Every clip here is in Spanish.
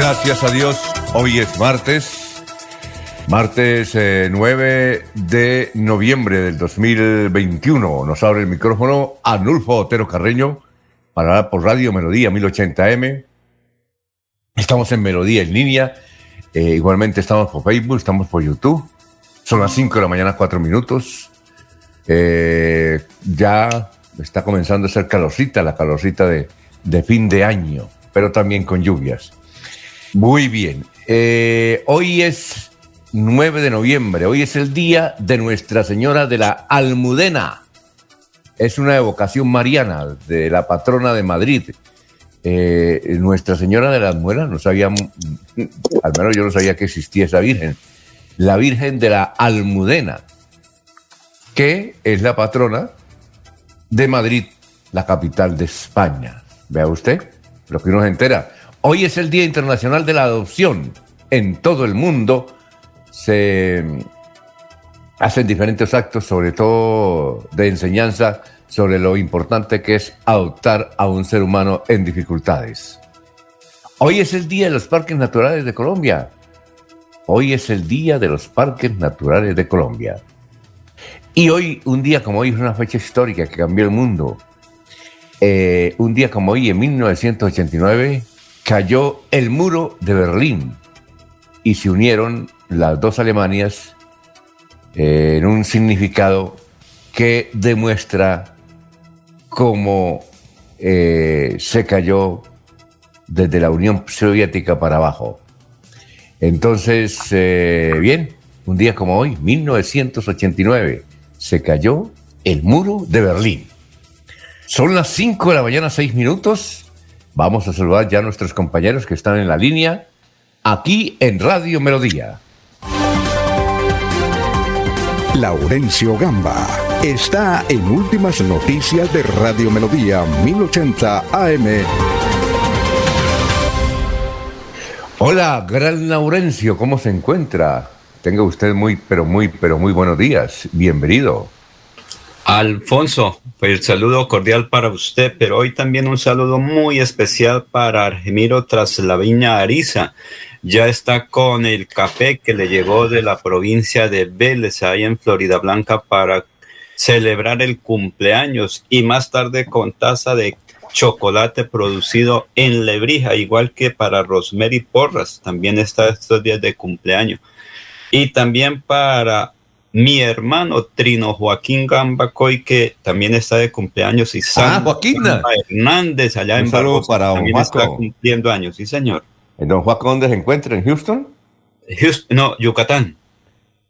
Gracias a Dios, hoy es martes, martes 9 eh, de noviembre del 2021. Nos abre el micrófono Anulfo Otero Carreño para por Radio Melodía 1080M. Estamos en Melodía en línea, eh, igualmente estamos por Facebook, estamos por YouTube. Son las 5 de la mañana, 4 minutos. Eh, ya está comenzando a ser calorcita, la calorcita de fin de año, pero también con lluvias. Muy bien. Eh, hoy es 9 de noviembre. Hoy es el día de Nuestra Señora de la Almudena. Es una evocación mariana de la patrona de Madrid. Eh, Nuestra Señora de la Almudena, no sabíamos, al menos yo no sabía que existía esa Virgen. La Virgen de la Almudena, que es la patrona de Madrid, la capital de España. Vea usted, lo que uno se entera. Hoy es el Día Internacional de la Adopción. En todo el mundo se hacen diferentes actos, sobre todo de enseñanza, sobre lo importante que es adoptar a un ser humano en dificultades. Hoy es el Día de los Parques Naturales de Colombia. Hoy es el Día de los Parques Naturales de Colombia. Y hoy, un día como hoy, es una fecha histórica que cambió el mundo. Eh, un día como hoy, en 1989, cayó el muro de Berlín y se unieron las dos Alemanias eh, en un significado que demuestra cómo eh, se cayó desde la Unión Soviética para abajo. Entonces, eh, bien, un día como hoy, 1989, se cayó el muro de Berlín. Son las 5 de la mañana, 6 minutos. Vamos a saludar ya a nuestros compañeros que están en la línea aquí en Radio Melodía. Laurencio Gamba está en Últimas Noticias de Radio Melodía 1080 AM. Hola, gran Laurencio, ¿cómo se encuentra? Tenga usted muy, pero muy, pero muy buenos días. Bienvenido. Alfonso, pues el saludo cordial para usted, pero hoy también un saludo muy especial para Argemiro Traslaviña Ariza. Ya está con el café que le llegó de la provincia de Vélez, ahí en Florida Blanca, para celebrar el cumpleaños y más tarde con taza de chocolate producido en Lebrija, igual que para Rosemary Porras, también está estos días de cumpleaños. Y también para mi hermano Trino Joaquín Gambacoy, que también está de cumpleaños, y San ah, Hernández, allá en saludo para también está cumpliendo años, sí, señor. ¿En don Juaco dónde se encuentra? ¿En Houston? Houston? No, Yucatán.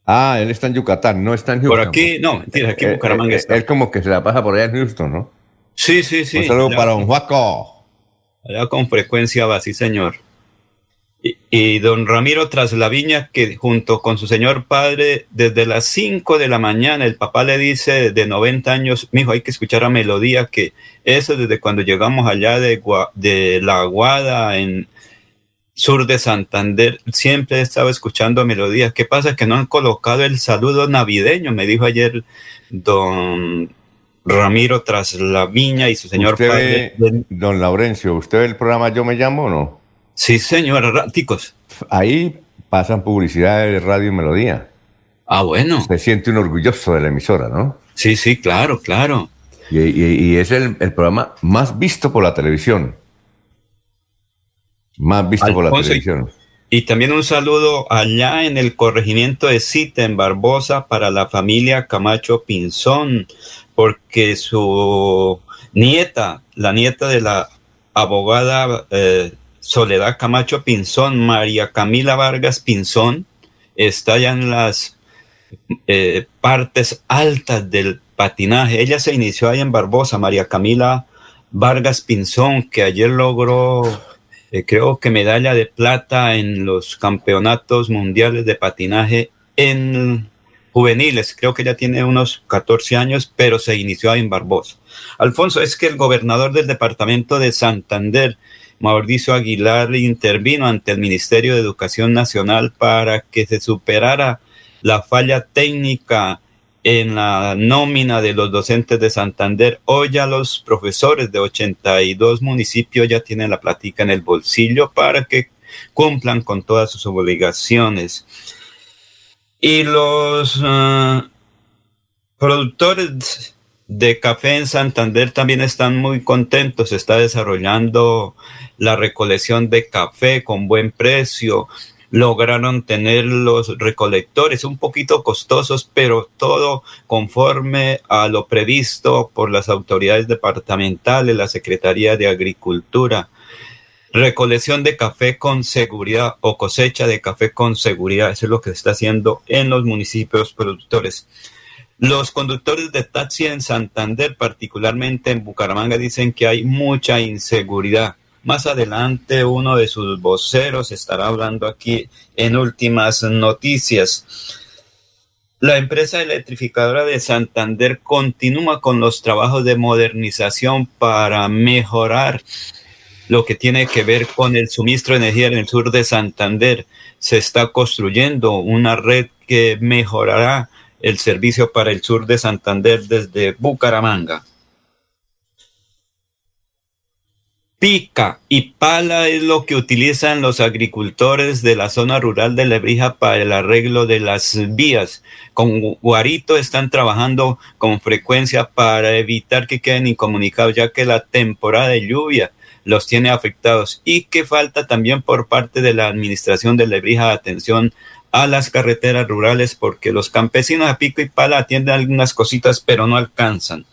Ah, él está en Yucatán, no está en Houston. Por aquí, no, mentira, aquí en eh, Bucaramanga eh, está. Él como que se la pasa por allá en Houston, ¿no? Sí, sí, sí. Un saludo para don Juaco. Allá con frecuencia va, sí, señor. Y, don Ramiro Traslaviña, que junto con su señor padre, desde las 5 de la mañana, el papá le dice de 90 años, mijo, hay que escuchar a Melodía, que eso desde cuando llegamos allá de, de La Aguada, en sur de Santander, siempre he estado escuchando a Melodía. ¿Qué pasa? Que no han colocado el saludo navideño, me dijo ayer don Ramiro Traslaviña y su señor padre. Don Laurencio, ¿usted ve el programa Yo Me Llamo o no? Sí, señor, raticos. Ahí pasan publicidad de Radio Melodía. Ah, bueno. Se siente un orgulloso de la emisora, ¿no? Sí, sí, claro, claro. Y, es el, programa más visto por la televisión. Más visto por la televisión. Y, también un saludo allá en el corregimiento de Cita, en Barbosa, para la familia Camacho Pinzón, porque su nieta, la nieta de la abogada eh, Soledad Camacho Pinzón, María Camila Vargas Pinzón, está ya en las eh, partes altas del patinaje. Ella se inició ahí en Barbosa, María Camila Vargas Pinzón, que ayer logró, eh, creo que medalla de plata en los campeonatos mundiales de patinaje en juveniles. Creo que ya tiene unos 14 años, pero se inició ahí en Barbosa. Alfonso, es que el gobernador del departamento de Santander, Mauricio Aguilar, intervino ante el Ministerio de Educación Nacional para que se superara la falla técnica en la nómina de los docentes de Santander. Hoy ya los profesores de 82 municipios ya tienen la platica en el bolsillo para que cumplan con todas sus obligaciones. Y los ah, productores de café en Santander también están muy contentos. Se está desarrollando la recolección de café con buen precio lograron tener los recolectores un poquito costosos, pero todo conforme a lo previsto por las autoridades departamentales, la Secretaría de Agricultura. Recolección de café con seguridad o cosecha de café con seguridad, eso es lo que se está haciendo en los municipios productores. Los conductores de taxi en Santander, particularmente en Bucaramanga, dicen que hay mucha inseguridad más adelante uno de sus voceros estará hablando aquí en últimas noticias. La empresa electrificadora de Santander continúa con los trabajos de modernización para mejorar lo que tiene que ver con el suministro de energía en el sur de Santander. Se está construyendo una red que mejorará el servicio para el sur de Santander desde Bucaramanga. Pica y pala es lo que utilizan los agricultores de la zona rural de Lebrija para el arreglo de las vías. Con Guarito están trabajando con frecuencia para evitar que queden incomunicados, ya que la temporada de lluvia los tiene afectados y que falta también por parte de la administración de Lebrija atención a las carreteras rurales porque los campesinos a pico y pala atienden algunas cositas pero no alcanzan.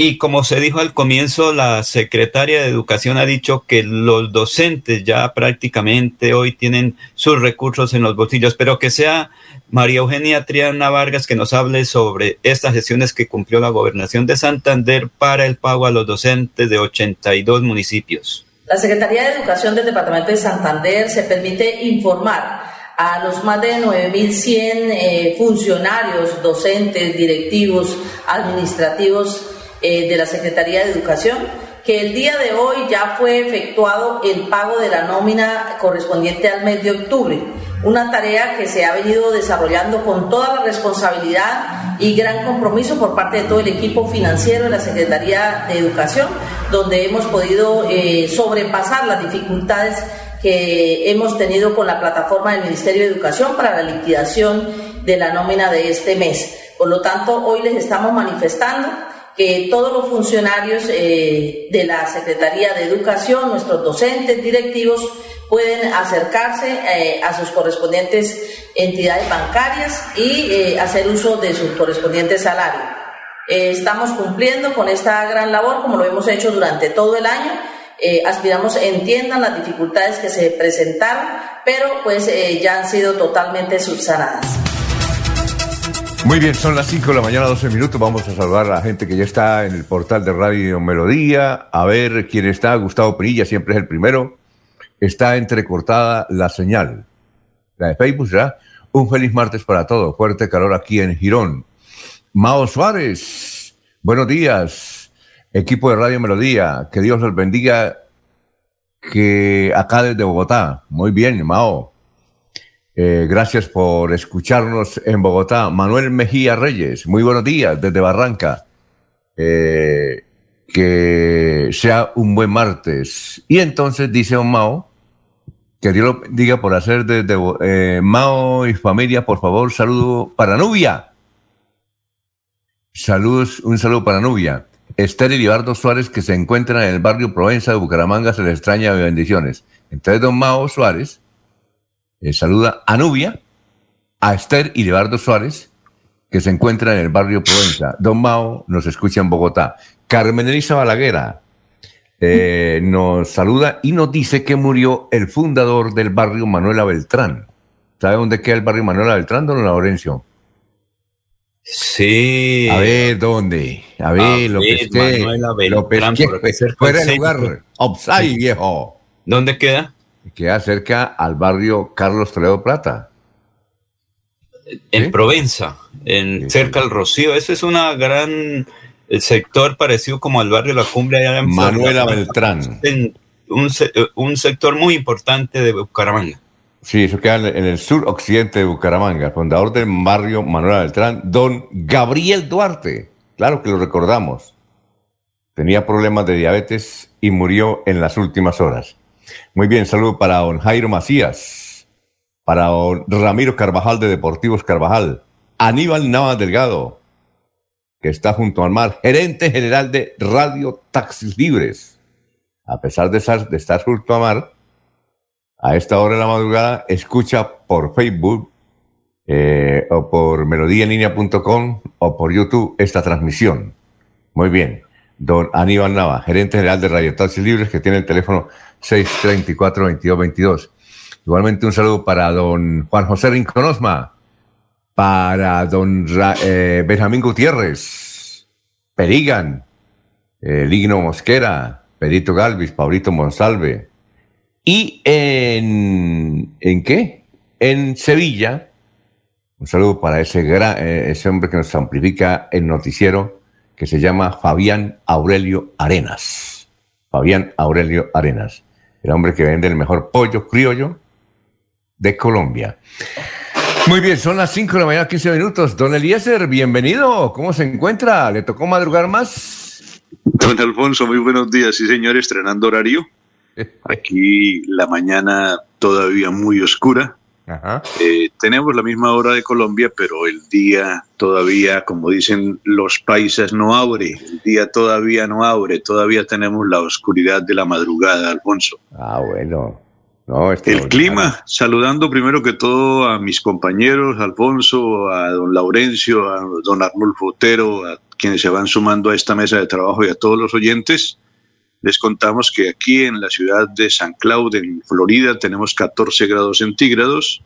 Y como se dijo al comienzo, la secretaria de Educación ha dicho que los docentes ya prácticamente hoy tienen sus recursos en los bolsillos, pero que sea María Eugenia Triana Vargas que nos hable sobre estas gestiones que cumplió la gobernación de Santander para el pago a los docentes de 82 municipios. La Secretaría de Educación del Departamento de Santander se permite informar a los más de 9.100 eh, funcionarios, docentes, directivos, administrativos, eh, de la Secretaría de Educación, que el día de hoy ya fue efectuado el pago de la nómina correspondiente al mes de octubre, una tarea que se ha venido desarrollando con toda la responsabilidad y gran compromiso por parte de todo el equipo financiero de la Secretaría de Educación, donde hemos podido eh, sobrepasar las dificultades que hemos tenido con la plataforma del Ministerio de Educación para la liquidación de la nómina de este mes. Por lo tanto, hoy les estamos manifestando que todos los funcionarios eh, de la Secretaría de Educación, nuestros docentes, directivos, pueden acercarse eh, a sus correspondientes entidades bancarias y eh, hacer uso de su correspondiente salario. estamos cumpliendo con esta gran labor como lo hemos hecho durante todo el año. Aspiramos entiendan las dificultades que se presentaron, pero pues ya han sido totalmente subsanadas. Muy bien, son las 5 de la mañana, 12 minutos. Vamos a saludar a la gente que ya está en el portal de Radio Melodía. A ver quién está. Gustavo Perilla siempre es el primero. Está entrecortada la señal. La de Facebook ya. Un feliz martes para todos. Fuerte calor aquí en Girón. Mao Suárez, buenos días. Equipo de Radio Melodía. Que Dios los bendiga. Que acá desde Bogotá. Muy bien, Mao. Eh, gracias por escucharnos en Bogotá. Manuel Mejía Reyes, muy buenos días desde Barranca. Eh, que sea un buen martes. Y entonces dice Mao Que Dios lo diga por hacer desde eh, Mao y familia, por favor, saludo para Nubia. Saludos, un saludo para Nubia. Esther y Libardo Suárez, que se encuentran en el barrio Provenza de Bucaramanga, se les extraña de bendiciones. Entonces, don Mao Suárez eh, saluda a Nubia, a Esther y Libardo Suárez, que se encuentran en el barrio Provenza. Don Mao nos escucha en Bogotá. Carmen Elisa Balaguera eh, nos saluda y nos dice que murió el fundador del barrio Manuela Beltrán. ¿Sabe dónde queda el barrio Manuela Beltrán, don Laurencio? Sí. A ver, ¿dónde? A ver, lo pesqué. Lo pesqué. Fuera de lugar. Opsai, viejo. ¿Dónde queda? Queda cerca al barrio Carlos Toledo Plata. En Provenza, en, cerca del Rocío. Ese es una gran el sector parecido como al barrio La Cumbre allá en Manuela Beltrán. un, un, sector muy importante de Bucaramanga. Sí, eso queda en el sur occidente de Bucaramanga. fundador del barrio Manuela Beltrán, don Gabriel Duarte. Claro que lo recordamos. Tenía problemas de diabetes y murió en las últimas horas. Muy bien, saludo para don Jairo Macías, para don Ramiro Carvajal de Deportivos Carvajal, Aníbal Navas Delgado, que está junto al mar, gerente general de Radio Taxis Libres. A pesar de estar, de estar junto al mar, a esta hora de la madrugada, escucha por Facebook eh, o por melodíaenlínea.com o por YouTube esta transmisión. Muy bien. Don Aníbal Nava, gerente general de Radio Taxis Libres, que tiene el teléfono 634-2222. Igualmente un saludo para don Juan José Rinconosma, para don eh, Benjamín Gutiérrez, Perigan, eh, Ligno Mosquera, Pedrito Galvis, Paulito Monsalve. Y en, ¿en qué? En Sevilla, un saludo para ese, gran, eh, ese hombre que nos amplifica el noticiero, que se llama Fabián Aurelio Arenas. Fabián Aurelio Arenas, el hombre que vende el mejor pollo criollo de Colombia. Muy bien, son las 5 de la mañana, 15 minutos. Don Eliezer, bienvenido. ¿Cómo se encuentra? ¿Le tocó madrugar más? Don Alfonso, muy buenos días. Sí, señor, estrenando horario. Aquí la mañana todavía muy oscura. Eh, tenemos la misma hora de Colombia, pero el día todavía, como dicen los países, no abre. El día todavía no abre. Todavía tenemos la oscuridad de la madrugada, Alfonso. Ah, bueno el clima, saludando primero que todo a mis compañeros, Alfonso, a don Laurencio, a don Arnulfo Otero, a quienes se van sumando a esta mesa de trabajo y a todos los oyentes. Les contamos que aquí en la ciudad de San Cloud, en Florida, tenemos 14 grados centígrados.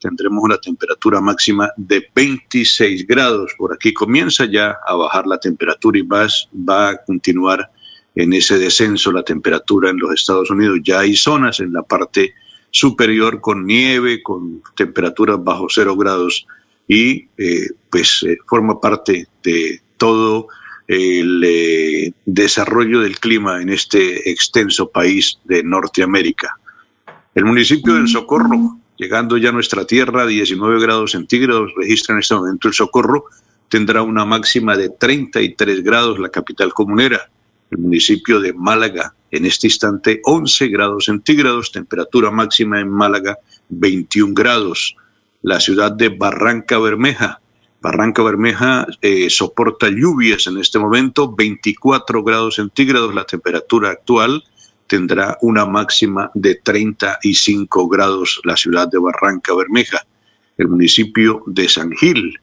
Tendremos una temperatura máxima de 26 grados. Por aquí comienza ya a bajar la temperatura y va, va a continuar en ese descenso la temperatura en los Estados Unidos. Ya hay zonas en la parte superior con nieve, con temperaturas bajo cero grados y eh, pues eh, forma parte de todo el eh, desarrollo del clima en este extenso país de Norteamérica. El municipio del Socorro, llegando ya a nuestra tierra, 19 grados centígrados, registra en este momento el Socorro, tendrá una máxima de 33 grados la capital comunera el municipio de Málaga, en este instante 11 grados centígrados, temperatura máxima en Málaga 21 grados. La ciudad de Barranca Bermeja, Barranca Bermeja eh, soporta lluvias en este momento, 24 grados centígrados, la temperatura actual tendrá una máxima de 35 grados la ciudad de Barranca Bermeja. El municipio de San Gil,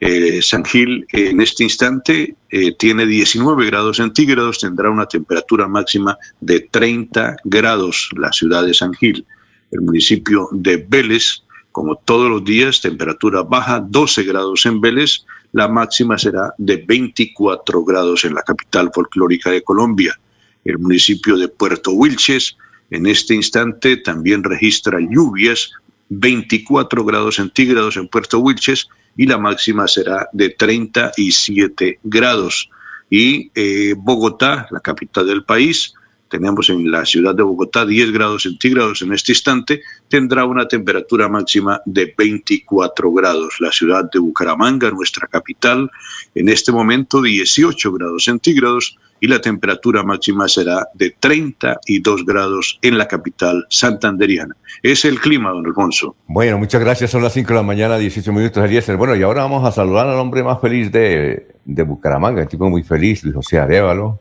eh, San Gil en este instante eh, tiene 19 grados centígrados, tendrá una temperatura máxima de 30 grados la ciudad de San Gil. El municipio de Vélez, como todos los días, temperatura baja, 12 grados en Vélez, la máxima será de 24 grados en la capital folclórica de Colombia. El municipio de Puerto Wilches, en este instante también registra lluvias, 24 grados centígrados en Puerto Wilches y la máxima será de 37 grados. Y eh, Bogotá, la capital del país, tenemos en la ciudad de Bogotá 10 grados centígrados en este instante, tendrá una temperatura máxima de 24 grados. La ciudad de Bucaramanga, nuestra capital, en este momento 18 grados centígrados y la temperatura máxima será de 32 grados en la capital santanderiana. Es el clima, don Alfonso. Bueno, muchas gracias. Son las 5 de la mañana, 18 minutos, Eliezer. Bueno, y ahora vamos a saludar al hombre más feliz de, de Bucaramanga, el tipo muy feliz, Luis José Arevalo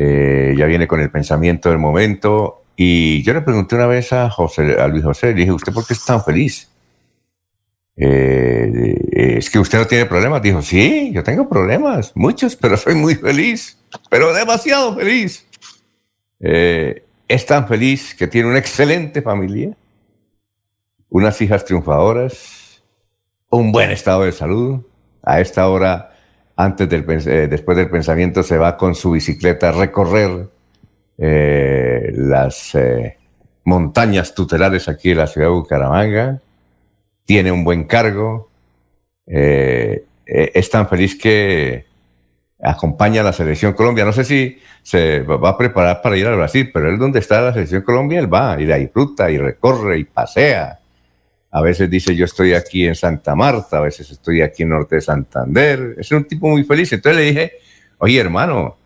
eh, ya viene con el pensamiento del momento. Y yo le pregunté una vez a, José, a Luis José, le dije, ¿usted por qué es tan feliz? Eh, es que usted no tiene problemas. Dijo, sí, yo tengo problemas, muchos, pero soy muy feliz, pero demasiado feliz. Eh, es tan feliz que tiene una excelente familia, unas hijas triunfadoras, un buen estado de salud. A esta hora antes del, eh, después del pensamiento se va con su bicicleta a recorrer eh, las eh, montañas tutelares aquí en la ciudad de Bucaramanga, tiene un buen cargo, es tan feliz que acompaña a la selección Colombia. No sé si se va a preparar para ir al Brasil, pero él donde está la selección Colombia, él va y la disfruta y recorre y pasea a veces dice yo estoy aquí en Santa Marta, a veces estoy aquí en Norte de Santander. Es un tipo muy feliz. Entonces le dije, oye hermano,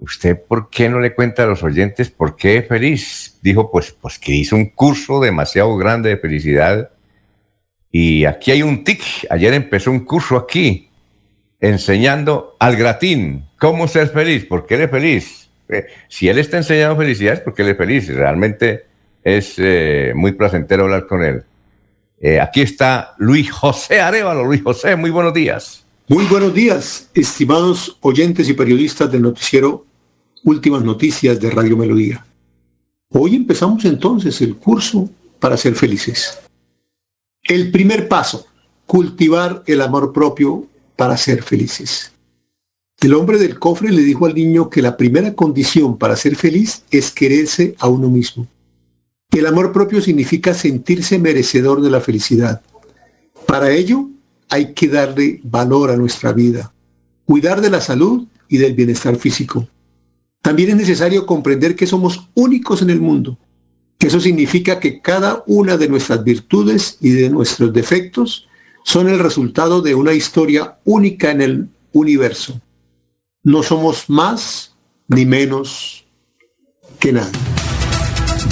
¿usted por qué no le cuenta a los oyentes por qué es feliz? Dijo, pues, pues que hizo un curso demasiado grande de felicidad. Y aquí hay un tic. Ayer empezó un curso aquí enseñando al gratín cómo ser feliz, por qué él es feliz. Eh, si él está enseñando felicidad es porque él es feliz. Realmente es eh, muy placentero hablar con él. Eh, aquí está Luis José Arevalo. Luis José, muy buenos días. Muy buenos días, estimados oyentes y periodistas del noticiero Últimas Noticias de Radio Melodía. Hoy empezamos entonces el curso para ser felices. El primer paso, cultivar el amor propio para ser felices. El hombre del cofre le dijo al niño que la primera condición para ser feliz es quererse a uno mismo. El amor propio significa sentirse merecedor de la felicidad. Para ello hay que darle valor a nuestra vida, cuidar de la salud y del bienestar físico. También es necesario comprender que somos únicos en el mundo. Eso significa que cada una de nuestras virtudes y de nuestros defectos son el resultado de una historia única en el universo. No somos más ni menos que nadie.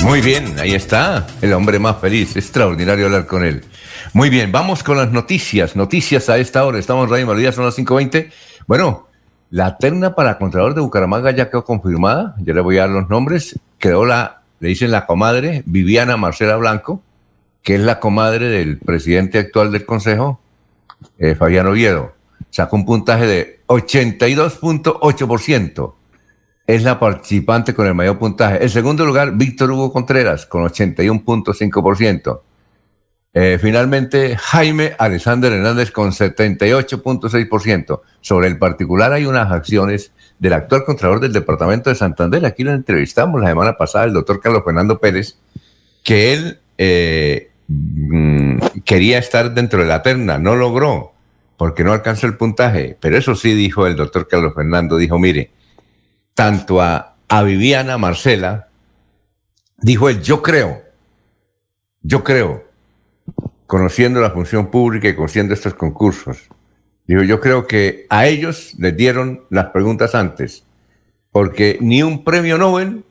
Muy bien, ahí está, el hombre más feliz, extraordinario hablar con él. Muy bien, vamos con las noticias, noticias a esta hora, estamos en Radio son las 5.20. Bueno, la terna para Contralor de Bucaramanga ya quedó confirmada, ya le voy a dar los nombres, quedó la, le dicen la comadre Viviana Marcela Blanco, que es la comadre del presidente actual del Consejo, eh, Fabián Oviedo. Sacó un puntaje de 82.8% es la participante con el mayor puntaje. En segundo lugar, Víctor Hugo Contreras, con 81.5%. Eh, finalmente, Jaime Alexander Hernández con 78.6%. Sobre el particular hay unas acciones del actual Contralor del Departamento de Santander. Aquí lo entrevistamos la semana pasada, el doctor Carlos Fernando Pérez, que él eh, mm, quería estar dentro de la terna, no logró, porque no alcanzó el puntaje. Pero eso sí dijo el doctor Carlos Fernando, dijo, mire, tanto a, Viviana Marcela, dijo él, yo creo, yo creo, conociendo la función pública y conociendo estos concursos, dijo, yo creo que a ellos les dieron las preguntas antes, porque ni un premio Nobel,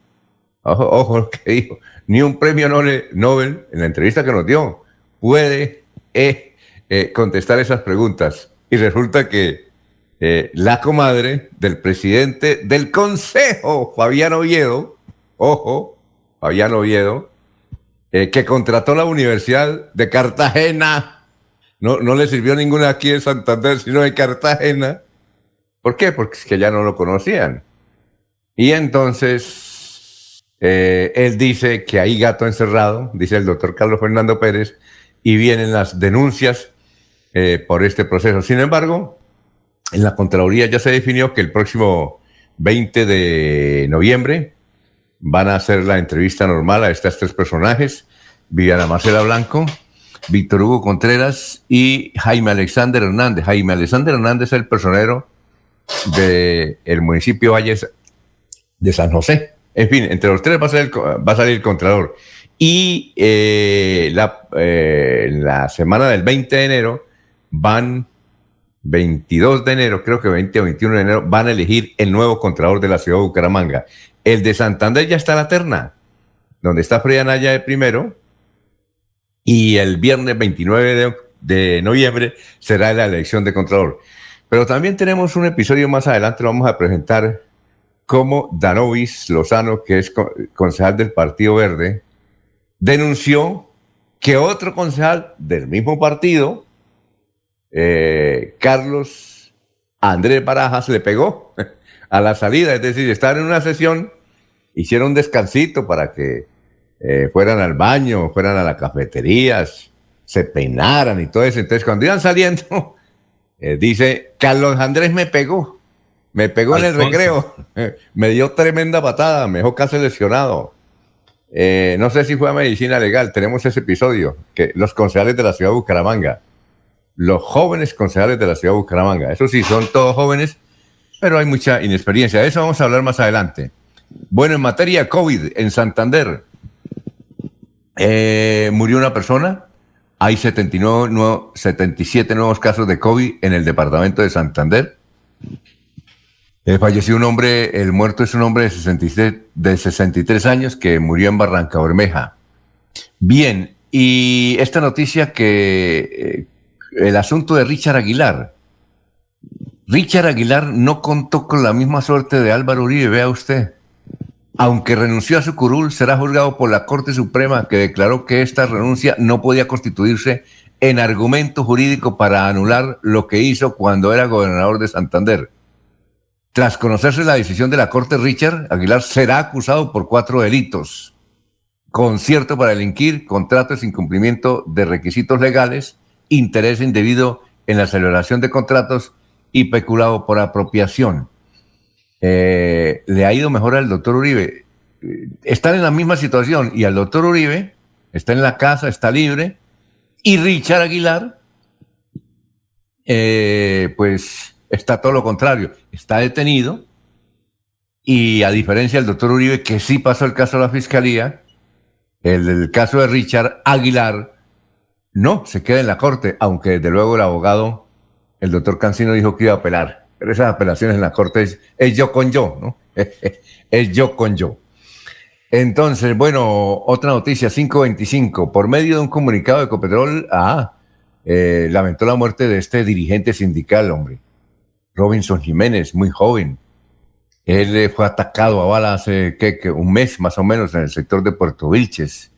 ojo, ojo lo que dijo, ni un premio Nobel, en la entrevista que nos dio, puede eh, eh, contestar esas preguntas. Y resulta que eh, la comadre del presidente del Consejo, Fabián Oviedo, ojo, Fabián Oviedo, eh, que contrató la Universidad de Cartagena. No, no le sirvió ninguna aquí en Santander, sino de Cartagena. ¿Por qué? Porque es que ya no lo conocían. Y entonces eh, él dice que hay gato encerrado, dice el doctor Carlos Fernando Pérez, y vienen las denuncias por este proceso. Sin embargo, en la Contraloría ya se definió que el próximo 20 de noviembre van a hacer la entrevista normal a estos tres personajes, Viviana Marcela Blanco, Víctor Hugo Contreras y Jaime Alexander Hernández. Jaime Alexander Hernández es el personero del municipio Valles de San José. En fin, entre los tres va a, salir, el Contralor. Y eh, la, eh, la semana del 20 de enero van 22 de enero, creo que 20 o 21 de enero, van a elegir el nuevo Contralor de la ciudad de Bucaramanga. El de Santander ya está en la terna, donde está Frida Naya de primero, y el viernes 29 de, de noviembre será la elección de Contralor. Pero también tenemos un episodio más adelante, lo vamos a presentar, cómo Danovis Lozano, que es concejal del Partido Verde, denunció que otro concejal del mismo partido, eh, Carlos Andrés Barajas, le pegó a la salida, es decir, estaban en una sesión, hicieron un descansito para que eh, fueran al baño, fueran a las cafeterías, se peinaran y todo eso. Entonces, cuando iban saliendo, eh, dice, Carlos Andrés me pegó, me pegó en el recreo, me dio tremenda patada, me dejó casi lesionado. Eh, no sé si fue a medicina legal, tenemos ese episodio, que los concejales de la ciudad de Bucaramanga, los jóvenes concejales de la ciudad de Bucaramanga, eso sí, son todos jóvenes, pero hay mucha inexperiencia. De eso vamos a hablar más adelante. Bueno, en materia COVID, en Santander, eh, murió una persona, hay 79, 77 nuevos casos de COVID en el departamento de Santander. Eh, falleció un hombre, el muerto es un hombre de 63, de 63 años que murió en Barranca Bermeja. Bien, y esta noticia que eh, el asunto de Richard Aguilar. Richard Aguilar no contó con la misma suerte de Álvaro Uribe, vea usted. Aunque renunció a su curul, será juzgado por la Corte Suprema que declaró que esta renuncia no podía constituirse en argumento jurídico para anular lo que hizo cuando era gobernador de Santander. Tras conocerse la decisión de la Corte, Richard Aguilar será acusado por cuatro delitos. Concierto para delinquir, contrato sin cumplimiento de requisitos legales, interés indebido en la celebración de contratos y peculado por apropiación. Eh, le ha ido mejor al doctor Uribe. Están en la misma situación y al doctor Uribe está en la casa, está libre, y Richard Aguilar, eh, pues está todo lo contrario, está detenido y a diferencia del doctor Uribe, que sí pasó el caso a la fiscalía, el, caso de Richard Aguilar no se queda en la corte, aunque desde luego el abogado, el doctor Cancino dijo que iba a apelar. Pero esas apelaciones en la corte es, yo con yo, ¿no? es yo con yo. Entonces, bueno, otra noticia, 525. Por medio de un comunicado de Ecopetrol, ah, eh, lamentó la muerte de este dirigente sindical, hombre. Robinson Jiménez, muy joven. Él eh, fue atacado a bala hace ¿qué, un mes más o menos en el sector de Puerto Vilches.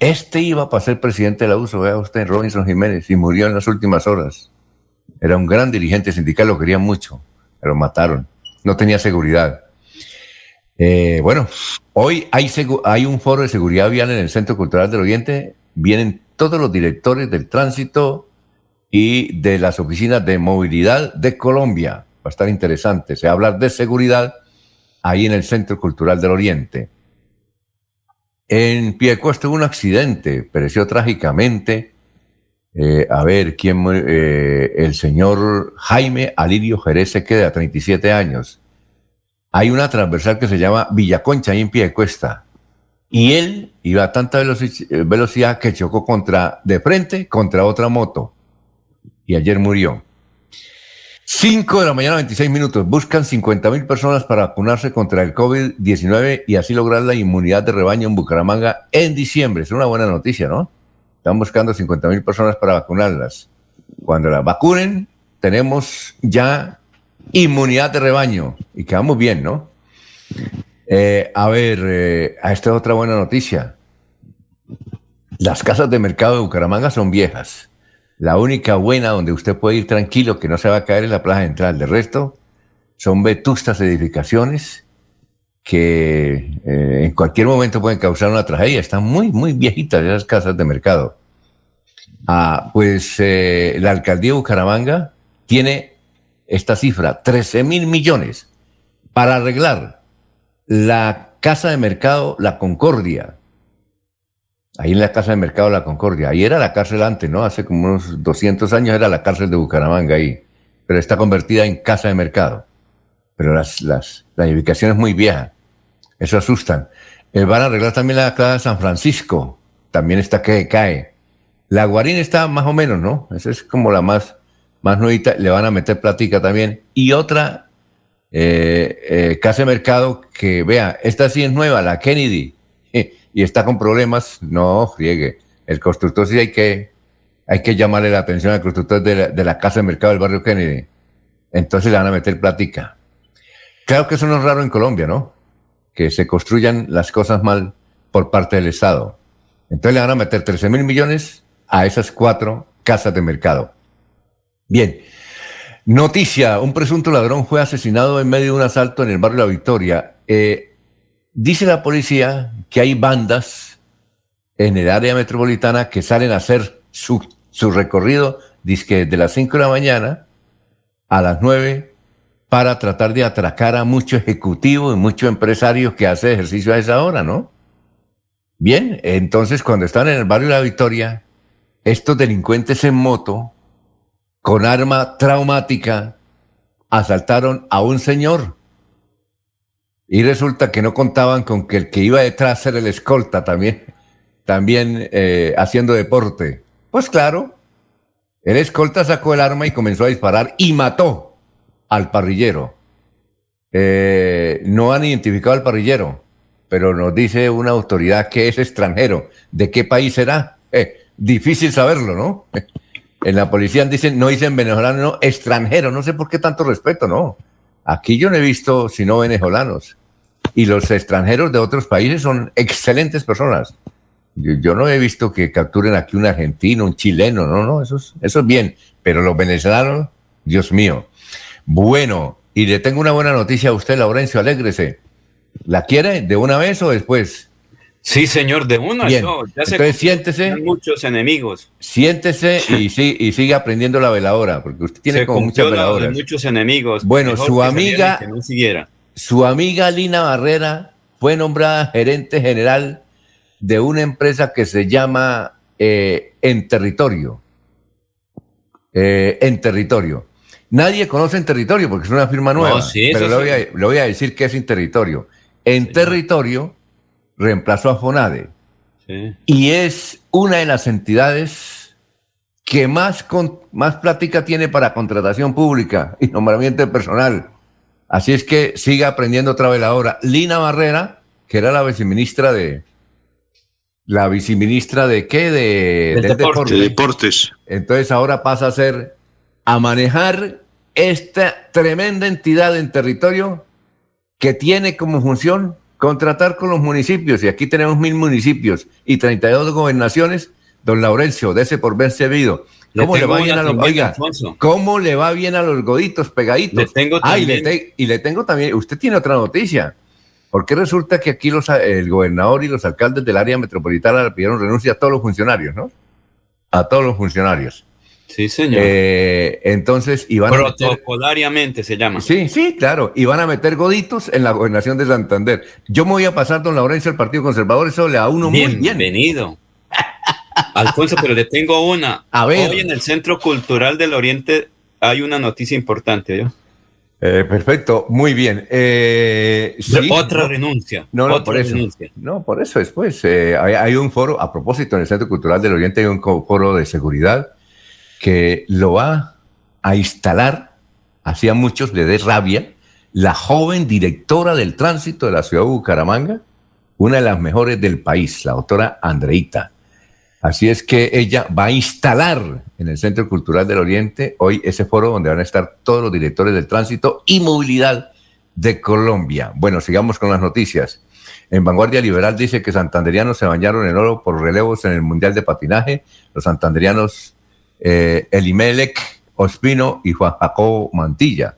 Este iba para ser presidente de la USO, vea usted, Robinson Jiménez, y murió en las últimas horas. Era un gran dirigente sindical, lo querían mucho, pero mataron. No tenía seguridad. Eh, bueno, hoy hay, hay un foro de seguridad vial en el Centro Cultural del Oriente. Vienen todos los directores del tránsito, y de las oficinas de movilidad de Colombia. Va a estar interesante. Se va a hablar de seguridad ahí en el Centro Cultural del Oriente. En Piedecuesta hubo un accidente, pereció trágicamente. Eh, a ver, ¿quién eh, el señor Jaime Alirio Jerez se queda a 37 años. Hay una transversal que se llama Villaconcha ahí en Piedecuesta. Y él iba a tanta velocidad que chocó contra, de frente contra otra moto y ayer murió. 5 de la mañana, 26 minutos. Buscan 50 mil personas para vacunarse contra el COVID-19 y así lograr la inmunidad de rebaño en Bucaramanga en diciembre. Es una buena noticia, ¿no? Están buscando 50 mil personas para vacunarlas. Cuando las vacunen, tenemos ya inmunidad de rebaño y quedamos bien, ¿no? Eh, a ver, eh, esta otra buena noticia. Las casas de mercado de Bucaramanga son viejas la única buena donde usted puede ir tranquilo, que no se va a caer en la plaza central. De resto, son vetustas edificaciones que eh, en cualquier momento pueden causar una tragedia. Están muy, muy viejitas esas casas de mercado. Ah, pues eh, la alcaldía de Bucaramanga tiene esta cifra, 13 mil millones, para arreglar la casa de mercado La Concordia, ahí en la Casa de Mercado de la Concordia. Ahí era la cárcel antes, ¿no? Hace como unos 200 años era la cárcel de Bucaramanga ahí, pero está convertida en Casa de Mercado. Pero las, las, la edificación es muy vieja. Eso asustan. Eh, van a arreglar también la Plaza San Francisco. También está que cae. La Guarín está más o menos, ¿no? Esa es como la más, más nuevita. Le van a meter platica también. Y otra eh, eh, casa de mercado que, vea, esta sí es nueva, la Kennedy, y está con problemas. No, friegue. El constructor sí hay que, hay que llamarle la atención al constructor de la, de la casa de mercado del barrio Kennedy. Entonces le van a meter platica. Claro que eso no es raro en Colombia, ¿no? Que se construyan las cosas mal por parte del Estado. Entonces le van a meter 13 mil millones a esas cuatro casas de mercado. Bien. Noticia, un presunto ladrón fue asesinado en medio de un asalto en el barrio La Victoria. Eh, dice la policía que hay bandas en el área metropolitana que salen a hacer su, su recorrido, dice de las 5 de la mañana a las 9 para tratar de atracar a muchos ejecutivos y muchos empresarios que hacen ejercicio a esa hora, ¿no? Bien, entonces cuando están en el barrio La Victoria, estos delincuentes en moto, con arma traumática, asaltaron a un señor. Y resulta que no contaban con que el que iba detrás era el escolta también, también eh, haciendo deporte. Pues claro, el escolta sacó el arma y comenzó a disparar y mató al parrillero. Eh, no han identificado al parrillero, pero nos dice una autoridad que es extranjero. ¿De qué país será? Eh, difícil saberlo, ¿no? En la policía dicen, no dicen venezolano, no, extranjero. No sé por qué tanto respeto, no. Aquí yo no he visto sino venezolanos. Y los extranjeros de otros países son excelentes personas. Yo, no he visto que capturen aquí un argentino, un chileno, no, no, eso es, eso es bien. Pero los venezolanos, Dios mío. Bueno, y le tengo una buena noticia a usted, Laurencio, alégrese. ¿La quiere de una vez o después? Sí, señor, de una. Bien. ya Entonces siéntese. Muchos enemigos. Siéntese y, sí, y sigue aprendiendo la veladora, porque usted tiene como muchas veladoras. muchos enemigos. Bueno, su amiga, su amiga Lina Barrera fue nombrada gerente general de una empresa que se llama eh, En Territorio. Eh, en Territorio. Nadie conoce En Territorio porque es una firma nueva. pero le voy, a, le voy, a, decir que es En Territorio. En Territorio reemplazó a Fonade. Y es una de las entidades que más, con, más plática tiene para contratación pública y nombramiento de personal. Así es que siga aprendiendo otra vez ahora. Lina Barrera, que era la viceministra de, la viceministra de qué? De, del deporte. deportes. Entonces ahora pasa a ser a manejar esta tremenda entidad en territorio que tiene como función contratar con los municipios. Y aquí tenemos mil municipios y 32 gobernaciones. Don Laurencio, ese por verse servido. ¿Cómo le, va bien a los, oiga, ¿cómo le va bien a los goditos pegaditos? Le tengo también. y le tengo también, usted tiene otra noticia. Porque resulta que aquí los, el gobernador y los alcaldes del área metropolitana le pidieron renuncia a todos los funcionarios, ¿no? A todos los funcionarios. Sí, señor. Eh, entonces, iban Protocolariamente se llama. Sí, sí, claro. Iban a meter goditos en la gobernación de Santander. Yo me voy a pasar, don Laurencio, al Partido Conservador. Eso le da a uno muy bien. Bienvenido. Alfonso, pero le tengo una. A ver. Hoy en el Centro Cultural del Oriente hay una noticia importante, ¿yo? Eh, perfecto, muy bien. Eh, otra renuncia. No, no, por eso. No, por eso después. Eh, hay, un foro, a propósito, en el Centro Cultural del Oriente hay un foro de seguridad que lo va a instalar, hacía muchos le dé rabia, la joven directora del tránsito de la ciudad de Bucaramanga, una de las mejores del país, la doctora Andreita. Así es que ella va a instalar en el Centro Cultural del Oriente hoy ese foro donde van a estar todos los directores del tránsito y movilidad de Colombia. Bueno, sigamos con las noticias. En Vanguardia Liberal dice que santanderianos se bañaron en oro por relevos en el Mundial de Patinaje. Los santanderianos eh, Elimelec Ospino y Juan Jacobo Mantilla.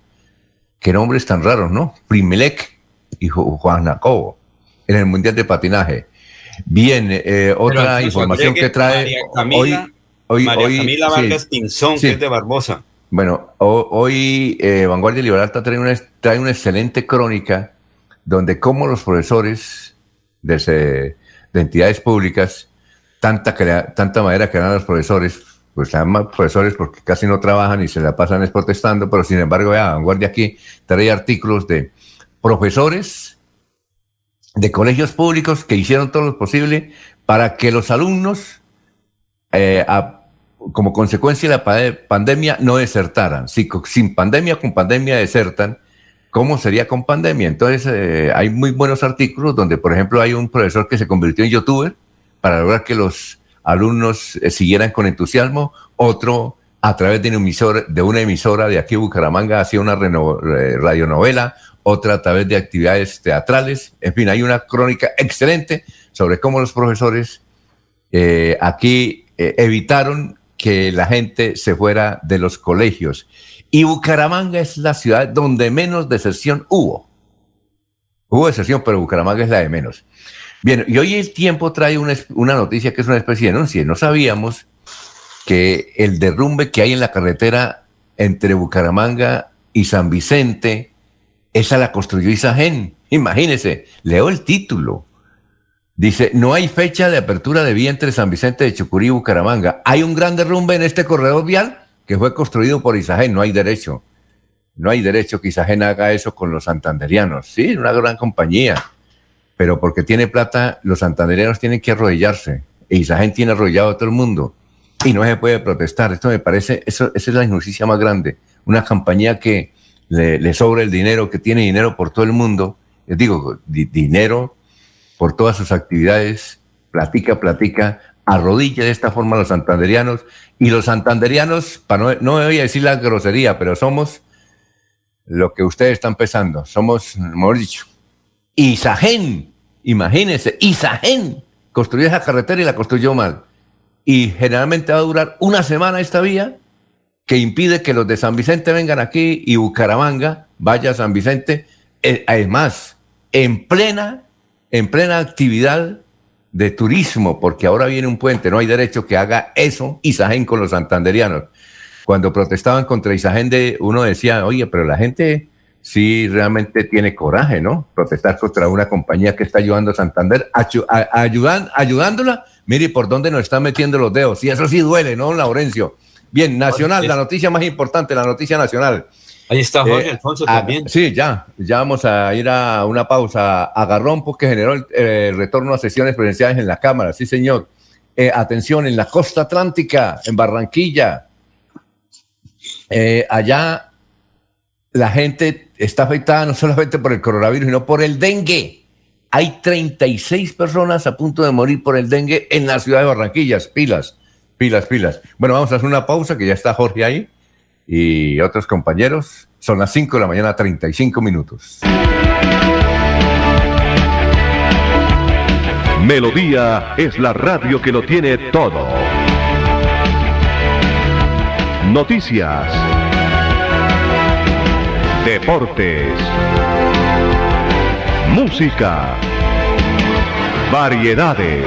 Qué nombres tan raros, ¿no? Primelec y Juan Jacobo en el Mundial de Patinaje. Bien, eh, otra información que trae hoy, hoy, María Camila Vargas Pinzón, que es de Barbosa. Bueno, hoy eh, Vanguardia Liberal trae una, trae una excelente crónica donde como los profesores de, entidades públicas, tanta, tanta manera que dan los profesores, pues se llaman profesores porque casi no trabajan y se la pasan es protestando, pero sin embargo, ya Vanguardia aquí trae artículos de profesores de colegios públicos que hicieron todo lo posible para que los alumnos, eh, como consecuencia de la pandemia, no desertaran. Si sin pandemia, con pandemia desertan, ¿cómo sería con pandemia? Entonces, eh, hay muy buenos artículos donde, por ejemplo, hay un profesor que se convirtió en youtuber para lograr que los alumnos eh, siguieran con entusiasmo, otro a través de de, una emisora de aquí Bucaramanga hacía una radionovela, otra a través de actividades teatrales. En fin, hay una crónica excelente sobre cómo los profesores eh, aquí eh, evitaron que la gente se fuera de los colegios. Y Bucaramanga es la ciudad donde menos deserción hubo. Hubo deserción, pero Bucaramanga es la de menos. Bien, y hoy el tiempo trae una, una noticia que es una especie de denuncia. No sabíamos que el derrumbe que hay en la carretera entre Bucaramanga y San Vicente, esa la construyó Isagen. Imagínese, leo el título. Dice, no hay fecha de apertura de vía entre San Vicente de Chucurí y Bucaramanga. Hay un gran derrumbe en este corredor vial que fue construido por Isagen. No hay derecho. No hay derecho que Isagen haga eso con los santanderianos. Sí, una gran compañía. Pero porque tiene plata, los santanderianos tienen que arrodillarse. E Isagen tiene arrodillado a todo el mundo y no se puede protestar. Esto me parece, eso, esa es la injusticia más grande. Una compañía que le, sobra el dinero, que tiene dinero por todo el mundo, les digo, dinero por todas sus actividades, platica, platica, arrodilla de esta forma a los santanderianos. Y los santanderianos, para no, no voy a decir la grosería, pero somos lo que ustedes están pensando. Somos, mejor dicho, Isagen. Imagínense, Isagen construyó esa carretera y la construyó mal y generalmente va a durar una semana esta vía que impide que los de San Vicente vengan aquí y Bucaramanga vaya a San Vicente. Eh, además, en plena, en plena actividad de turismo, porque ahora viene un puente, no hay derecho que haga eso Isagen con los santanderianos. Cuando protestaban contra Isagen, de, uno decía, oye, pero la gente sí realmente tiene coraje, ¿no? Protestar contra una compañía que está ayudando a Santander, ayudan, ayudándola Mire por dónde nos están metiendo los dedos. Y eso sí duele, ¿no, Laurencio? Bien, nacional, la noticia más importante, la noticia nacional. Ahí está Jorge eh, Alfonso también. Sí, ya, ya vamos a ir a una pausa. Agarrón porque generó el eh, retorno a sesiones presenciales en la Cámara, sí, señor. Eh, atención, en la costa atlántica, en Barranquilla, allá la gente está afectada no solamente por el coronavirus, sino por el dengue. Hay 36 personas a punto de morir por el dengue en la ciudad de Barranquillas. Pilas, pilas, pilas. Bueno, vamos a hacer una pausa, que ya está Jorge ahí y otros compañeros. Son las 5 de la mañana, 35 minutos. Melodía es la radio que lo tiene todo. Noticias. Deportes música, variedades.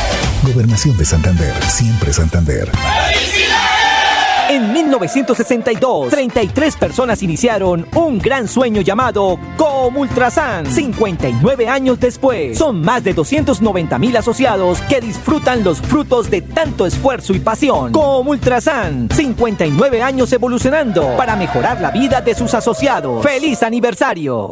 Gobernación de Santander, siempre Santander. En 1962, 33 personas iniciaron un gran sueño llamado Comultrasan. 59 años después, son más de 290 mil asociados que disfrutan los frutos de tanto esfuerzo y pasión. Comultrasan, 59 años evolucionando para mejorar la vida de sus asociados. ¡Feliz aniversario!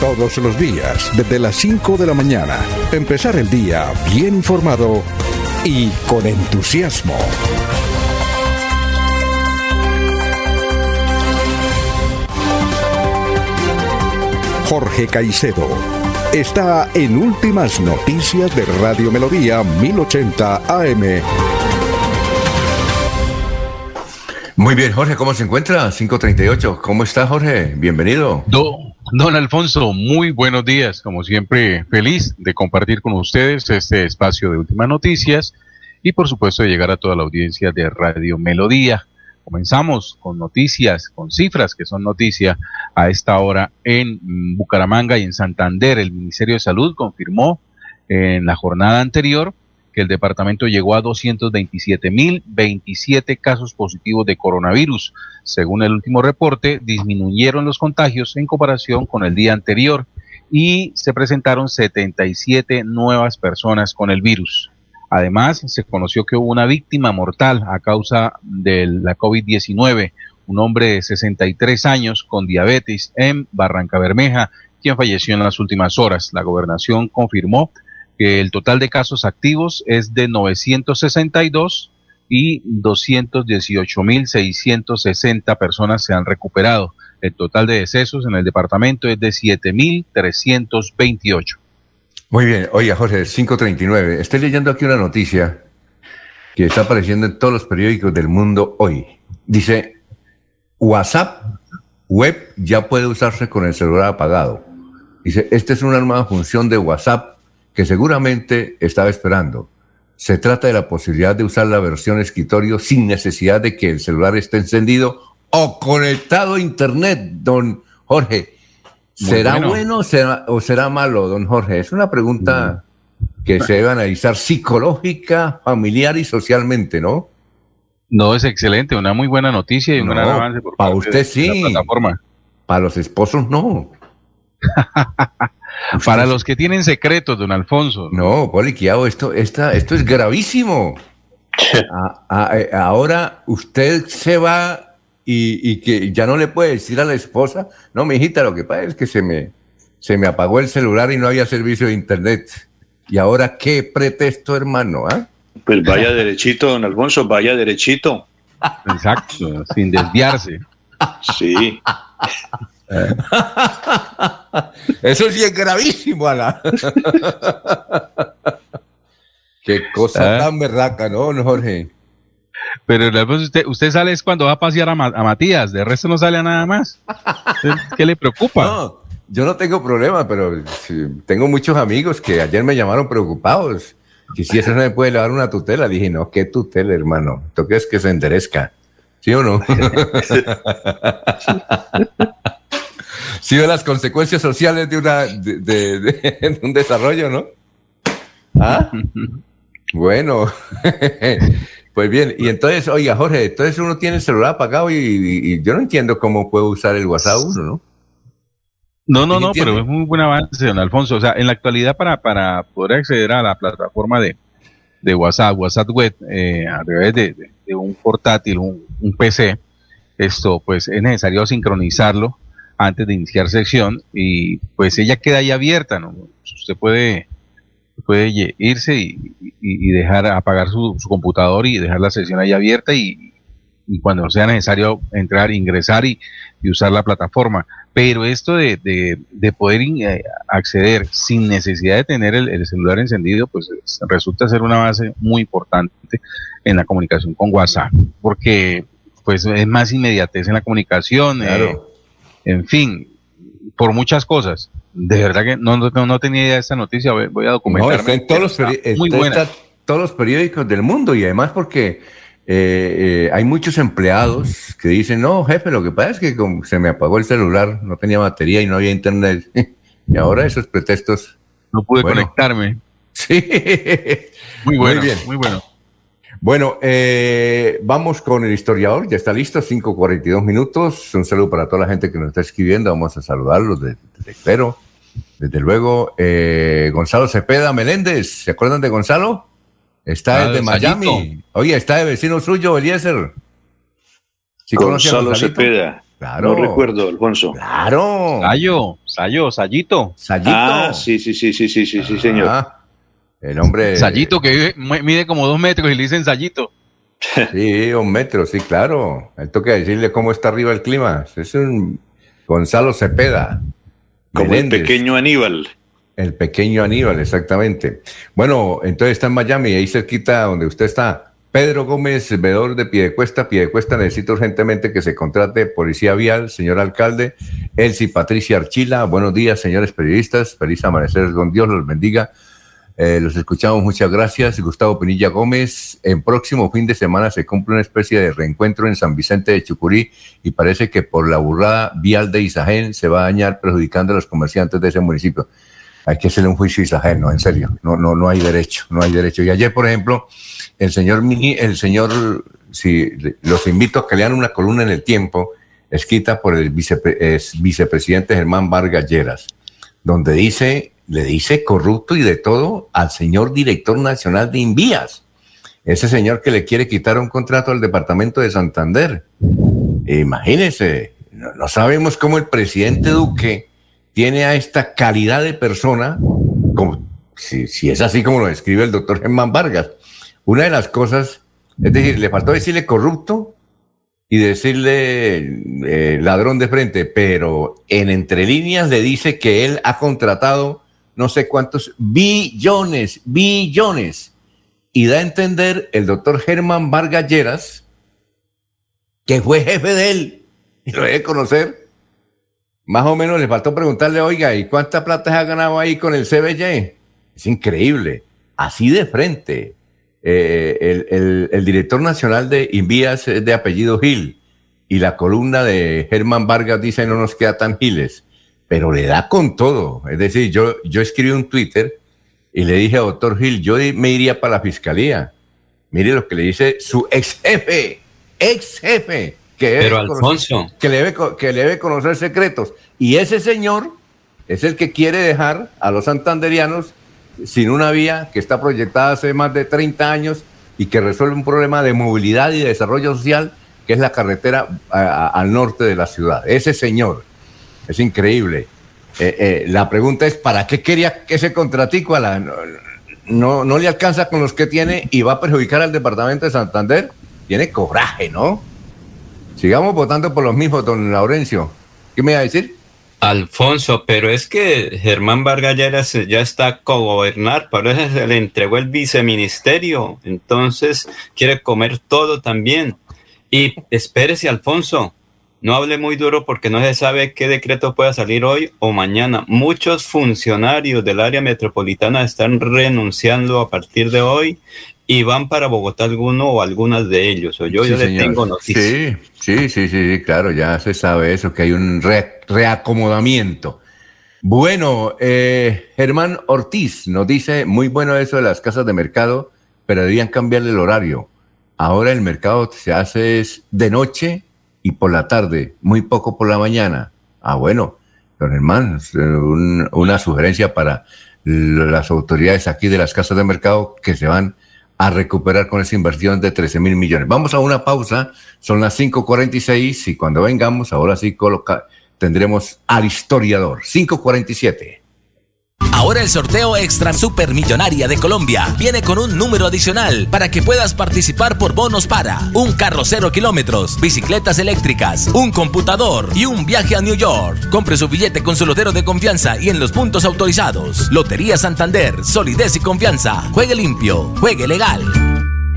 Todos los días, desde las 5 de la mañana, empezar el día bien informado y con entusiasmo. Jorge Caicedo está en Últimas Noticias de Radio Melodía 1080 AM. Muy bien, Jorge, ¿cómo se encuentra? 538. ¿Cómo está, Jorge? Bienvenido. Do- don Alfonso, muy buenos días. Como siempre, feliz de compartir con ustedes este espacio de últimas noticias y, por supuesto, de llegar a toda la audiencia de Radio Melodía. Comenzamos con noticias, con cifras que son noticia a esta hora en Bucaramanga y en Santander. El Ministerio de Salud confirmó en la jornada anterior que el departamento llegó a 227.027 casos positivos de coronavirus. Según el último reporte, disminuyeron los contagios en comparación con el día anterior y se presentaron 77 nuevas personas con el virus. Además, se conoció que hubo una víctima mortal a causa de la COVID-19, un hombre de 63 años con diabetes en Barranca Bermeja, quien falleció en las últimas horas. La gobernación confirmó que el total de casos activos es de 962 y 218.660 personas se han recuperado. El total de decesos en el departamento es de 7.328. Muy bien. Oiga, Jorge, 539. Estoy leyendo aquí una noticia que está apareciendo en todos los periódicos del mundo hoy. Dice, WhatsApp web ya puede usarse con el celular apagado. Dice, esta es una nueva función de WhatsApp que seguramente estaba esperando. Se trata de la posibilidad de usar la versión escritorio sin necesidad de que el celular esté encendido o conectado a Internet, don Jorge. ¿Será bueno. bueno, será- o será malo, don Jorge? Es una pregunta que se debe analizar psicológica, familiar y socialmente, ¿no? No, es excelente, una muy buena noticia y un No, gran avance por para parte usted de sí. la plataforma. Para los esposos no. Para los que tienen secretos, don Alfonso. No, Poliquiao, esto, esta, esto es gravísimo. A- a- eh, ahora usted se va y, y que ya no le puede decir a la esposa, no, mi hijita, lo que pasa es que se me, se me apagó el celular y no había servicio de internet. Y ahora, ¿qué pretexto, hermano? ah? Pues vaya derechito, don Alfonso, vaya derechito. Exacto, sin desviarse. Sí. Eso sí es gravísimo, Ala. Qué cosa Ah. tan berraca, ¿no, Jorge? Pero usted, usted sale es cuando va a pasear a, Ma- a Matías, de resto no sale a nada más. ¿Qué le preocupa? No, yo no tengo problema, pero sí, tengo muchos amigos que ayer me llamaron preocupados. Que si eso no me puede dar una tutela, dije, no, ¿qué tutela, hermano? ¿Tú crees que se enderezca? ¿Sí o no? sí, de las consecuencias sociales de, una, de, de- de un desarrollo, ¿no? ¿Ah? Bueno, pues bien, y entonces, oiga, Jorge, entonces uno tiene el celular apagado y, y- y yo no entiendo cómo puede usar el WhatsApp uno, ¿no? No, no, ¿Sí no, entiende? pero es un buen avance, don Alfonso. O sea, en la actualidad para, para poder acceder a la plataforma de, de WhatsApp, WhatsApp Web, eh, a través de, de- de un portátil, un, un PC, esto pues es necesario sincronizarlo antes de iniciar sección y pues ella queda ahí abierta, ¿no? Usted puede, puede irse y, dejar apagar su, computador y dejar la sesión ahí abierta y, y cuando sea necesario entrar, ingresar y, usar la plataforma. Pero esto de, de- de poder eh, acceder sin necesidad de tener el, el celular encendido, pues es- resulta ser una base muy importante en la comunicación con WhatsApp, porque pues es más inmediatez en la comunicación, eh. En fin, por muchas cosas. De verdad que no, no, no tenía idea de esta noticia, voy, a No, documentarme. está en todos los, Está peri- muy está- buena. está en todos los periódicos del mundo y además porque eh, eh, hay muchos empleados que dicen, no, jefe, lo que pasa es que como se me apagó el celular, no tenía batería y no había internet. y ahora esos pretextos... No pude Bueno. conectarme. Sí. Muy bueno, bien. muy bueno. Bueno, eh, vamos con el historiador, ya está listo, 5.42 minutos. Un saludo para toda la gente que nos está escribiendo, vamos a saludarlos desde, desde Espero. Desde luego, eh, Gonzalo Cepeda Meléndez, ¿se acuerdan de Gonzalo? Está Ah, desde de Miami. Sayito. Oye, está de vecino suyo, Eliezer. ¿Sí Gonzalo? Cepeda. Claro. No recuerdo, Alfonso. Claro. Sayo, Sayo, Sayito. Sayito. Ah, sí, sí, sí, sí, sí, sí, sí, señor. El hombre. Sayito que vive- mu- mide como dos metros y le dicen Sayito. Sí, un metro, sí, claro. Él toca decirle cómo está arriba el clima. Es un Gonzalo Cepeda. Como el pequeño Aníbal. El pequeño Aníbal, exactamente. Bueno, entonces está en Miami, ahí cerquita donde usted está. Pedro Gómez, veedor de Piedecuesta. Piedecuesta necesita urgentemente que se contrate policía vial, señor alcalde. Elsie Patricia Archila, buenos días, señores periodistas. Feliz amanecer con Dios, los bendiga. Eh, los escuchamos, muchas gracias. Gustavo Pinilla Gómez. En próximo fin de semana se cumple una especie de reencuentro en San Vicente de Chucurí y parece que por la burrada vial de Isagen se va a dañar perjudicando a los comerciantes de ese municipio. Hay que hacerle un juicio a Isagen, no, en serio. No, no, no hay derecho, no hay derecho. Y ayer, por ejemplo, el señor el señor, si los invito a que lean una columna en el tiempo, escrita por el vicepre- es vicepresidente Germán Vargas Lleras, donde dice, le dice corrupto y de todo al señor director nacional de Invías, ese señor que le quiere quitar un contrato al departamento de Santander. Imagínense, no, no sabemos cómo el presidente Duque tiene a esta calidad de persona, como, si, si es así como lo describe el doctor Germán Vargas. Una de las cosas, es decir, le faltó decirle corrupto y decirle eh, ladrón de frente, pero en entre líneas le dice que él ha contratado no sé cuántos billones, billones. Y da a entender el doctor Germán Vargas Lleras, que fue jefe de él, y lo debe conocer. Más o menos le faltó preguntarle, oiga, ¿y cuánta plata se ha ganado ahí con el CBY? Es increíble. Así de frente. Eh, el, el- el director nacional de Invías es de apellido Gil y la columna de Germán Vargas dice no nos queda tan giles, pero le da con todo. Es decir, yo, yo escribí un Twitter y le dije a doctor Gil, yo me iría para la fiscalía. Mire lo que le dice su ex jefe, ex jefe, que, debe Pero, conocer- Alfonso. que, le debe, co- que le debe conocer secretos. Y ese señor es el que quiere dejar a los santanderianos sin una vía que está proyectada hace más de 30 años y que resuelve un problema de movilidad y de desarrollo social, que es la carretera a- a- al norte de la ciudad. Ese señor, es increíble. Eh, eh, la pregunta es, ¿para qué quería ese contratico? A la, no, no, le alcanza con los que tiene y va a perjudicar al departamento de Santander. Tiene coraje, ¿no? Sigamos votando por los mismos, don Laurencio. ¿Qué me iba a decir? Alfonso, pero es que Germán Vargas ya está a cogobernar, por eso se le entregó el viceministerio, entonces quiere comer todo también. Y espérese, Alfonso, no hable muy duro porque no se sabe qué decreto pueda salir hoy o mañana. Muchos funcionarios del área metropolitana están renunciando a partir de hoy y van para Bogotá alguno o algunas de ellos. O yo, Sí, yo le tengo noticias. Sí, sí, sí, sí, claro, ya se sabe eso, que hay un re- reacomodamiento. Bueno, eh, Germán Ortiz nos dice, muy bueno eso de las casas de mercado, pero debían cambiarle el horario. Ahora el mercado se hace es de noche y por la tarde, muy poco por la mañana. Ah, bueno, don Germán, una sugerencia para las autoridades aquí de las casas de mercado que se van a recuperar con esa inversión de 13 mil millones. Vamos a una pausa, son las 5.46 y cuando vengamos, ahora sí coloca, tendremos al historiador. 5.47. Ahora el sorteo Extra Super Millonaria de Colombia viene con un número adicional para que puedas participar por bonos para un carro cero kilómetros, bicicletas eléctricas, un computador y un viaje a New York. Compre su billete con su lotero de confianza y en los puntos autorizados. Lotería Santander, solidez y confianza. Juegue limpio, juegue legal.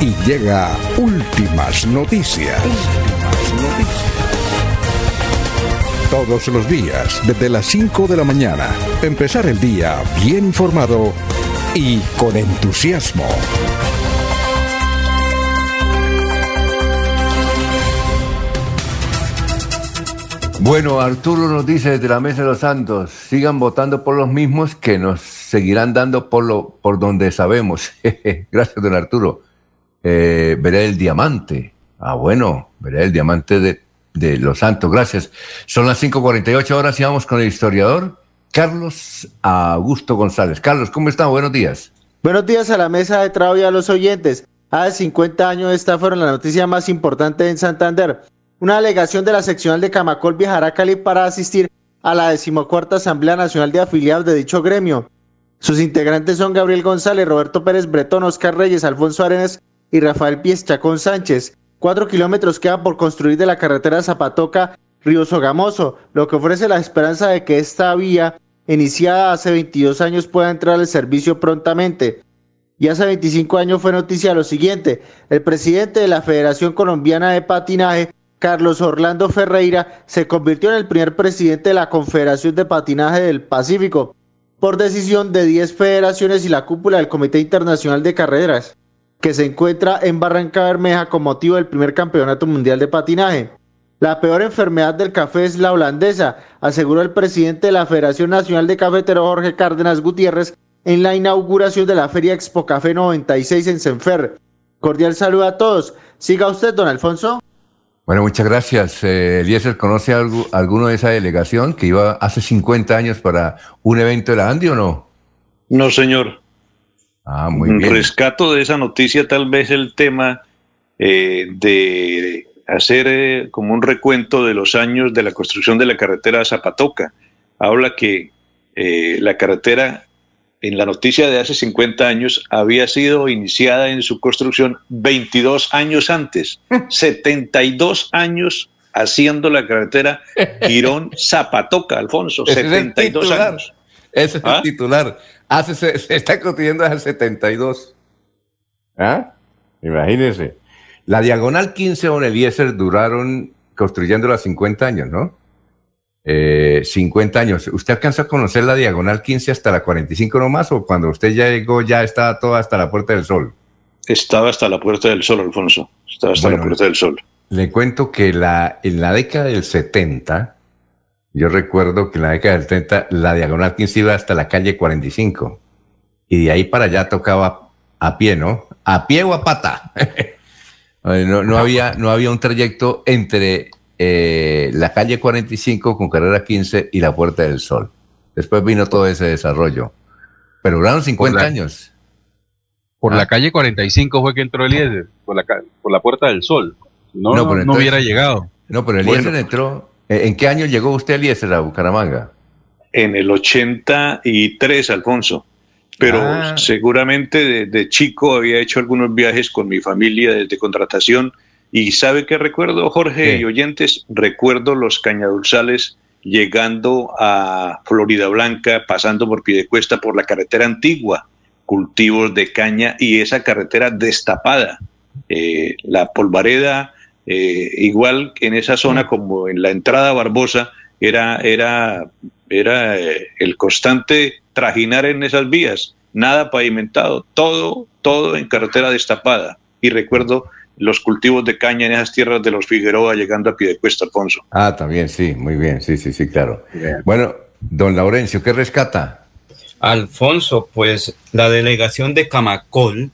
y llega últimas noticias. Todos los días, desde las 5 de la mañana, empezar el día bien informado y con entusiasmo. Bueno, Arturo nos dice desde la Mesa de los Santos, sigan votando por los mismos que nos seguirán dando por, lo, por donde sabemos. Gracias, don Arturo. Eh, veré el diamante. Ah, bueno, veré el diamante de, de los Santos. Gracias. Son las 5.48 horas y vamos con el historiador Carlos Augusto González. Carlos, ¿cómo está? Buenos días. Buenos días a la mesa de trabajo y a los oyentes. Hace 50 años esta fueron la noticia más importante en Santander. Una delegación de la seccional de Camacol viajará a Cali para asistir a la decimocuarta Asamblea Nacional de Afiliados de dicho gremio. Sus integrantes son Gabriel González, Roberto Pérez Bretón, Oscar Reyes, Alfonso Arenas y Rafael Pies Chacón Sánchez. Cuatro kilómetros quedan por construir de la carretera Zapatoca Río Sogamoso, lo que ofrece la esperanza de que esta vía, iniciada hace 22 años, pueda entrar al servicio prontamente. Y hace 25 años fue noticia lo siguiente, el presidente de la Federación Colombiana de Patinaje, Carlos Orlando Ferreira, se convirtió en el primer presidente de la Confederación de Patinaje del Pacífico, por decisión de 10 federaciones y la cúpula del Comité Internacional de Carreras, que se encuentra en Barranca Bermeja con motivo del primer Campeonato Mundial de Patinaje. La peor enfermedad del café es la holandesa, aseguró el presidente de la Federación Nacional de Cafeteros Jorge Cárdenas Gutiérrez en la inauguración de la Feria Expo Café 96 en Senfer. Cordial saludo a todos. Siga usted, don Alfonso. Bueno, muchas gracias. Eh, Eliezer, ¿conoce algo, alguno de esa delegación que iba hace 50 años para un evento de la Andy o no? No, señor. Ah, muy bien. Rescato de esa noticia tal vez el tema eh, de hacer eh, como un recuento de los años de la construcción de la carretera Zapatoca. Habla que eh, la carretera en la noticia de hace 50 años había sido iniciada en su construcción 22 años antes, 72 años haciendo la carretera Girón-Zapatoca, Alfonso, Ese es el 72 titular. años. Ese es ¿Ah? el titular. Hace, se, se está construyendo hace 72. ¿Ah? Imagínense. La diagonal 15 o Eliezer duraron construyéndola 50 años, ¿no? Eh, 50 años. ¿Usted alcanza a conocer la diagonal 15 hasta la 45 nomás o cuando usted ya llegó ya estaba todo hasta la Puerta del Sol? Estaba hasta la Puerta del Sol, Alfonso. Estaba hasta Bueno, la Puerta del Sol. Le cuento que la, en la década del 70, yo recuerdo que en la década del 70 la diagonal 15 iba hasta la calle 45 y de ahí para allá tocaba a pie, ¿no? A pie o a pata. No, no había, no había un trayecto entre eh, la calle 45 con carrera 15 y la Puerta del Sol. Después vino todo ese desarrollo. Pero duraron 50 Por la- años. Por Ah. la calle 45 fue que entró Eliezer, por la, por la Puerta del Sol. No, no, hubiera llegado. No, pero Bueno. Eliezer entró. Eh, ¿En qué año llegó usted, Eliezer, a Bucaramanga? En el 83, Alfonso. Pero Ah. seguramente de, de chico había hecho algunos viajes con mi familia desde contratación. Y ¿sabe qué recuerdo, Jorge y oyentes? Recuerdo los cañadulzales llegando a Florida Blanca, pasando por Piedecuesta, por la carretera antigua, cultivos de caña y esa carretera destapada. Eh, la polvareda, eh, igual en esa zona como en la entrada a Barbosa, era, era, era eh, el constante trajinar en esas vías, nada pavimentado, todo, todo en carretera destapada. Y recuerdo los cultivos de caña en esas tierras de los Figueroa llegando a Piedecuesta, Alfonso. Ah, también, sí, muy bien, sí, sí, sí, claro. Bueno, don Laurencio, ¿qué rescata? Alfonso, pues la delegación de Camacol,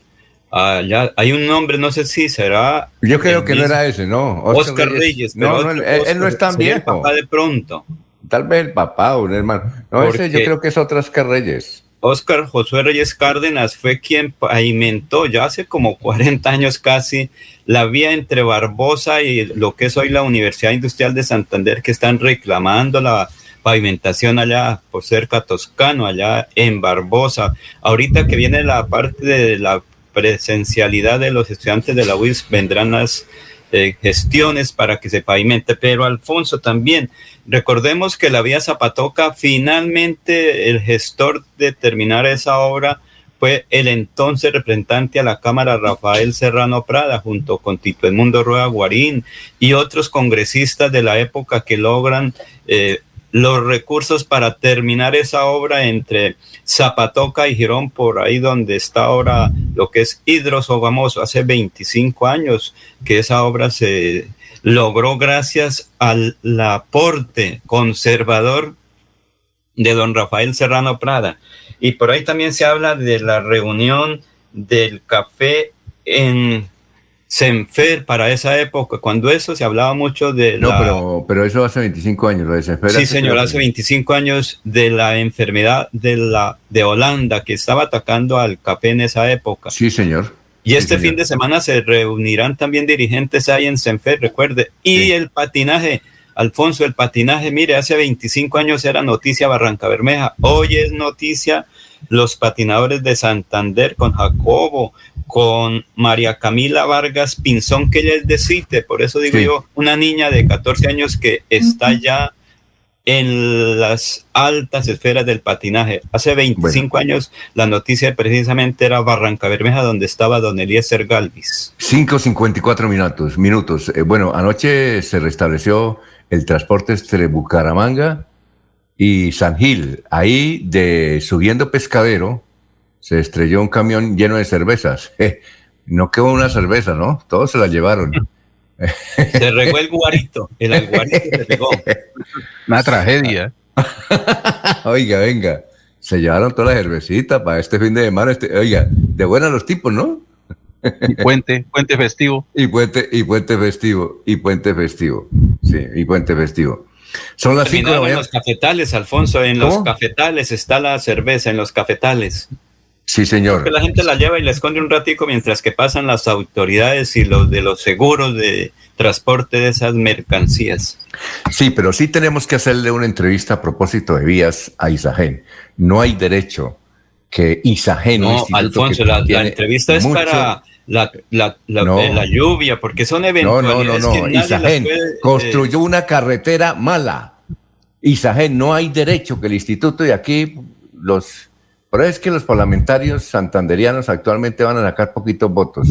allá hay un nombre, no sé si será. Yo creo que no era ese, ¿no? Oscar, Reyes. No, pero no, él, él no Oscar, es tan el papá de pronto. Tal vez el papá o un hermano. No, ese yo creo que es otro Oscar Reyes. Oscar Josué Reyes Cárdenas fue quien pavimentó ya hace como 40 años casi la vía entre Barbosa y lo que es hoy la Universidad Industrial de Santander que están reclamando la pavimentación allá por cerca Toscano, allá en Barbosa. Ahorita que viene la parte de la presencialidad de los estudiantes de la UIS, vendrán las eh, gestiones para que se pavimente. Pero Alfonso también, recordemos que la vía Zapatoca, finalmente el gestor de terminar esa obra fue el entonces representante a la Cámara Rafael Serrano Prada, junto con Tito Edmundo Rueda Guarín y otros congresistas de la época que logran eh, los recursos para terminar esa obra entre Zapatoca y Girón, por ahí donde está ahora lo que es Hidrosogamoso, hace 25 años que esa obra se logró gracias al aporte conservador de don Rafael Serrano Prada. Y por ahí también se habla de la reunión del café en Senfer para esa época, cuando eso se hablaba mucho de No, pero, pero eso hace 25 años, lo de Senfer Sí, señor, hace 25 años de la enfermedad de la de Holanda que estaba atacando al café en esa época. Sí, señor. Y este señor. fin de semana se reunirán también dirigentes ahí en Senfer, recuerde. Y el patinaje, Alfonso, el patinaje, mire, hace 25 años era noticia Barranca Bermeja, hoy es noticia los patinadores de Santander con Jacobo, con María Camila Vargas Pinzón, que ella es de CITE, por eso digo Sí. yo, una niña de 14 años que está ya en las altas esferas del patinaje. Hace 25 años la noticia precisamente era Barranca Bermeja, donde estaba don Eliezer Galvis. 5.54 minutos. minutos. Eh, bueno, anoche se restableció el transporte entre Bucaramanga y San Gil. Ahí, de subiendo Pescadero, se estrelló un camión lleno de cervezas. No quedó una cerveza, ¿no? Todos se la llevaron. Se regó el guarito, el guarito se regó. Una tragedia. Oiga, venga. Se llevaron todas las cervecitas para este fin de semana. Este, oiga, de buena los tipos, ¿no? Y puente, puente festivo. Y puente, y puente festivo, y puente festivo. Sí, y puente festivo. Son las 5 de la Terminaron en mañana. los cafetales, Alfonso, en los cafetales está la cerveza, en los cafetales. Sí, señor. Que la gente la lleva y la esconde un ratico mientras que pasan las autoridades y los de los seguros de transporte de esas mercancías. Sí, pero sí tenemos que hacerle una entrevista a propósito de vías a Isagen. No hay derecho que Isagen... No, Alfonso, la, entrevista es mucho- para la, la, la- No. la lluvia, porque son No, eventualidades no, no, no. las Isagen puede, eh, construyó una carretera mala. Isagen, no hay derecho que el instituto y aquí los... Pero es que los parlamentarios santanderianos actualmente van a sacar poquitos votos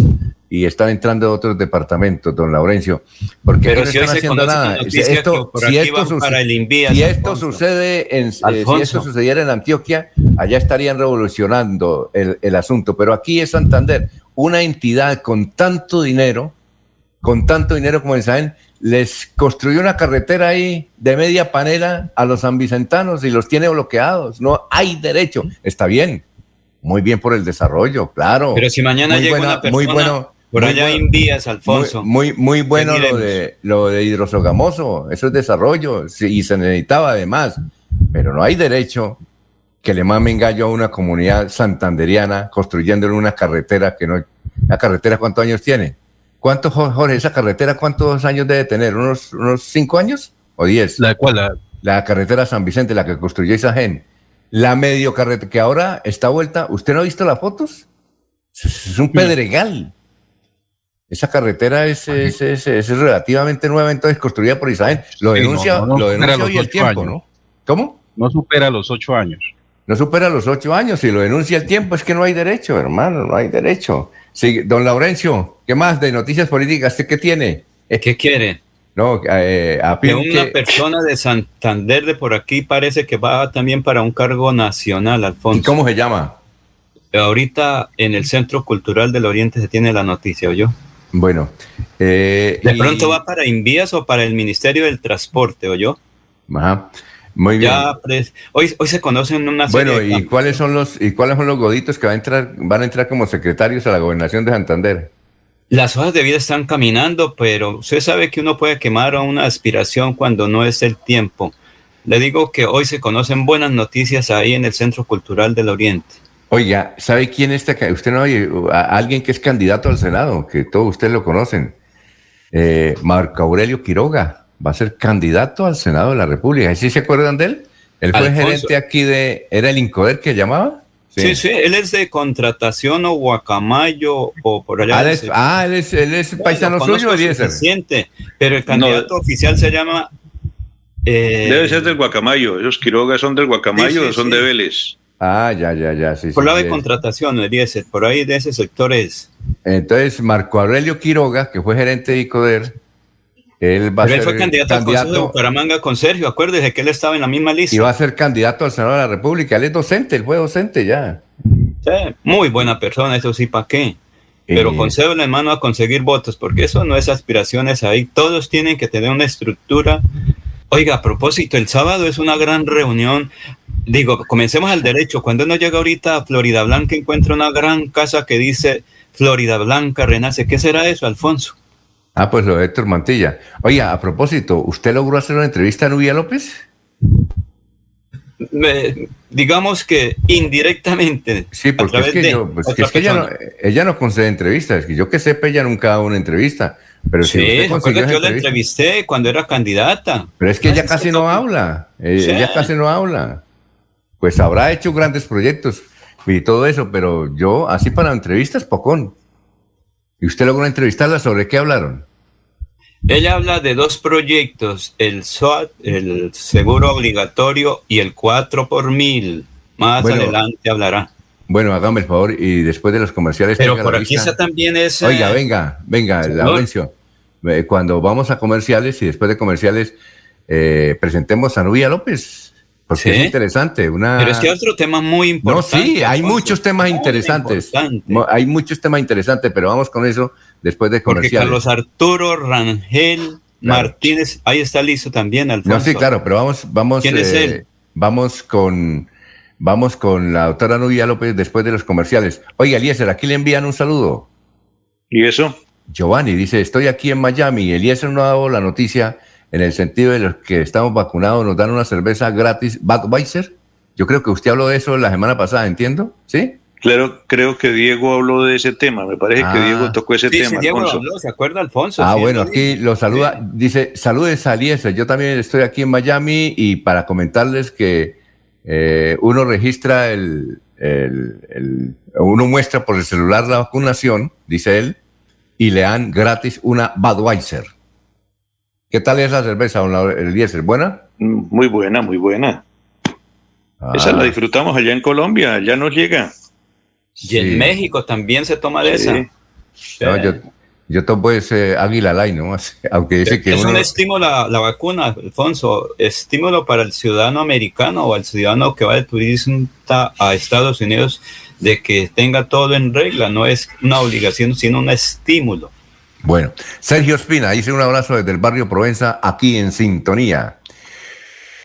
y están entrando de otros departamentos, don Laurencio, porque Pero no si están haciendo nada. Si esto, que por si esto van suce- para el Invías, si esto Alfonso. sucede en, eh, si esto sucediera en Antioquia, allá estarían revolucionando el, el asunto. Pero aquí es Santander, una entidad con tanto dinero, con tanto dinero como el Saén, les construyó una carretera ahí de media panela a los sanvicentanos y los tiene bloqueados. No hay derecho. Está bien, muy bien por el desarrollo, claro. Pero si mañana Muy llega buena- una persona muy bueno, por muy allá bueno. en Vías, Alfonso. Muy, muy, muy bueno ¿qué lo de, lo de hidrosogamoso, eso es desarrollo, y se necesitaba además, pero no hay derecho que le mamen gallo a una comunidad santanderiana construyéndole una carretera que no... ¿La carretera cuántos años tiene? ¿Cuántos, Jo- Jorge, esa carretera cuántos años debe tener? ¿Unos, unos cinco años o diez? ¿La cuál? La, carretera San Vicente, la que construyó Isagen. La medio carretera que ahora está vuelta, ¿usted no ha visto las fotos? Es un pedregal. Esa carretera es, es, es- es relativamente nueva, entonces construida por Isagen. Lo Sí, denuncia, no, no, no lo denuncia hoy el tiempo, años. ¿no? ¿Cómo? No supera los ocho años. No supera los ocho años. Si lo denuncia el tiempo, es que no hay derecho, hermano, no hay derecho. Sí, don Laurencio, ¿qué más de noticias políticas? ¿Usted qué tiene? ¿Qué quiere? No, eh, a Que una que- persona de Santander de por aquí parece que va también para un cargo nacional, Alfonso. ¿Y cómo se llama? Ahorita en el Centro Cultural del Oriente se tiene la noticia, ¿oyó? Bueno. eh, De y- pronto va para Invías o para el Ministerio del Transporte, ¿o yo? Ajá. Muy bien. Ya, pres- hoy, hoy se conocen una serie Bueno, ¿y cuáles son los y cuáles son los goditos que van a entrar van a entrar como secretarios a la gobernación de Santander? Las hojas de vida están caminando, pero usted sabe que uno puede quemar a una aspiración cuando no es el tiempo. Le digo que hoy se conocen buenas noticias ahí en el Centro Cultural del Oriente. Oiga, ¿sabe quién está? Usted no oye a alguien que es candidato al Senado, que todos ustedes lo conocen. Eh, Marco Aurelio Quiroga va a ser candidato al Senado de la República. ¿Sí se acuerdan de él? Él fue Alfonso. gerente aquí de. ¿Era el Incoder que llamaba? Sí. sí, él es de contratación o guacamayo o por allá. Ah, él es, ah, él es, él es paisano conozco suyo, suficiente, pero el candidato oficial se llama... eh, Debe ser del Guacamayo. Esos Quirogas son del Guacamayo Sí, sí, o son sí. de Vélez. Ah, ya, ya, ya, sí. por sí, lado de contratación, Eliezer, por ahí de ese sector es. Entonces, Marco Aurelio Quiroga, que fue gerente de Icoder, él va Pero a ser fue candidato, al Consejo de Bucaramanga con Sergio, acuérdese que él estaba en la misma lista. y va a ser candidato al Senado de la República. Él es docente, él fue docente ya. Sí, muy buena persona, eso sí, ¿para qué? Pero Eh. consejo en mano a conseguir votos, porque eso no es aspiraciones ahí. Todos tienen que tener una estructura. Oiga, a propósito, el sábado es una gran reunión. Digo, comencemos al derecho. Cuando uno llega ahorita a Florida Blanca, encuentra una gran casa que dice Florida Blanca renace. ¿Qué será eso, Alfonso? Ah, pues lo de Héctor Mantilla. Oiga, a propósito, ¿usted logró hacer una entrevista a Nubia López? Me- digamos que indirectamente. Sí, porque es que, de yo- pues, que es ella, no, ella no concede entrevistas. Que yo que sepa, ella nunca ha dado una entrevista. Pero si Sí, usted ¿se consiguió acuerda que esa yo la entrevisté cuando era candidata. Pero es que ella casi no habla. Eh, Sí. Ella casi no habla. Pues habrá hecho grandes proyectos y todo eso, pero yo, así para entrevistas, pocón. ¿Y usted logró entrevistarla sobre qué hablaron? Ella habla de dos proyectos, el SOAT, el seguro obligatorio y el 4 por mil. Más Bueno. adelante hablará. Bueno, hágame el favor y después de los comerciales. Pero por aquí lista. está también ese... Oiga, venga, venga. Laurencio. Eh, Cuando vamos a comerciales y después de comerciales, eh, presentemos a Nubia López. Porque Sí. es interesante. Una... Pero es que otro tema muy No, importante. sí, hay muchos temas interesantes. importante. Hay muchos temas interesantes, pero vamos con eso después de Porque comerciales. Carlos Arturo Rangel Martínez, ahí está listo también, Alfonso. No, sí, claro, pero vamos, vamos, ¿Quién es eh, él? vamos con, vamos con la doctora Nubia López después de los comerciales. Oiga, Eliezer, aquí le envían un saludo. ¿Y eso? Giovanni dice, estoy aquí en Miami. Eliezer no ha dado la noticia en el sentido de los que estamos vacunados, nos dan una cerveza gratis, Budweiser. Yo creo que usted habló de eso la semana pasada, ¿entiendo? ¿Sí? Claro, creo que Diego habló de ese tema. Me parece Ah. que Diego tocó ese Sí, sí, tema, Diego Alfonso. habló, ¿se acuerda, Alfonso? Ah, Sí, bueno, aquí lo saluda, dice, saludes a Eliezer, yo también estoy aquí en Miami y para comentarles que eh, uno registra el, el- el- uno muestra por el celular la vacunación, dice él, y le dan gratis una Budweiser. ¿Qué tal es la cerveza, don Eliezer? ¿Buena? Mm, Muy buena, muy buena. Esa Ah, la disfrutamos allá en Colombia, allá nos llega. Y en México también se toma de Sí. esa. no, yo, yo tomo ese Águila Line, ¿no? Aunque dice que es uno... un estímulo la, la vacuna, Alfonso, estímulo para el ciudadano americano o al ciudadano que va de turista a Estados Unidos de que tenga todo en regla, no es una obligación, sino un estímulo. Bueno, Sergio Espina dice un abrazo desde el barrio Provenza, aquí en sintonía.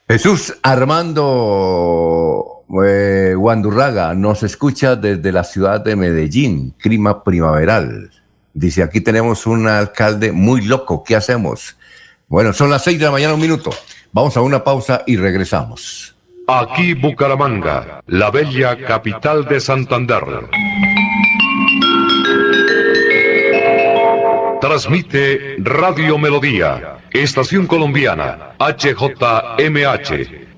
Jesús Armando eh, Guandurraga nos escucha desde la ciudad de Medellín, clima primaveral. Dice, aquí tenemos un alcalde muy loco, ¿qué hacemos? Bueno, son las seis de la mañana, un minuto. Vamos a una pausa y regresamos. Aquí Bucaramanga, la bella capital de Santander. Transmite Radio Melodía, Estación Colombiana, HJMH,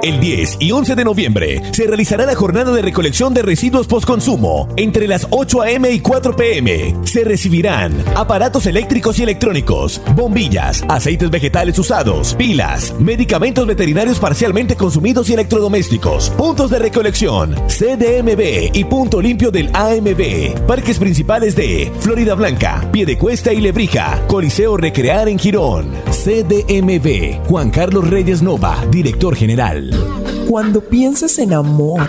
El 10 y 11 de noviembre se realizará la jornada de recolección de residuos postconsumo entre las 8 a.m. y 4 p.m. Se recibirán aparatos eléctricos y electrónicos, bombillas, aceites vegetales usados, pilas, medicamentos veterinarios parcialmente consumidos y electrodomésticos, puntos de recolección, CDMB y punto limpio del AMB, parques principales de Florida Blanca, Piedecuesta y Lebrija, Coliseo Recrear en Girón, CDMB, Juan Carlos Reyes Nova, director general. Cuando pienses en amor,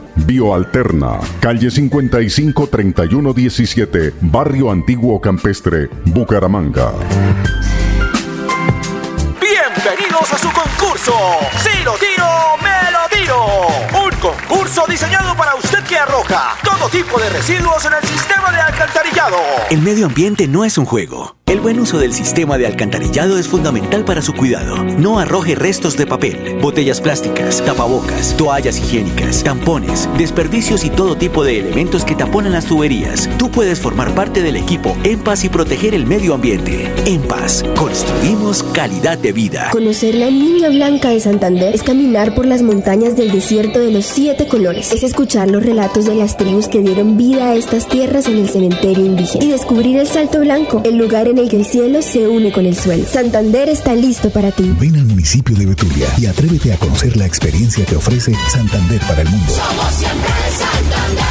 Bioalterna, calle 55 3117, Barrio Antiguo Campestre, Bucaramanga. Bienvenidos a su concurso. Si lo concurso diseñado para usted que arroja todo tipo de residuos en el sistema de alcantarillado. El medio ambiente no es un juego. El buen uso del sistema de alcantarillado es fundamental para su cuidado. No arroje restos de papel, botellas plásticas, tapabocas, toallas higiénicas, tampones, desperdicios y todo tipo de elementos que taponan las tuberías. Tú puedes formar parte del equipo En Paz y proteger el medio ambiente. En Paz, construimos calidad de vida. Conocer la Niña Blanca de Santander es caminar por las montañas del desierto de los siete colores. Es escuchar los relatos de las tribus que dieron vida a estas tierras en el cementerio indígena. Y descubrir el Salto Blanco, el lugar en el que el cielo se une con el suelo. Santander está listo para ti. Ven al municipio de Betulia y atrévete a conocer la experiencia que ofrece Santander para el mundo. Somos siempre Santander.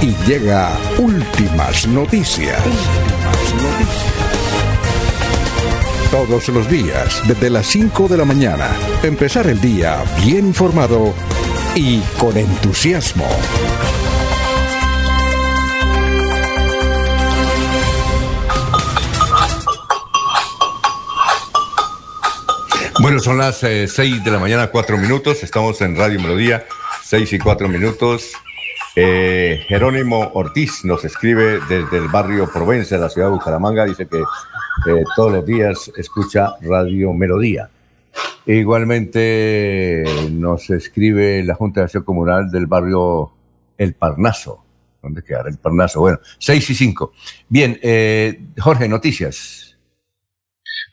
y llega últimas noticias. Todos los días, desde las 5 de la mañana, empezar el día bien informado y con entusiasmo. Bueno, son las 6 de la mañana, 4 minutos. Estamos en Radio Melodía, 6 y 4 minutos. Eh, Jerónimo Ortiz nos escribe desde el barrio Provence, de la ciudad de Bucaramanga. Dice que eh, todos los días escucha Radio Melodía. Igualmente nos escribe la Junta de Acción Comunal del barrio El Parnaso. ¿Dónde queda El Parnaso? Bueno, 6 y 5. Bien, eh, Jorge, noticias.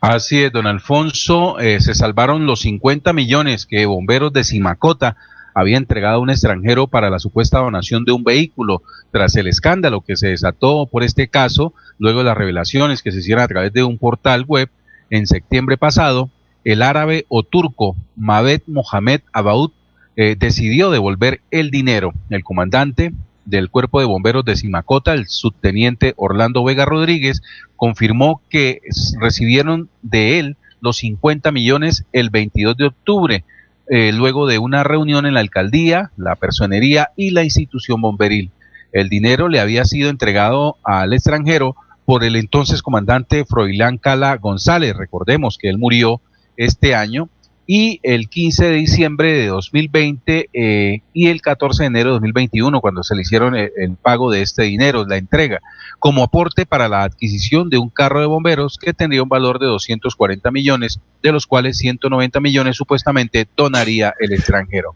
Así es, don Alfonso, eh, se salvaron los 50 millones que bomberos de Simacota había entregado a un extranjero para la supuesta donación de un vehículo tras el escándalo que se desató por este caso, luego de las revelaciones que se hicieron a través de un portal web en septiembre pasado, el árabe o turco Mabed Mohamed Abaud eh, decidió devolver el dinero. El comandante del Cuerpo de Bomberos de Simacota, el subteniente Orlando Vega Rodríguez, confirmó que recibieron de él los 50 millones el 22 de octubre, eh, luego de una reunión en la alcaldía, la personería y la institución bomberil. El dinero le había sido entregado al extranjero por el entonces comandante Froilán Cala González. Recordemos que él murió este año y el 15 de diciembre de 2020 eh, y el 14 de enero de 2021 cuando se le hicieron el, el, pago de este dinero, la entrega, como aporte para la adquisición de un carro de bomberos que tendría un valor de 240 millones, de los cuales 190 millones supuestamente donaría el extranjero.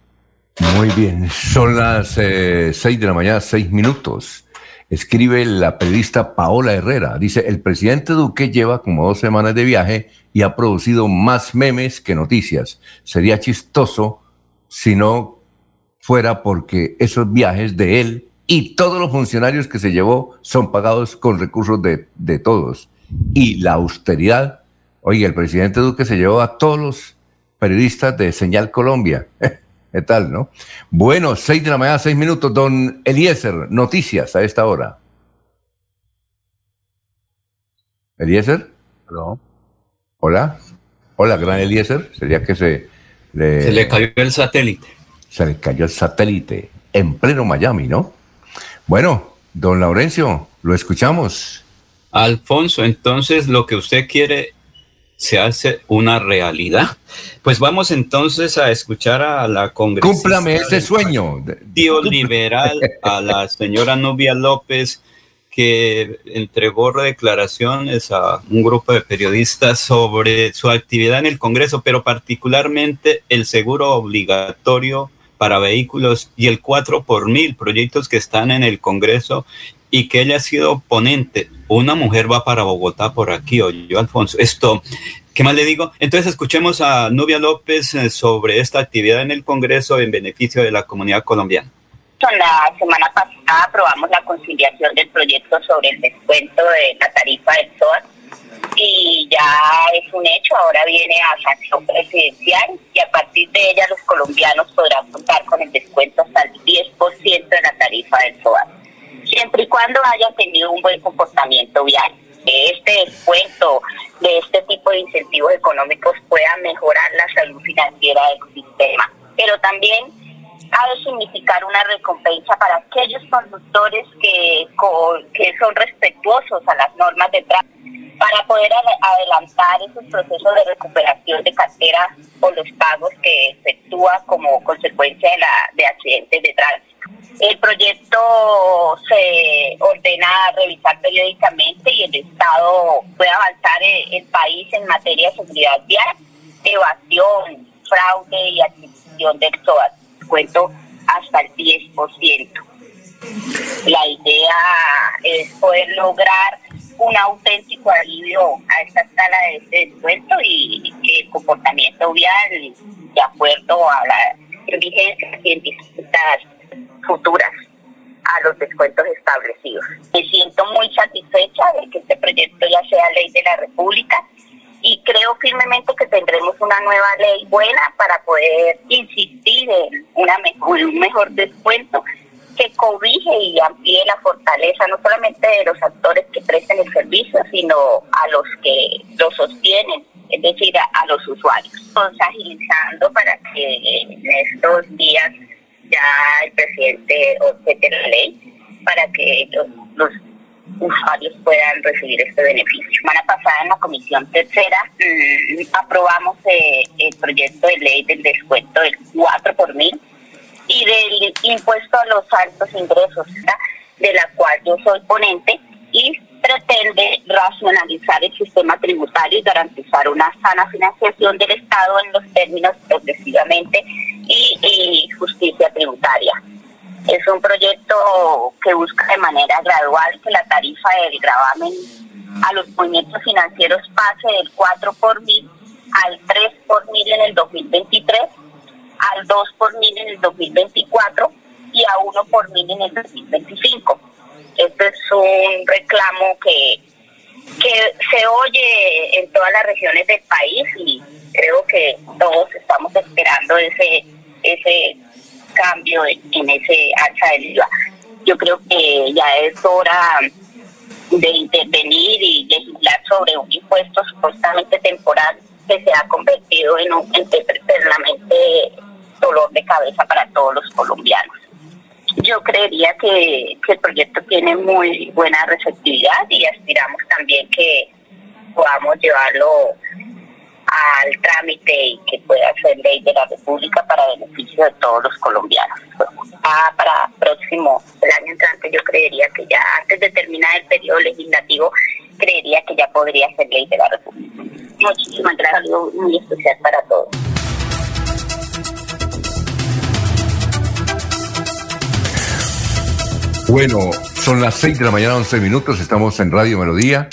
Muy bien, son las eh, 6 de la mañana, 6 minutos. Escribe la periodista Paola Herrera. Dice, el presidente Duque lleva como dos semanas de viaje y ha producido más memes que noticias. Sería chistoso si no fuera porque esos viajes de él y todos los funcionarios que se llevó son pagados con recursos de, de todos. Y la austeridad, oye, el presidente Duque se llevó a todos los periodistas de Señal Colombia. ¿Qué tal, no? Bueno, seis de la mañana, seis minutos. Don Eliezer, noticias a esta hora. ¿Eliezer? No. Hola. Hola, gran Eliezer. Sería que se le, Se le cayó el satélite. se le cayó el satélite en pleno Miami, ¿no? Bueno, don Laurencio, lo escuchamos. Alfonso, entonces lo que usted quiere se hace una realidad. Pues vamos entonces a escuchar a la congresista. Cúmplame ese sueño. Liberal, a la señora Nubia López, que entregó declaraciones a un grupo de periodistas sobre su actividad en el Congreso, pero particularmente el seguro obligatorio para vehículos y el 4 por mil, proyectos que están en el Congreso y que ella ha sido ponente. Una mujer va para Bogotá por aquí, yo, Alfonso. Esto, ¿qué más le digo? Entonces escuchemos a Nubia López eh, sobre esta actividad en el Congreso en beneficio de la comunidad colombiana. La semana pasada aprobamos la conciliación del proyecto sobre el descuento de la tarifa del SOAT y ya es un hecho, ahora viene a sanción presidencial y a partir de ella los colombianos podrán contar con el descuento hasta el 10% de la tarifa del SOAT, siempre y cuando hayan tenido un buen comportamiento vial. Que este descuento de este tipo de incentivos económicos pueda mejorar la salud financiera del sistema, pero también ha de significar una recompensa para aquellos conductores que, son respetuosos a las normas de tránsito para poder ade- adelantar esos procesos de recuperación de cartera o los pagos que efectúa como consecuencia de accidentes de tránsito. El proyecto se ordena revisar periódicamente y el Estado puede avanzar el, el país en materia de seguridad vial, evasión, fraude y adquisición del SOAT. Cuento hasta el 10%. La idea es poder lograr un auténtico alivio a esta escala de este descuento y el comportamiento vial, de acuerdo a las vigencias científicas futuras, a los descuentos establecidos. Me siento muy satisfecha de que este proyecto ya sea ley de la República y creo firmemente que tendremos una nueva ley buena para poder insistir en una mejor, un mejor descuento que cobije y amplíe la fortaleza no solamente de los actores que prestan el servicio, sino a los que lo sostienen, es decir, a, los usuarios. Estamos agilizando para que en estos días ya el presidente objete la ley para que los, los usuarios puedan recibir este beneficio. Semana pasada en la comisión tercera mm, aprobamos eh, el proyecto de ley del descuento del 4 por mil y del impuesto a los altos ingresos, de la cual yo soy ponente y pretende racionalizar el sistema tributario y garantizar una sana financiación del Estado en los términos progresivamente y, justicia tributaria. Es un proyecto que busca de manera gradual que la tarifa del gravamen a los movimientos financieros pase del 4 por mil al 3 por mil en el 2023, al 2 por mil en el 2024 y a 1 por mil en el 2025. Este es un reclamo que, que se oye en todas las regiones del país y creo que todos estamos esperando ese, ese cambio en, ese alza del IVA. Yo creo que ya es hora de intervenir y legislar sobre un impuesto supuestamente temporal que se ha convertido en un dolor de cabeza para todos los colombianos. Yo creería que, que el proyecto tiene muy buena receptividad y aspiramos también que podamos llevarlo al trámite y que pueda ser ley de la República para beneficio de todos los colombianos. Ah, para próximo, el año entrante, yo creería que ya antes de terminar el periodo legislativo, creería que ya podría ser ley de la República. Muchísimas gracias, muy especial para todos. Bueno, son las 6 de la mañana, 11 minutos, estamos en Radio Melodía.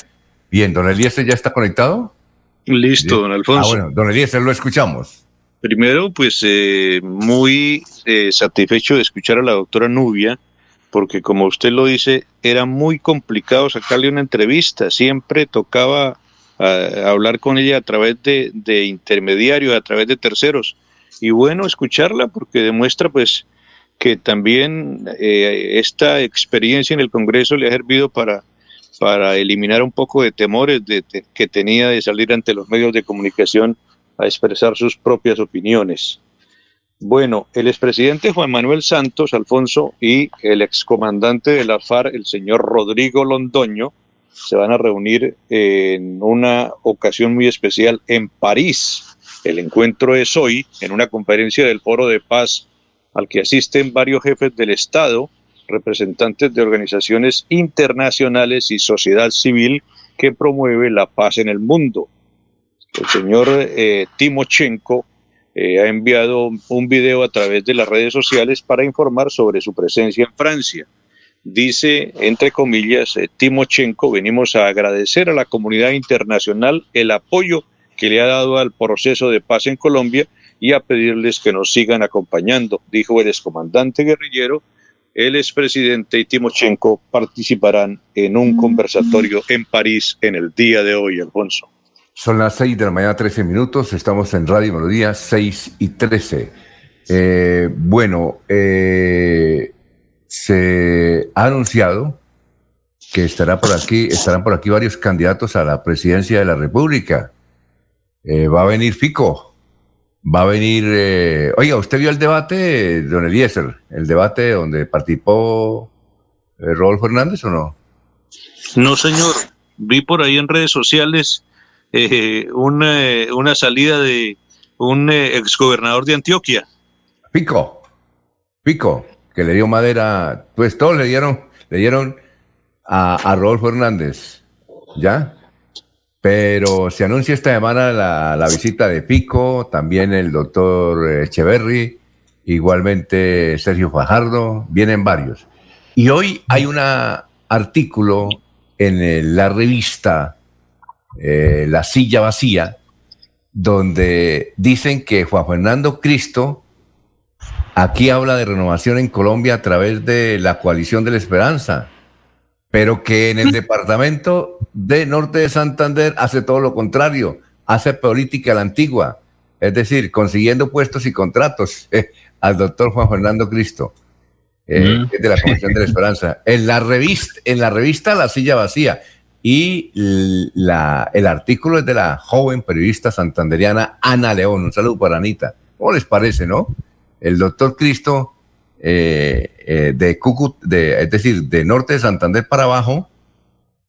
Bien, don Eliezer ya está conectado. Listo, don Alfonso. Ah, bueno, don Eliezer, lo escuchamos. Primero, pues eh, muy eh, satisfecho de escuchar a la doctora Nubia, porque como usted lo dice, era muy complicado sacarle una entrevista. Siempre tocaba ah, hablar con ella a través de, de intermediarios, a través de terceros. y bueno escucharla porque demuestra pues que también eh, esta experiencia en el Congreso le ha servido para, para eliminar un poco de temores de, que tenía de salir ante los medios de comunicación a expresar sus propias opiniones. Bueno, el expresidente Juan Manuel Santos Alfonso y el excomandante de la FARC, el señor Rodrigo Londoño, se van a reunir en una ocasión muy especial en París. El encuentro es hoy en una conferencia del Foro de Paz al que asisten varios jefes del Estado, representantes de organizaciones internacionales y sociedad civil que promueve la paz en el mundo. El señor eh, Timochenko eh, ha enviado un video a través de las redes sociales para informar sobre su presencia en Francia. Dice, entre comillas, eh, Timochenko, venimos a agradecer a la comunidad internacional el apoyo que le ha dado al proceso de paz en Colombia y a pedirles que nos sigan acompañando, dijo el excomandante guerrillero. El expresidente y Timochenko participarán en un conversatorio en París en el día de hoy, Alfonso. Son las 6 de la mañana, 13 minutos. Estamos en Radio Melodía, 6 y 13. Eh, bueno, eh, se ha anunciado que estará por aquí, estarán por aquí varios candidatos a la presidencia de la República. Eh, va a venir Fico, va a venir. Eh, oiga, ¿usted vio el debate, don Eliezer? El debate donde participó eh, Rodolfo Hernández o no? No, señor. Vi por ahí en redes sociales eh, una, una, salida de un exgobernador de Antioquia. Pico. Pico, que le dio madera. Pues todos le dieron, le dieron a, a Rodolfo Hernández. ¿Ya? Pero se anuncia esta semana la, visita de Pico, también el doctor Echeverry, igualmente Sergio Fajardo, vienen varios. Y hoy hay un artículo en la revista eh, La Silla Vacía, donde dicen que Juan Fernando Cristo aquí habla de renovación en Colombia a través de la coalición de la esperanza pero que en el departamento de Norte de Santander hace todo lo contrario, hace política a la antigua, es decir, consiguiendo puestos y contratos eh, al doctor Juan Fernando Cristo, eh, mm. de la Comisión de la Esperanza. En la revista, en la revista La Silla Vacía, y la, el artículo es de la joven periodista santanderiana Ana León. Un saludo para Anita. ¿Cómo les parece, no? El doctor Cristo eh, eh, de Cucut, de, es decir, de norte de Santander para abajo,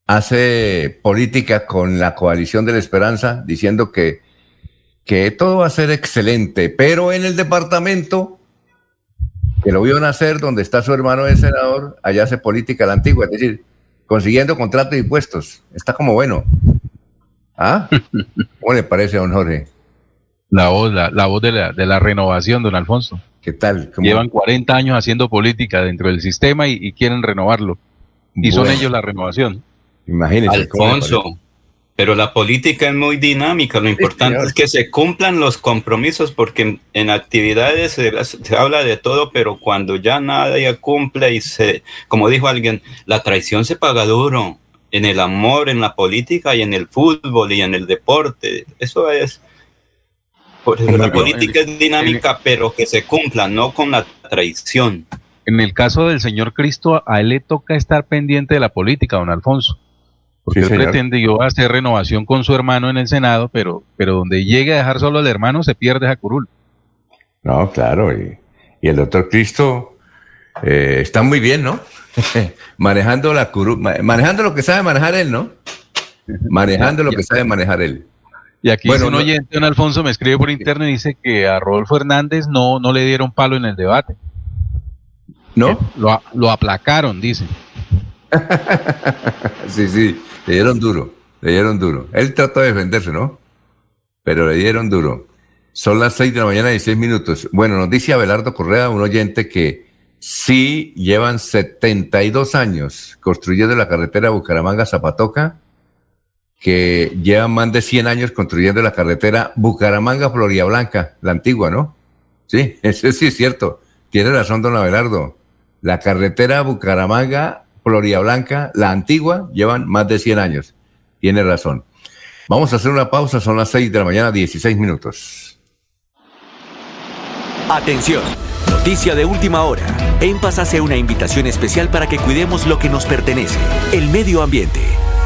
hace política con la coalición de la esperanza, diciendo que, que todo va a ser excelente, pero en el departamento que lo vio nacer, donde está su hermano de senador, allá hace política la antigua, es decir, consiguiendo contratos y puestos. Está como bueno. ¿Ah? ¿Cómo le parece, don Jorge? La voz, la, voz de la, de la renovación, don Alfonso. ¿Qué tal? Llevan 40 años haciendo política dentro del sistema y, quieren renovarlo. Y son ellos la renovación. Imagínense. Alfonso, pero la política es muy dinámica. Lo importante es que se cumplan los compromisos, porque en, actividades se, habla de todo, pero cuando ya nada ya cumple y se, como dijo alguien, la traición se paga duro en el amor, en la política y en el fútbol y en el deporte. Eso es la política es dinámica, pero que se cumpla, no con la traición. En el caso del señor Cristo, a él le toca estar pendiente de la política, don Alfonso. Porque él pretende yo hacer renovación con su hermano en el Senado, pero, pero donde llegue a dejar solo al hermano se pierde a curul. No, claro, y, el doctor Cristo eh, está muy bien, ¿no? manejando la curul, manejando lo que sabe manejar él, ¿no? Manejando lo que sabe manejar él. Y aquí bueno, un oyente, don Alfonso, me escribe por interno y dice que a Rodolfo Hernández no, no le dieron palo en el debate. ¿No? Lo, lo aplacaron, dice. sí, sí, le dieron duro, le dieron duro. Él trató de defenderse, ¿no? Pero le dieron duro. Son las seis de la mañana y seis minutos. Bueno, nos dice Abelardo Correa, un oyente que sí llevan 72 años construyendo la carretera Bucaramanga-Zapatoca que llevan más de 100 años construyendo la carretera Bucaramanga-Floria Blanca, la antigua, ¿no? Sí, eso sí es cierto. Tiene razón, don Abelardo. La carretera Bucaramanga-Floria Blanca, la antigua, llevan más de 100 años. Tiene razón. Vamos a hacer una pausa, son las 6 de la mañana, 16 minutos. Atención, noticia de última hora. En Paz hace una invitación especial para que cuidemos lo que nos pertenece, el medio ambiente.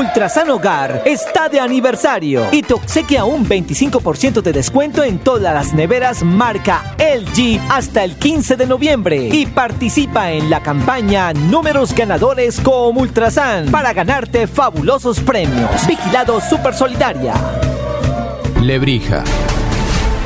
Ultrasan Hogar está de aniversario y te obsequia un 25% de descuento en todas las neveras marca LG hasta el 15 de noviembre y participa en la campaña Números Ganadores con Ultrasan para ganarte fabulosos premios. Vigilado Super Solidaria. Lebrija.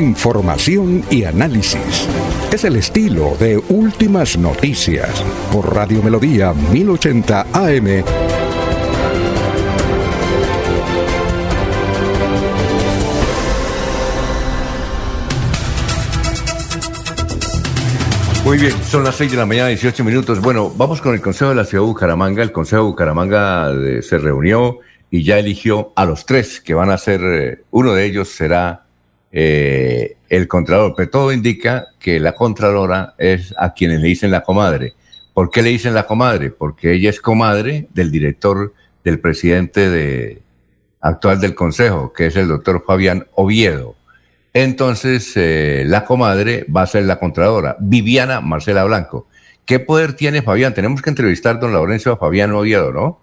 Información y análisis. Es el estilo de Últimas Noticias por Radio Melodía 1080 AM. Muy bien, son las 6 de la mañana, 18 minutos. Bueno, vamos con el Consejo de la Ciudad de Bucaramanga. El Consejo de Bucaramanga eh, se reunió y ya eligió a los tres que van a ser, eh, uno de ellos será eh, el Contralor. Pero todo indica que la Contralora es a quienes le dicen la comadre. ¿Por qué le dicen la comadre? Porque ella es comadre del director, del presidente de, actual del Consejo, que es el doctor Fabián Oviedo. Entonces, eh, la comadre va a ser la Contralora, Viviana Marcela Blanco. ¿Qué poder tiene Fabián? Tenemos que entrevistar a don Laurencio a Fabián Oviedo, ¿no?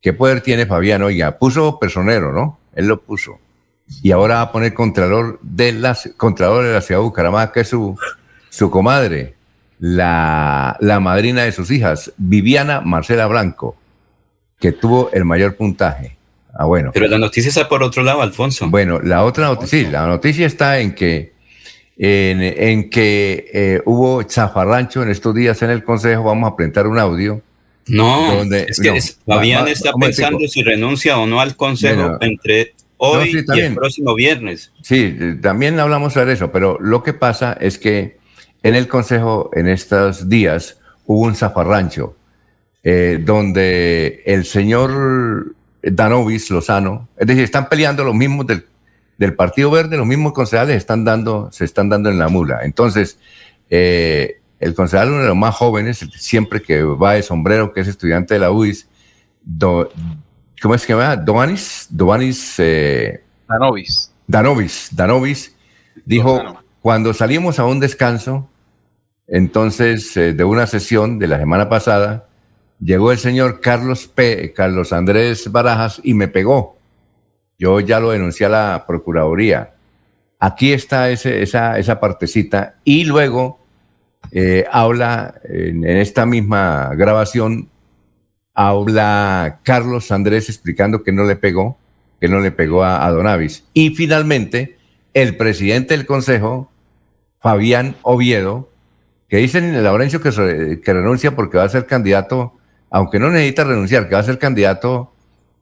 ¿Qué poder tiene Fabián? Oiga, puso personero, ¿no? Él lo puso. Y ahora va a poner Contralor de la, Contralor de la ciudad de Bucaramanga, que es su, su comadre, la, la madrina de sus hijas, Viviana Marcela Blanco, que tuvo el mayor puntaje. Ah, bueno. Pero la noticia está por otro lado, Alfonso. Bueno, la otra noticia, sí, la noticia está en que, en, en que eh, hubo zafarrancho en estos días en el Consejo. Vamos a presentar un audio. No, donde- es que no, Fabián va- va- está pensando si renuncia o no al Consejo Bueno. entre hoy No, sí, está y el próximo viernes. Sí, también hablamos sobre eso, pero lo que pasa es que en el Consejo, en estos días, hubo un zafarrancho eh, donde el señor Danovis Lozano, es decir, están peleando los mismos del, del Partido Verde, los mismos concejales están dando, se están dando en la mula. Entonces, eh, el concejal, uno de los más jóvenes, siempre que va de sombrero, que es estudiante de la UIS, Do- ¿cómo es que se llama? Doanis, Doanis eh, Danovis. Danovis, Danovis dijo, cuando salimos a un descanso, entonces eh, de una sesión de la semana pasada, llegó el señor Carlos P, Carlos Andrés Barajas y me pegó. Yo ya lo denuncié a la Procuraduría. Aquí está ese, esa, esa partecita y luego eh, habla en, en esta misma grabación, habla Carlos Andrés explicando que no le pegó, que no le pegó a, a Donavis. Y finalmente, el presidente del Consejo, Fabián Oviedo, que dicen en el Laurencio que, renuncia porque va a ser candidato, aunque no necesita renunciar, que va a ser candidato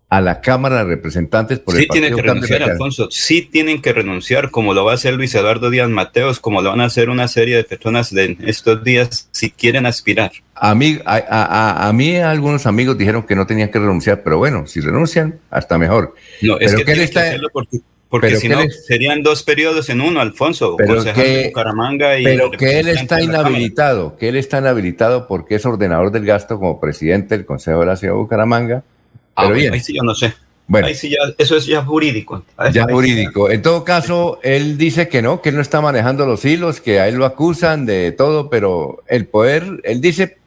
a la Cámara de Representantes por Sí el tiene que renunciar. Alfonso. Sí tienen que renunciar, como lo va a hacer Luis Eduardo Díaz Mateos, como lo van a hacer una serie de personas de estos días si quieren aspirar. A mí, a, a- a- mí algunos amigos dijeron que no tenían que renunciar, pero bueno, si renuncian, hasta mejor. No, es Pero que ¿qué le tienen que está- hacerlo porque, porque si ¿qué no le- serían dos periodos en uno, Alfonso. Pero concejal de que- Bucaramanga y Pero que él está inhabilitado, que él está inhabilitado porque es ordenador del gasto como presidente del Consejo de la Ciudad de Bucaramanga. Ah, Pero bien, ahí sí yo no sé. Bueno. Ahí sí ya, eso es ya jurídico. Ya jurídico. En todo caso, él dice que no, que él no está manejando los hilos, que a él lo acusan de todo, pero el poder, él dice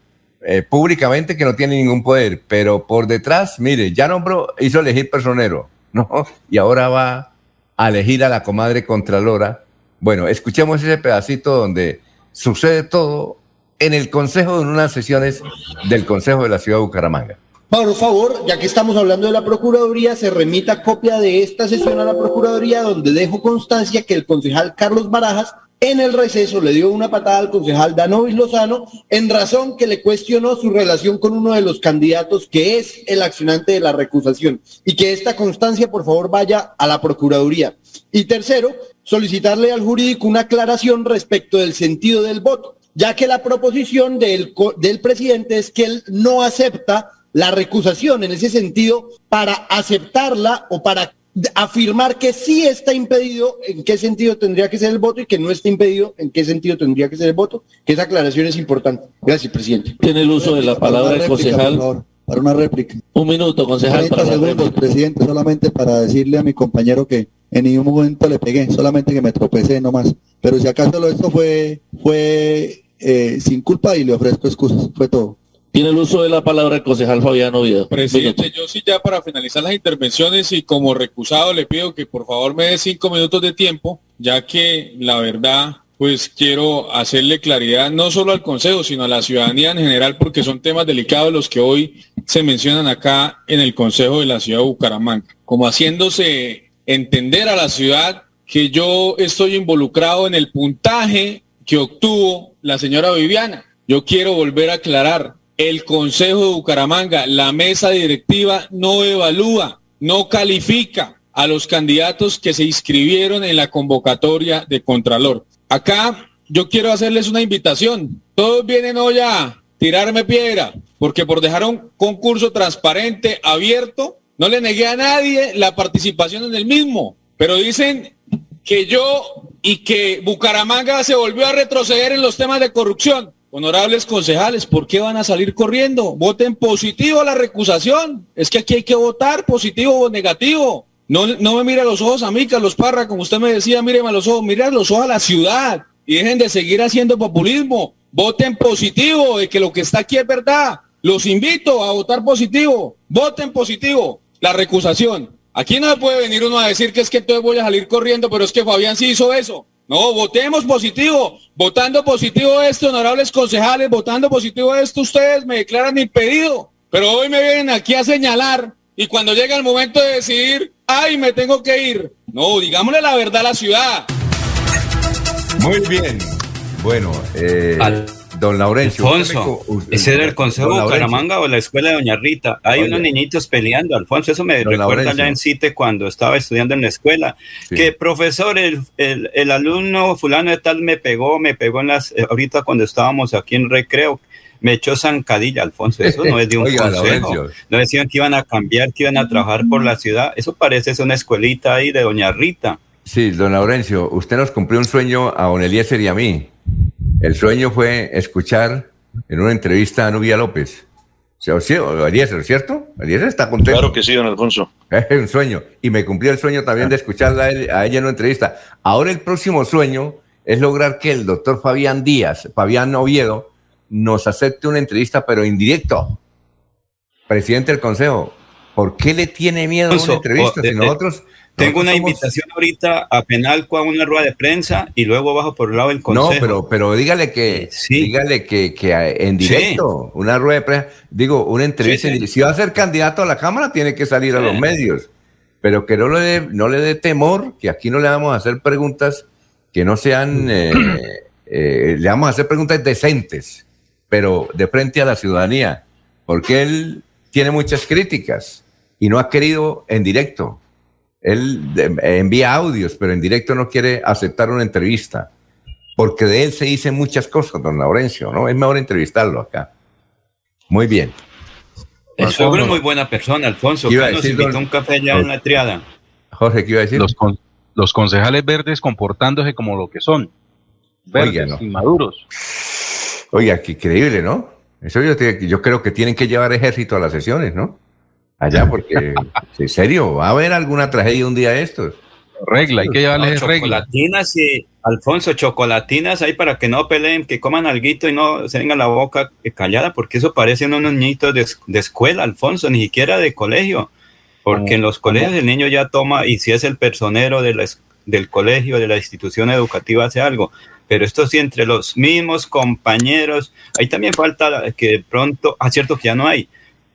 eh, públicamente que no tiene ningún poder, pero por detrás, mire, ya nombró, hizo elegir personero, ¿no? Y ahora va a elegir a la comadre Contralora. Bueno, escuchemos ese pedacito donde sucede todo en el Consejo, en unas sesiones del Consejo de la Ciudad de Bucaramanga. Por favor, ya que estamos hablando de la Procuraduría, se remita copia de esta sesión a la Procuraduría, donde dejo constancia que el concejal Carlos Barajas en el receso le dio una patada al concejal Danovis Lozano en razón que le cuestionó su relación con uno de los candidatos que es el accionante de la recusación y que esta constancia por favor vaya a la Procuraduría. Y tercero, solicitarle al jurídico una aclaración respecto del sentido del voto, ya que la proposición del, del presidente es que él no acepta la recusación en ese sentido para aceptarla o para afirmar que sí está impedido, en qué sentido tendría que ser el voto y que no está impedido, en qué sentido tendría que ser el voto, que esa aclaración es importante. Gracias, presidente. Tiene el uso de la palabra del concejal. para una réplica. Un minuto, concejal. 30 segundos, presidente, solamente para decirle a mi compañero que en ningún momento le pegué, solamente que me tropecé nomás. Pero si acaso esto fue, fue eh, sin culpa y le ofrezco excusas, fue todo. Tiene el uso de la palabra el concejal Fabián Oviedo. Presidente, yo sí ya para finalizar las intervenciones y como recusado le pido que por favor me dé cinco minutos de tiempo, ya que la verdad pues quiero hacerle claridad no solo al Consejo, sino a la ciudadanía en general, porque son temas delicados los que hoy se mencionan acá en el Consejo de la Ciudad de Bucaramanga, como haciéndose entender a la ciudad que yo estoy involucrado en el puntaje que obtuvo la señora Viviana. Yo quiero volver a aclarar, el Consejo de Bucaramanga, la mesa directiva no evalúa, no califica a los candidatos que se inscribieron en la convocatoria de Contralor. Acá yo quiero hacerles una invitación. Todos vienen hoy a tirarme piedra, porque por dejar un concurso transparente, abierto, no le negué a nadie la participación en el mismo, pero dicen que yo y que Bucaramanga se volvió a retroceder en los temas de corrupción. Honorables concejales, ¿por qué van a salir corriendo? Voten positivo a la recusación. Es que aquí hay que votar positivo o negativo. No, no me mire a los ojos a mí, Carlos Parra, como usted me decía, míreme a los ojos, mire a los ojos a la ciudad y dejen de seguir haciendo populismo. Voten positivo de que lo que está aquí es verdad. Los invito a votar positivo. Voten positivo. La recusación. Aquí no puede venir uno a decir que es que entonces voy a salir corriendo, pero es que Fabián sí hizo eso. No, votemos positivo. Votando positivo esto, honorables concejales, votando positivo esto, ustedes me declaran impedido. Pero hoy me vienen aquí a señalar y cuando llega el momento de decidir, ay, me tengo que ir. No, digámosle la verdad a la ciudad. Muy bien. Bueno, eh, Don Laurencio. Alfonso, ¿ese era el Consejo de Bucaramanga o la escuela de Doña Rita? Hay unos niñitos peleando, Alfonso, eso me recuerda ya en CITE cuando estaba estudiando en la escuela, que profesor, el, el, alumno fulano de tal me pegó, me pegó en las, eh, ahorita cuando estábamos aquí en recreo, me echó zancadilla, Alfonso, eso no es de un consejo, no decían que iban a cambiar, que iban a trabajar por la ciudad, eso parece es una escuelita ahí de Doña Rita. Sí, don Laurencio, usted nos cumplió un sueño a Don Eliezer y a mí. El sueño fue escuchar en una entrevista a Nubia López. O sea, Eliezer, ¿cierto? Eliezer está contento. Claro que sí, don Alfonso. Es un sueño. Y me cumplió el sueño también de escucharla a, ella en una entrevista. Ahora el próximo sueño es lograr que el doctor Fabián Díaz, Fabián Oviedo, nos acepte una entrevista, pero en directo. Presidente del Consejo, ¿por qué le tiene miedo a una entrevista si nosotros tengo una invitación ahorita a penal con una rueda de prensa y luego bajo por el lado del consejo. No, pero, pero dígale que, dígale que, en directo, una rueda de prensa, digo, una entrevista. si va a ser candidato a la Cámara, tiene que salir a los medios. Pero que no le dé, no le dé temor, que aquí no le vamos a hacer preguntas que no sean, eh, eh, le vamos a hacer preguntas decentes, pero de frente a la ciudadanía, porque él tiene muchas críticas y no ha querido en directo. Él envía audios, pero en directo no quiere aceptar una entrevista, porque de él se dicen muchas cosas, don Laurencio, ¿no? Es mejor entrevistarlo acá. Muy bien. El suegro es muy buena persona, Alfonso. Que nos invitó un café allá en la triada. Jorge, ¿qué iba a decir? Los, concejales verdes comportándose como lo que son. Verdes, y maduros. Oiga, qué increíble, ¿no? Eso yo, yo creo que tienen que llevar ejército a las sesiones, ¿no? Allá, porque en serio, va a haber alguna tragedia un día de estos. Regla, hay que llevarles regla. Chocolatinas y, Alfonso, chocolatinas ahí para que no peleen, que coman alguito y no se vengan la boca callada, porque eso parecen unos niñitos de, escuela, Alfonso, ni siquiera de colegio. Porque en los colegios el niño ya toma, y si es el personero de la, del colegio, de la institución educativa, hace algo. pero esto sí entre los mismos compañeros, ahí también falta que de pronto, ah, cierto que ya no hay,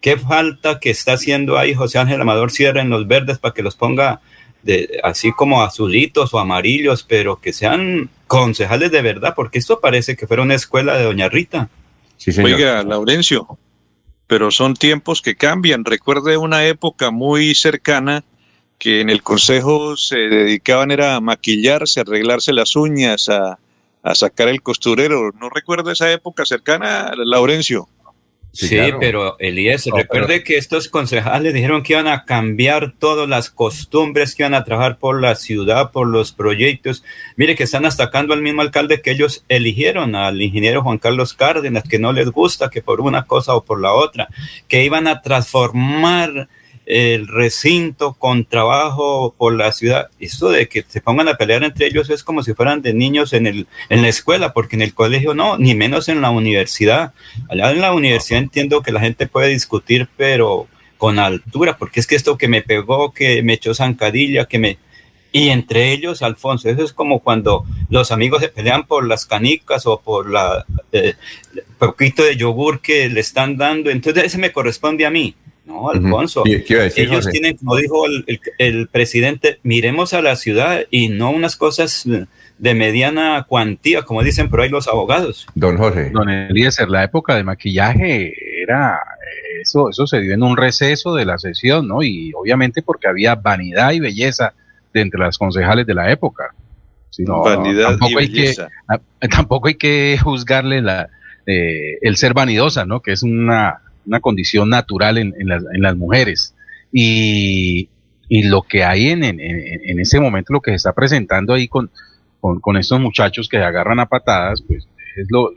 ¿qué falta que está haciendo ahí José Ángel Amador Sierra en los verdes para que los ponga de, así como azulitos o amarillos, pero que sean concejales de verdad, porque esto parece que fuera una escuela de Doña Rita. Oiga, Laurencio, pero son tiempos que cambian. Recuerde una época muy cercana que en el consejo se dedicaban era a maquillarse, a arreglarse las uñas, a, a sacar el costurero. ¿No recuerdo esa época cercana, Laurencio? Sí, pero Elías, recuerde que estos concejales dijeron que iban a cambiar todas las costumbres, que iban a trabajar por la ciudad, por los proyectos. Mire que están atacando al mismo alcalde que ellos eligieron, al ingeniero Juan Carlos Cárdenas, que no les gusta, que por una cosa o por la otra, que iban a transformar el recinto con trabajo por la ciudad. Esto de que se pongan a pelear entre ellos es como si fueran de niños en, el, en la escuela, porque en el colegio no, ni menos en la universidad. Allá en la universidad entiendo que la gente puede discutir, pero con altura, porque es que esto que me pegó, que me echó zancadilla, que me... Y entre ellos, Alfonso, eso es como cuando los amigos se pelean por las canicas o por la eh, poquito de yogur que le están dando. Entonces ese me corresponde a mí no, Alfonso. ellos tienen, como dijo el, presidente, miremos a la ciudad y no unas cosas de mediana cuantía, como dicen por ahí los abogados. Don Jorge. Don Eliezer, la época de maquillaje era, eso, eso se dio en un receso de la sesión, ¿no? Y obviamente porque había vanidad y belleza de entre las concejales de la época. vanidad tampoco y hay belleza. Que, tampoco hay que juzgarle la, eh, el ser vanidosa, ¿no? Que es una una condición natural en, en, las, en las, mujeres. Y, y, lo que hay en, en, ese momento, lo que se está presentando ahí con, con, estos muchachos que agarran a patadas, pues es lo,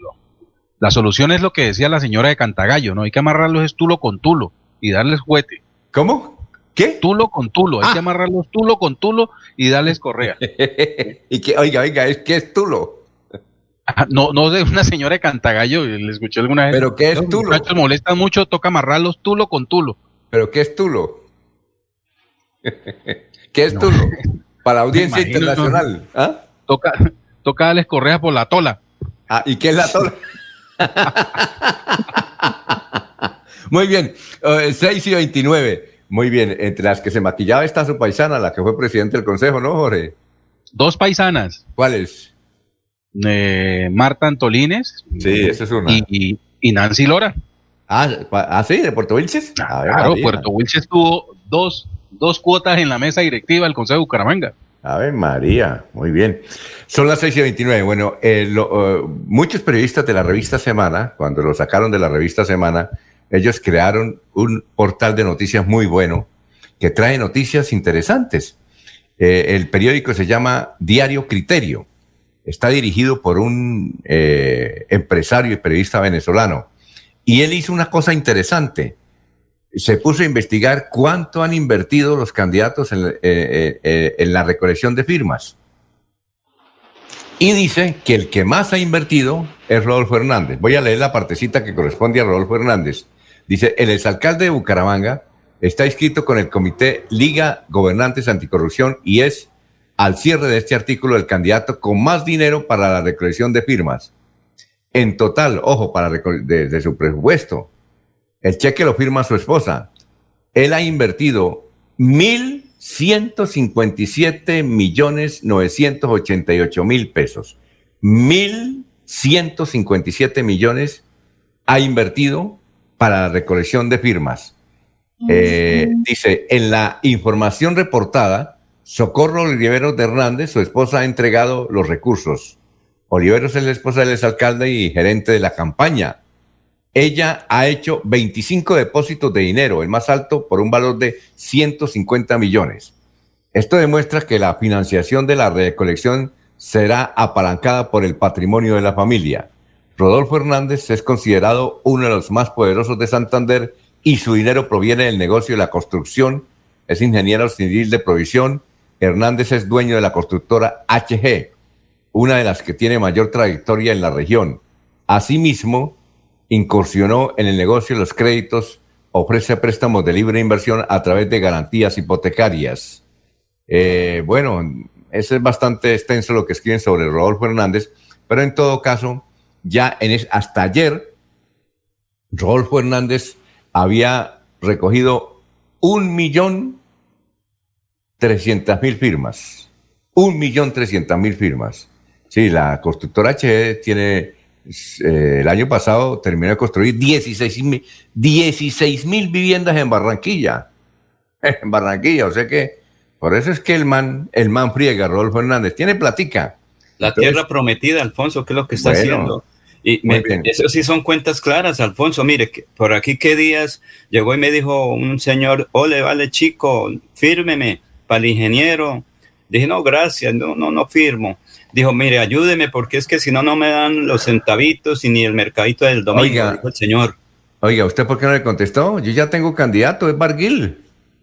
la solución es lo que decía la señora de Cantagallo, ¿no? Hay que amarrarlos es tulo con tulo y darles juguete. ¿Cómo? ¿Qué? Tulo con tulo, hay que ah. amarrarlos tulo con tulo y darles correa. y que, oiga, oiga, ¿qué es tulo? No, no de una señora de Cantagallo, le escuché alguna vez. ¿Pero qué es Los tulo? Los molestan mucho, toca amarrarlos tulo con tulo. ¿Pero qué es tulo? ¿Qué es tulo? Para audiencia internacional. ¿Ah? Toca, toca darles correas por la tola. Ah, ¿y qué es la tola? Muy bien, 6 eh, y 29. Muy bien, entre las que se maquillaba está su paisana, la que fue presidente del consejo, ¿no, Jorge? Dos paisanas. ¿Cuáles? Eh, Marta Antolines. Sí, esa es una. Y, y, Nancy Lora. Ah, ah, sí, de Puerto Wilches. Ah, claro, Puerto Wilches tuvo dos, dos cuotas en la mesa directiva del Consejo de Bucaramanga. A ver, María, muy bien. Son las 6 y 29. Bueno, eh, eh, muchos periodistas de la revista Semana, cuando lo sacaron de la revista Semana, ellos crearon un portal de noticias muy bueno que trae noticias interesantes. Eh, el periódico se llama Diario Criterio está dirigido por un eh, empresario y periodista venezolano. Y él hizo una cosa interesante. Se puso a investigar cuánto han invertido los candidatos en, eh, eh, en la recolección de firmas. Y dice que el que más ha invertido es Rodolfo Hernández. Voy a leer la partecita que corresponde a Rodolfo Hernández. Dice, el exalcalde de Bucaramanga está inscrito con el Comité Liga Gobernantes Anticorrupción y es al cierre de este artículo el candidato con más dinero para la recolección de firmas. En total, ojo, para de, su presupuesto, el cheque lo firma su esposa. Él ha invertido 1.157 millones 988 mil pesos. 1.157 millones ha invertido para la recolección de firmas. Eh, dice, en la información reportada, Socorro Oliveros de Hernández, su esposa, ha entregado los recursos. Oliveros es la esposa del exalcalde y gerente de la campaña. Ella ha hecho 25 depósitos de dinero, el más alto por un valor de 150 millones. Esto demuestra que la financiación de la recolección será apalancada por el patrimonio de la familia. Rodolfo Hernández es considerado uno de los más poderosos de Santander y su dinero proviene del negocio de la construcción. Es ingeniero civil de provisión Hernández es dueño de la constructora HG, una de las que tiene mayor trayectoria en la región. Asimismo, incursionó en el negocio de los créditos, ofrece préstamos de libre inversión a través de garantías hipotecarias. Eh, bueno, eso es bastante extenso lo que escriben sobre Rodolfo Hernández, Pero en todo caso, ya en hasta ayer, Rodolfo Hernández había recogido un millón trescientas mil firmas. Un millón trescientas mil firmas. Sí, la constructora HG tiene, eh, el año pasado terminó de construir 16 mil 16 viviendas en Barranquilla. En Barranquilla, o sea que por eso es que el man, el man friega, Rodolfo Hernández, tiene platica. La tierra prometida, Alfonso, ¿qué es lo que está haciendo? Y me, eso sí son cuentas claras, Alfonso. Mire, que por aquí qué días llegó y me dijo un señor, ole, vale, chico, fírmeme para el ingeniero. Dije, no, gracias, no, no, no firmo. Dijo, mire, ayúdeme porque es que si no, no me dan los centavitos y ni el mercadito del domingo, oiga, dijo el señor. Oiga, ¿usted por qué no le contestó? Yo ya tengo candidato, es Barguil.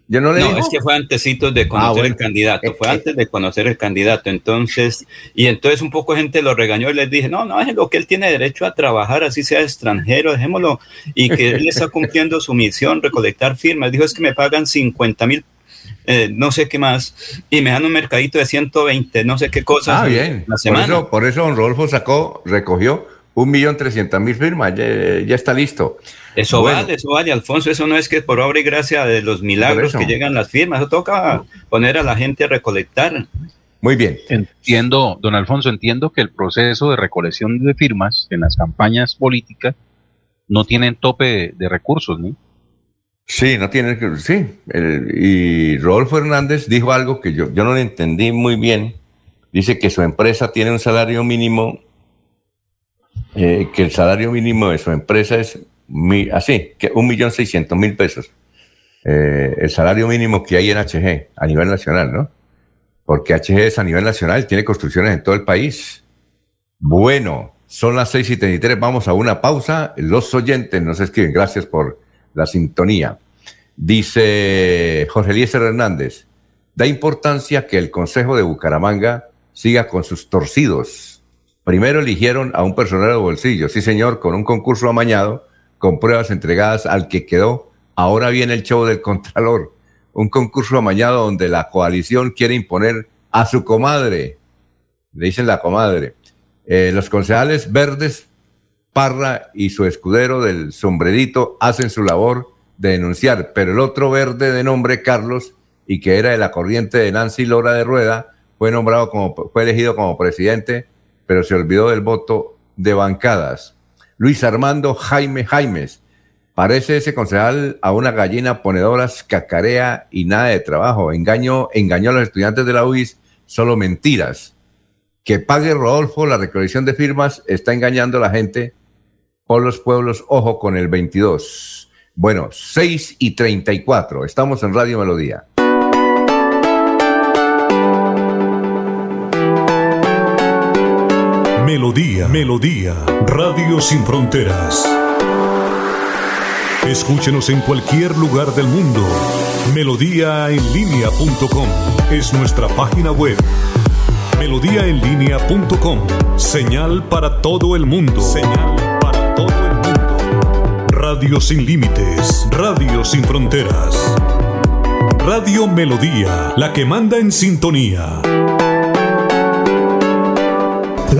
Yo no le No, es que fue antecitos de conocer Ah, bueno. el candidato, Eh, fue eh. antes de conocer el candidato. Entonces, y entonces un poco gente lo regañó y les dije, no, no, es lo que él tiene derecho a trabajar, así sea extranjero, dejémoslo. Y que él está cumpliendo su misión, recolectar firmas. Dijo, es que me pagan 50 mil, eh, no sé qué más, y me dan un mercadito de 120, no sé qué cosas. Ah, en bien. La Por semana. eso, por eso don Rodolfo sacó, recogió un millón trescientas mil firmas, ya, ya está listo. Eso Bueno, vale, eso vale, Alfonso. Eso no es que por obra y gracia de los milagros Por que llegan las firmas. Eso toca poner a la gente a recolectar. Muy bien. Entiendo, don Alfonso, entiendo que el proceso de recolección de firmas en las campañas políticas no tienen tope de, de recursos, ¿no? Sí, no tiene que. Sí. y Rodolfo Hernández dijo algo que yo, yo no le entendí muy bien. Dice que su empresa tiene un salario mínimo, eh, que el salario mínimo de su empresa es mi- así, que un millón seiscientos mil pesos. Eh, el salario mínimo que hay en HG a nivel nacional, ¿no? Porque HG es a nivel nacional, tiene construcciones en todo el país. Bueno, son las 6 y 33, vamos a una pausa. Los oyentes nos escriben, gracias por la sintonía. Dice Jorge Eliezer Hernández, da importancia que el Consejo de Bucaramanga siga con sus torcidos. Primero eligieron a un personero de bolsillo, sí señor, con un concurso amañado, con pruebas entregadas al que quedó. Ahora viene el show del Contralor, un concurso amañado donde la coalición quiere imponer a su comadre, le dicen la comadre. Eh, los concejales verdes, Parra y su escudero del sombrerito hacen su labor de denunciar, pero el otro verde de nombre Carlos y que era de la corriente de Nancy Lora de Rueda fue nombrado como fue elegido como presidente, pero se olvidó del voto de bancadas. Luis Armando Jaime Jaimes parece ese concejal a una gallina ponedora, cacarea y nada de trabajo. Engañó, engañó a los estudiantes de la UIS, solo mentiras que pague Rodolfo la recolección de firmas está engañando a la gente por los pueblos. Ojo con el 22. Bueno, 6 y 34. Estamos en Radio Melodía. Melodía, Melodía, Radio Sin Fronteras. Escúchenos en cualquier lugar del mundo. Melodíaenlínea.com es nuestra página web. Melodíaenlínea.com. Señal para todo el mundo. Señal Radio sin límites. Radio sin fronteras. Radio Melodía, la que manda en sintonía.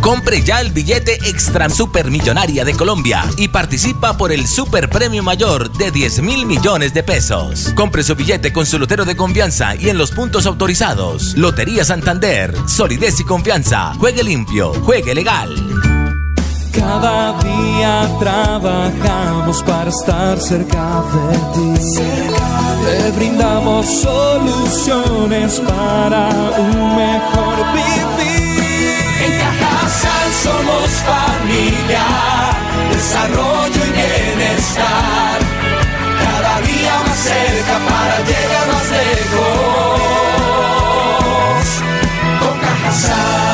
Compre ya el billete Extra Supermillonaria de Colombia y participa por el Super Premio Mayor de 10 mil millones de pesos. Compre su billete con su lotero de confianza y en los puntos autorizados. Lotería Santander, solidez y confianza. Juegue limpio, juegue legal. Cada día trabajamos para estar cerca de ti. Te brindamos soluciones para un mejor vivir. Somos familia, desarrollo y bienestar. Cada día más cerca para llegar más lejos. Con Cajasal.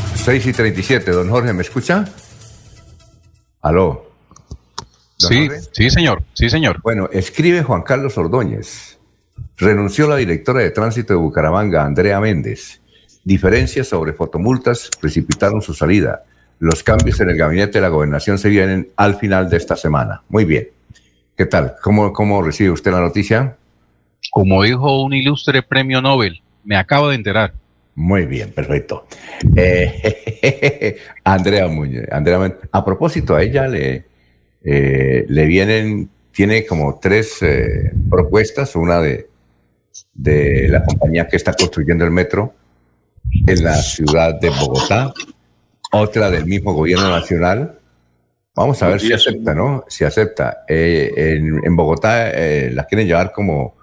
6 y 37. Don Jorge, ¿me escucha? Aló. ¿Don Sí, Jorge? sí, señor, sí, señor. Bueno, escribe Juan Carlos Ordóñez. Renunció la directora de tránsito de Bucaramanga, Andrea Méndez. Diferencias sobre fotomultas precipitaron su salida. Los cambios en el gabinete de la gobernación se vienen al final de esta semana. Muy bien. ¿Qué tal? ¿Cómo, cómo recibe usted la noticia? Como dijo un ilustre premio Nobel, me acabo de enterar. Muy bien, perfecto. Eh, Andrea Muñoz. Andrea, a propósito, a ella le, eh, le vienen, tiene como tres eh, propuestas, una de, de la compañía que está construyendo el metro en la ciudad de Bogotá, otra del mismo gobierno nacional. Vamos a ver si acepta, ¿no? Si acepta. En, en Bogotá la quieren llevar como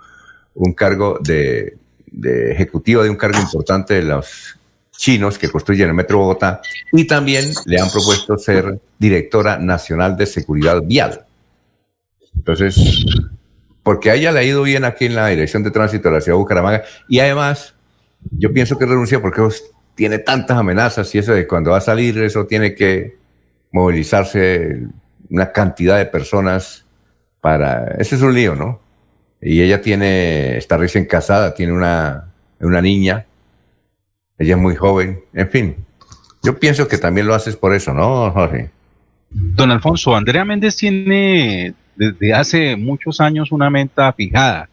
un cargo de, de ejecutivo de un cargo importante de los chinos que construyen el Metro Bogotá y también le han propuesto ser directora nacional de seguridad vial. Entonces, porque a ella le ha ido bien aquí en la dirección de tránsito de la ciudad de Bucaramanga y además yo pienso que renuncia porque tiene tantas amenazas y eso de cuando va a salir eso tiene que movilizarse una cantidad de personas para... Ese es un lío, ¿no? Y ella tiene, está recién casada, tiene una, una niña, ella es muy joven, en fin. Yo pienso que también lo haces por eso, ¿no, Jorge? Don Alfonso, Andrea Méndez tiene desde hace muchos años una meta fijada,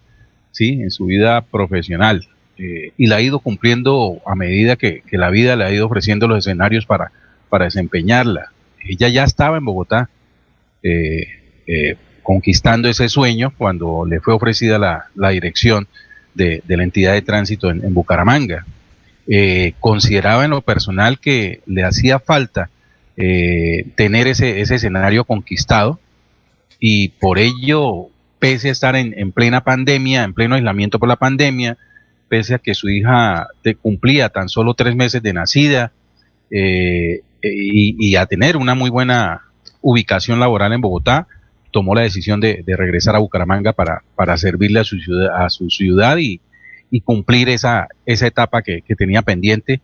¿sí? En su vida profesional. eh, y la ha ido cumpliendo a medida que, que la vida le ha ido ofreciendo los escenarios para, para desempeñarla. Ella ya estaba en Bogotá eh, eh, conquistando ese sueño cuando le fue ofrecida la, la dirección de, de la entidad de tránsito en, en Bucaramanga. Eh, consideraba en lo personal que le hacía falta eh, tener ese, ese escenario conquistado y por ello, pese a estar en, en plena pandemia, en pleno aislamiento por la pandemia, pese a que su hija te- cumplía tan solo tres meses de nacida eh, y, y a tener una muy buena ubicación laboral en Bogotá, tomó la decisión de, de regresar a Bucaramanga para, para servirle a su ciudad, a su ciudad y, y cumplir esa, esa etapa que, que tenía pendiente.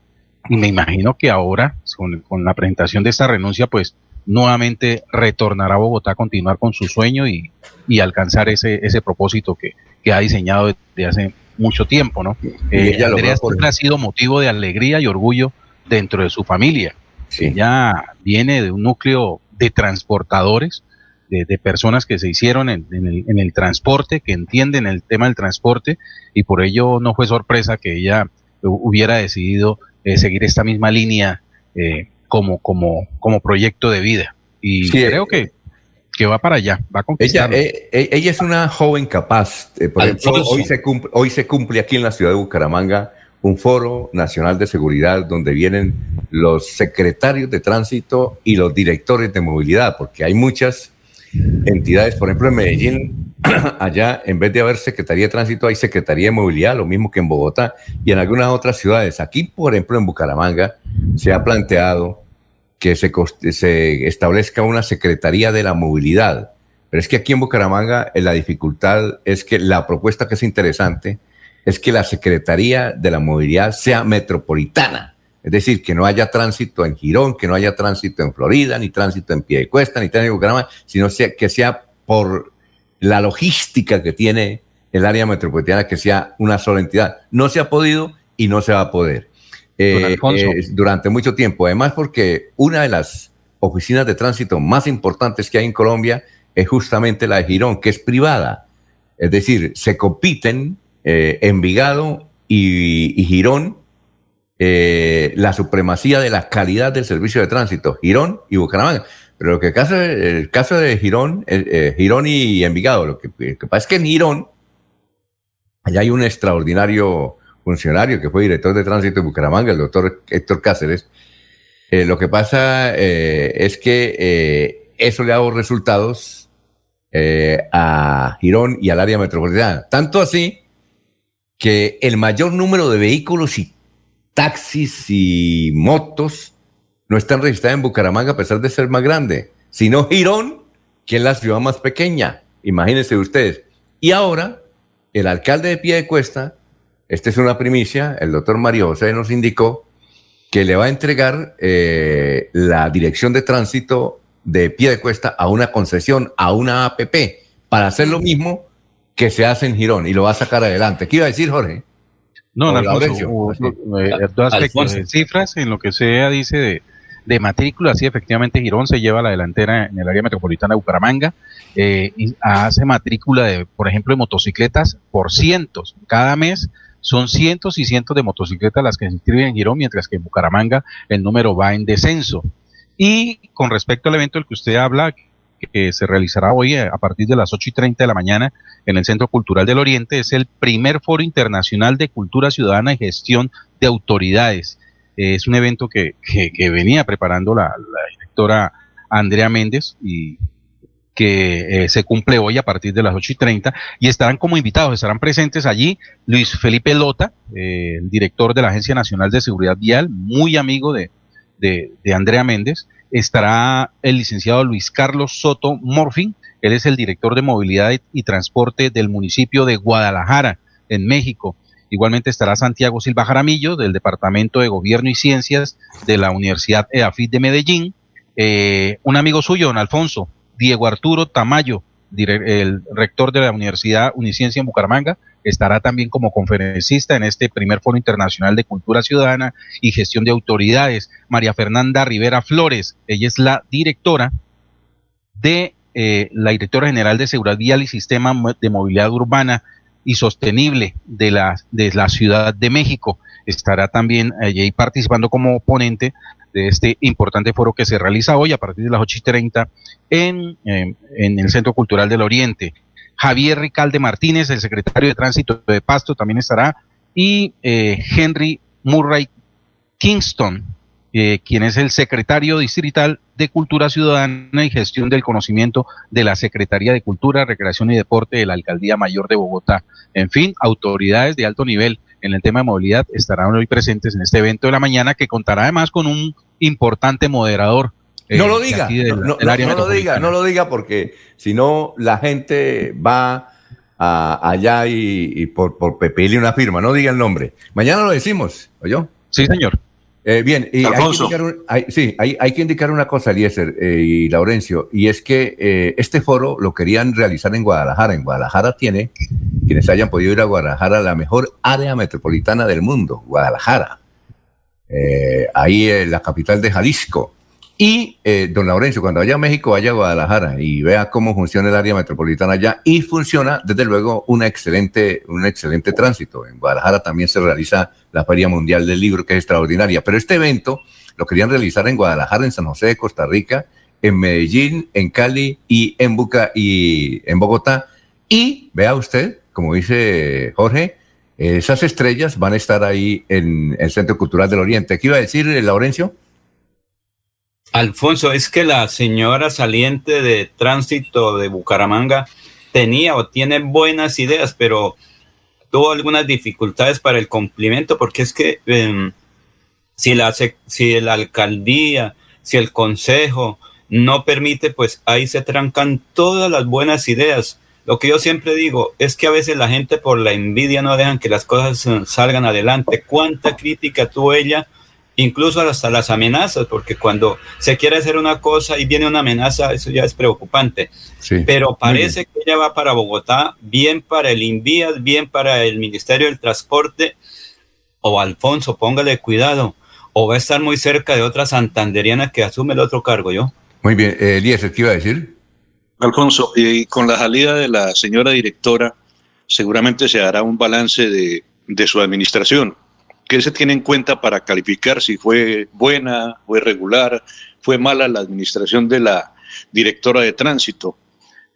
Y me imagino que ahora, con, con la presentación de esta renuncia, pues nuevamente retornará a Bogotá a continuar con su sueño y, y alcanzar ese, ese propósito que, que ha diseñado desde hace mucho tiempo, ¿no? Eh, ella Andrea siempre ha sido motivo de alegría y orgullo dentro de su familia. Ella viene de un núcleo de transportadores, de, de personas que se hicieron en, en el, en el transporte, que entienden el tema del transporte, y por ello no fue sorpresa que ella hu- hubiera decidido eh, seguir esta misma línea eh, como, como, como proyecto de vida. Y Sí, creo que, que va para allá, va a Ella, conquistar. eh, eh, ella es una joven capaz. eh, por ejemplo, hoy se, cumple, hoy se cumple aquí en la ciudad de Bucaramanga un foro nacional de seguridad donde vienen los secretarios de tránsito y los directores de movilidad, porque hay muchas entidades, por ejemplo en Medellín, allá en vez de haber Secretaría de Tránsito hay Secretaría de Movilidad, lo mismo que en Bogotá y en algunas otras ciudades. Aquí, por ejemplo, en Bucaramanga se ha planteado que se, establezca una Secretaría de la Movilidad. Pero es que aquí en Bucaramanga eh, la dificultad es que la propuesta que es interesante es que la Secretaría de la Movilidad sea metropolitana. Es decir, que no haya tránsito en Girón, que no haya tránsito en Florida, ni tránsito en Piedecuesta, ni tránsito en Bucaramanga, sino sea, que sea por la logística que tiene el área metropolitana, que sea una sola entidad. No se ha podido y no se va a poder. eh, eh, durante mucho tiempo. Además, porque una de las oficinas de tránsito más importantes que hay en Colombia es justamente la de Girón, que es privada. Es decir, se compiten eh, Envigado y, Girón la supremacía de la calidad del servicio de tránsito, Girón y Bucaramanga. Pero lo que caso, el caso de Girón, Girón y Envigado, lo que, pasa es que en Girón allá hay un extraordinario funcionario que fue director de tránsito de Bucaramanga, el doctor Héctor Cáceres. Eh, lo que pasa eh, es que eh, eso le ha dado resultados a Girón y al área metropolitana. Tanto así que el mayor número de vehículos y taxis y motos no están registrados en Bucaramanga a pesar de ser más grande, sino Girón, que es la ciudad más pequeña. Imagínense ustedes. Y ahora, el alcalde de Pie de Cuesta esta es una primicia. El doctor Mario José nos indicó que le va a entregar eh, la dirección de tránsito de pie de cuesta a una concesión, a una APP, para hacer lo mismo que se hace en Girón y lo va a sacar adelante. ¿Qué iba a decir, Jorge? No, no, Alfonso, aspectos, cifras, en lo que sea dice de, de matrícula, sí, efectivamente Girón se lleva la delantera en el área metropolitana de Bucaramanga, eh, y hace matrícula de, por ejemplo, de motocicletas por cientos. Cada mes son cientos y cientos de motocicletas las que se inscriben en Girón, mientras que en Bucaramanga el número va en descenso. Y con respecto al evento del que usted habla, que se realizará hoy a partir de las 8 y 30 de la mañana en el Centro Cultural del Oriente, es el primer foro internacional de cultura ciudadana y gestión de autoridades. Es un evento que, venía preparando la, la directora Andrea Méndez y que eh, se cumple hoy a partir de las 8 y 30 y estarán como invitados, estarán presentes allí Luis Felipe Lota, eh, el director de la Agencia Nacional de Seguridad Vial, muy amigo de, de, Andrea Méndez, estará el licenciado Luis Carlos Soto Morfin, él es el director de movilidad y transporte del municipio de Guadalajara, en México. Igualmente estará Santiago Silva Jaramillo, del Departamento de Gobierno y Ciencias de la Universidad EAFIT de Medellín. Eh, un amigo suyo, don Alfonso, Diego Arturo Tamayo, el rector de la Universidad Uniciencia en Bucaramanga, estará también como conferencista en este primer Foro Internacional de Cultura Ciudadana y Gestión de Autoridades. María Fernanda Rivera Flores, ella es la directora de eh, la directora general de Seguridad Vial y Sistema de Movilidad Urbana y Sostenible de la, de la Ciudad de México. Estará también allí participando como ponente de este importante foro que se realiza hoy a partir de las 8 y 30 en, em, en el Centro Cultural del Oriente. Javier Ricalde Martínez, el secretario de Tránsito de Pasto, también estará, y eh, Henry Murray Kingston, eh, quien es el secretario distrital de Cultura Ciudadana y Gestión del Conocimiento de la Secretaría de Cultura, Recreación y Deporte de la Alcaldía Mayor de Bogotá. En fin, autoridades de alto nivel en el tema de movilidad estarán hoy presentes en este evento de la mañana que contará además con un importante moderador. Eh, no lo diga, no, lo diga, no lo diga porque si no la gente va allá y, por, por pedirle una firma, no diga el nombre. Mañana lo decimos, ¿oyó? Sí, señor. Eh, bien, y hay que, indicar sí, hay, que indicar una cosa, Eliezer eh, y Laurencio, y es que eh, este foro lo querían realizar en Guadalajara. En Guadalajara tiene, quienes hayan podido ir a Guadalajara, la mejor área metropolitana del mundo, Guadalajara. ahí en la capital de Jalisco. Y eh, don Laurencio, cuando vaya a México, vaya a Guadalajara y vea cómo funciona el área metropolitana allá y funciona, desde luego, una excelente, un excelente tránsito. En Guadalajara también se realiza la Feria Mundial del Libro, que es extraordinaria. Pero este evento lo querían realizar en Guadalajara, en San José de Costa Rica, en Medellín, en Cali y en, Buca, y en Bogotá. Y vea usted, como dice Jorge, esas estrellas van a estar ahí en el Centro Cultural del Oriente. ¿Qué iba a decir eh, Laurencio? Alfonso, es que la señora saliente de tránsito de Bucaramanga tenía o tiene buenas ideas, pero tuvo algunas dificultades para el cumplimiento, porque es que em, si, la, si la alcaldía, si el consejo no permite, pues ahí se trancan todas las buenas ideas. Lo que yo siempre digo es que a veces la gente por la envidia no dejan que las cosas eh, salgan adelante. ¿Cuánta crítica tuvo ella? Incluso hasta las amenazas, porque cuando se quiere hacer una cosa y viene una amenaza, eso ya es preocupante. Pero parece que ella va para Bogotá, bien para el INVIAS, bien para el Ministerio del Transporte, o Alfonso, póngale cuidado, o va a estar muy cerca de otra santanderiana que asume el otro cargo, yo. Muy bien, eh, Elías, ¿qué iba a decir? Alfonso, y con la salida de la señora directora, seguramente se hará un balance de, de su administración. ¿Qué se tiene en cuenta para calificar si fue buena, fue regular, fue mala la administración de la directora de tránsito?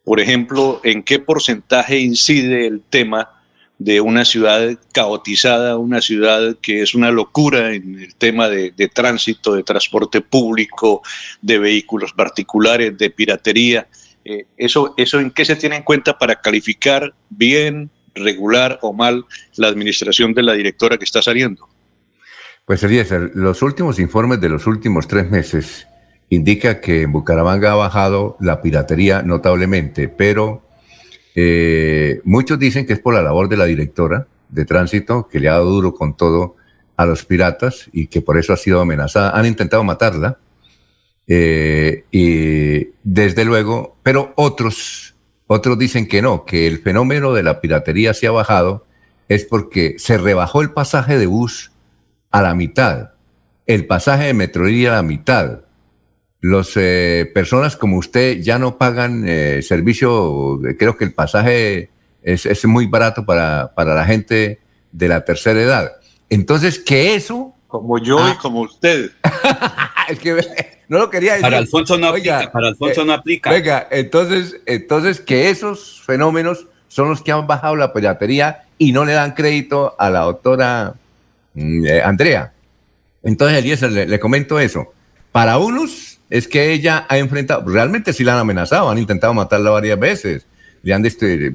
Por ejemplo, ¿en qué porcentaje incide el tema de una ciudad caotizada, una ciudad que es una locura en el tema de, de tránsito, de transporte público, de vehículos particulares, de piratería? Eh, eso, ¿Eso en qué se tiene en cuenta para calificar bien, regular o mal la administración de la directora que está saliendo? Pues Eliezer, los últimos informes de los últimos tres meses indica que en Bucaramanga ha bajado la piratería notablemente, pero eh, muchos dicen que es por la labor de la directora de tránsito, que le ha dado duro con todo a los piratas y que por eso ha sido amenazada. Han intentado matarla. Eh, y desde luego, pero otros, otros dicen que no, que el fenómeno de la piratería se ha bajado es porque se rebajó el pasaje de bus a la mitad, el pasaje de Metroidía a la mitad. Los eh, personas como usted ya no pagan eh, servicio, creo que el pasaje es, es muy barato para, para, la gente de la tercera edad. Entonces, que eso... Como yo ah, y como usted. es que no lo quería decir. Para Alfonso no oiga, aplica. Para Alfonso eh, no aplica. Venga, entonces, entonces que esos fenómenos son los que han bajado la piratería y no le dan crédito a la doctora Mm, eh, Andrea. Entonces, Eliezer, le, le, comento eso. Para unos es que ella ha enfrentado, realmente sí la han amenazado, han intentado matarla varias veces. Le han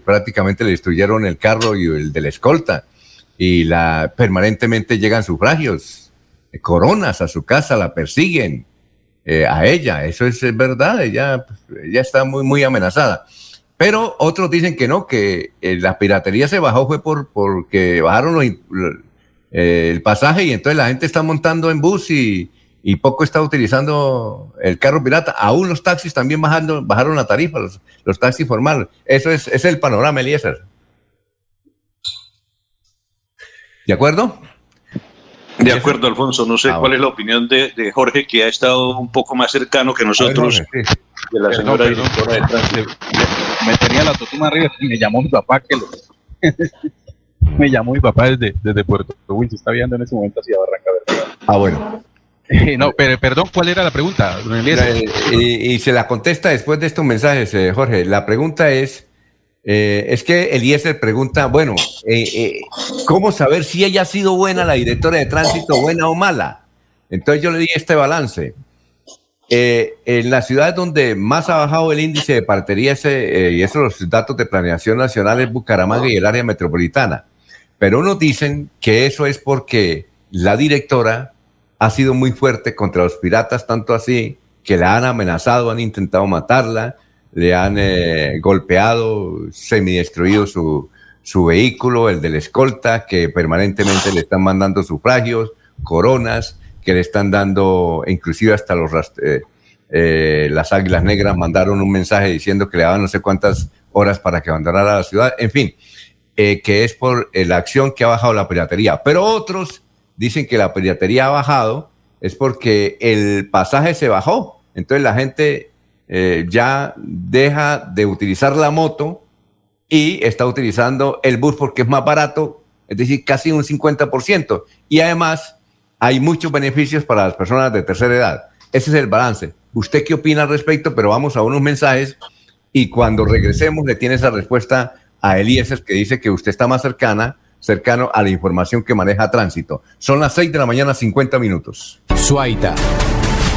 prácticamente le destruyeron el carro y el de la escolta. Y la permanentemente llegan sufragios, coronas a su casa, la persiguen eh, a ella. Eso es, verdad, ella, ella está muy, muy amenazada. Pero otros dicen que no, que eh, la piratería se bajó fue por, porque bajaron los, eh, el pasaje y entonces la gente está montando en bus y, y, poco está utilizando el carro pirata. Aún los taxis también bajando, bajaron la tarifa, los, los taxis formales. Eso es, es, el panorama, Eliezer. ¿De acuerdo? De acuerdo, Alfonso. No sé ah, cuál es la opinión de, de, Jorge, que ha estado un poco más cercano que nosotros ver, Jorge, sí. de la señora directora de. Me tenía la totuma arriba y me llamó mi papá que lo... me llamó mi papá desde, desde Puerto Wilson, está viendo en ese momento hacia Barranca Bermeja. Ah, bueno. Eh, no, pero perdón, ¿cuál era la pregunta? Eh, y, y, se la contesta después de estos mensajes, eh, Jorge. La pregunta es, eh, es que Eliezer pregunta, bueno, eh, ¿cómo saber si ella ha sido buena, la directora de tránsito, buena o mala? Entonces yo le di este balance. en la ciudad donde más ha bajado el índice de partería, y esos los datos de planeación nacional, es Bucaramanga y el área metropolitana. Pero unos dicen que eso es porque la directora ha sido muy fuerte contra los piratas, tanto así que la han amenazado, han intentado matarla, le han eh, golpeado, semidestruido su, su vehículo, el de la escolta, que permanentemente le están mandando sufragios, coronas, que le están dando, inclusive hasta los eh, eh, las águilas negras mandaron un mensaje diciendo que le daban no sé cuántas horas para que abandonara la ciudad. En fin, eh, que es por la acción que ha bajado la piratería. Pero otros dicen que la piratería ha bajado es porque el pasaje se bajó. Entonces la gente eh, ya deja de utilizar la moto y está utilizando el bus porque es más barato, es decir, casi un 50%. Y además hay muchos beneficios para las personas de tercera edad. Ese es el balance. ¿Usted qué opina al respecto? Pero vamos a unos mensajes y cuando regresemos le tiene esa respuesta a Eliezer que dice que usted está más cercana, cercano a la información que maneja tránsito. Son las 6 de la mañana, 50 minutos. Suaita.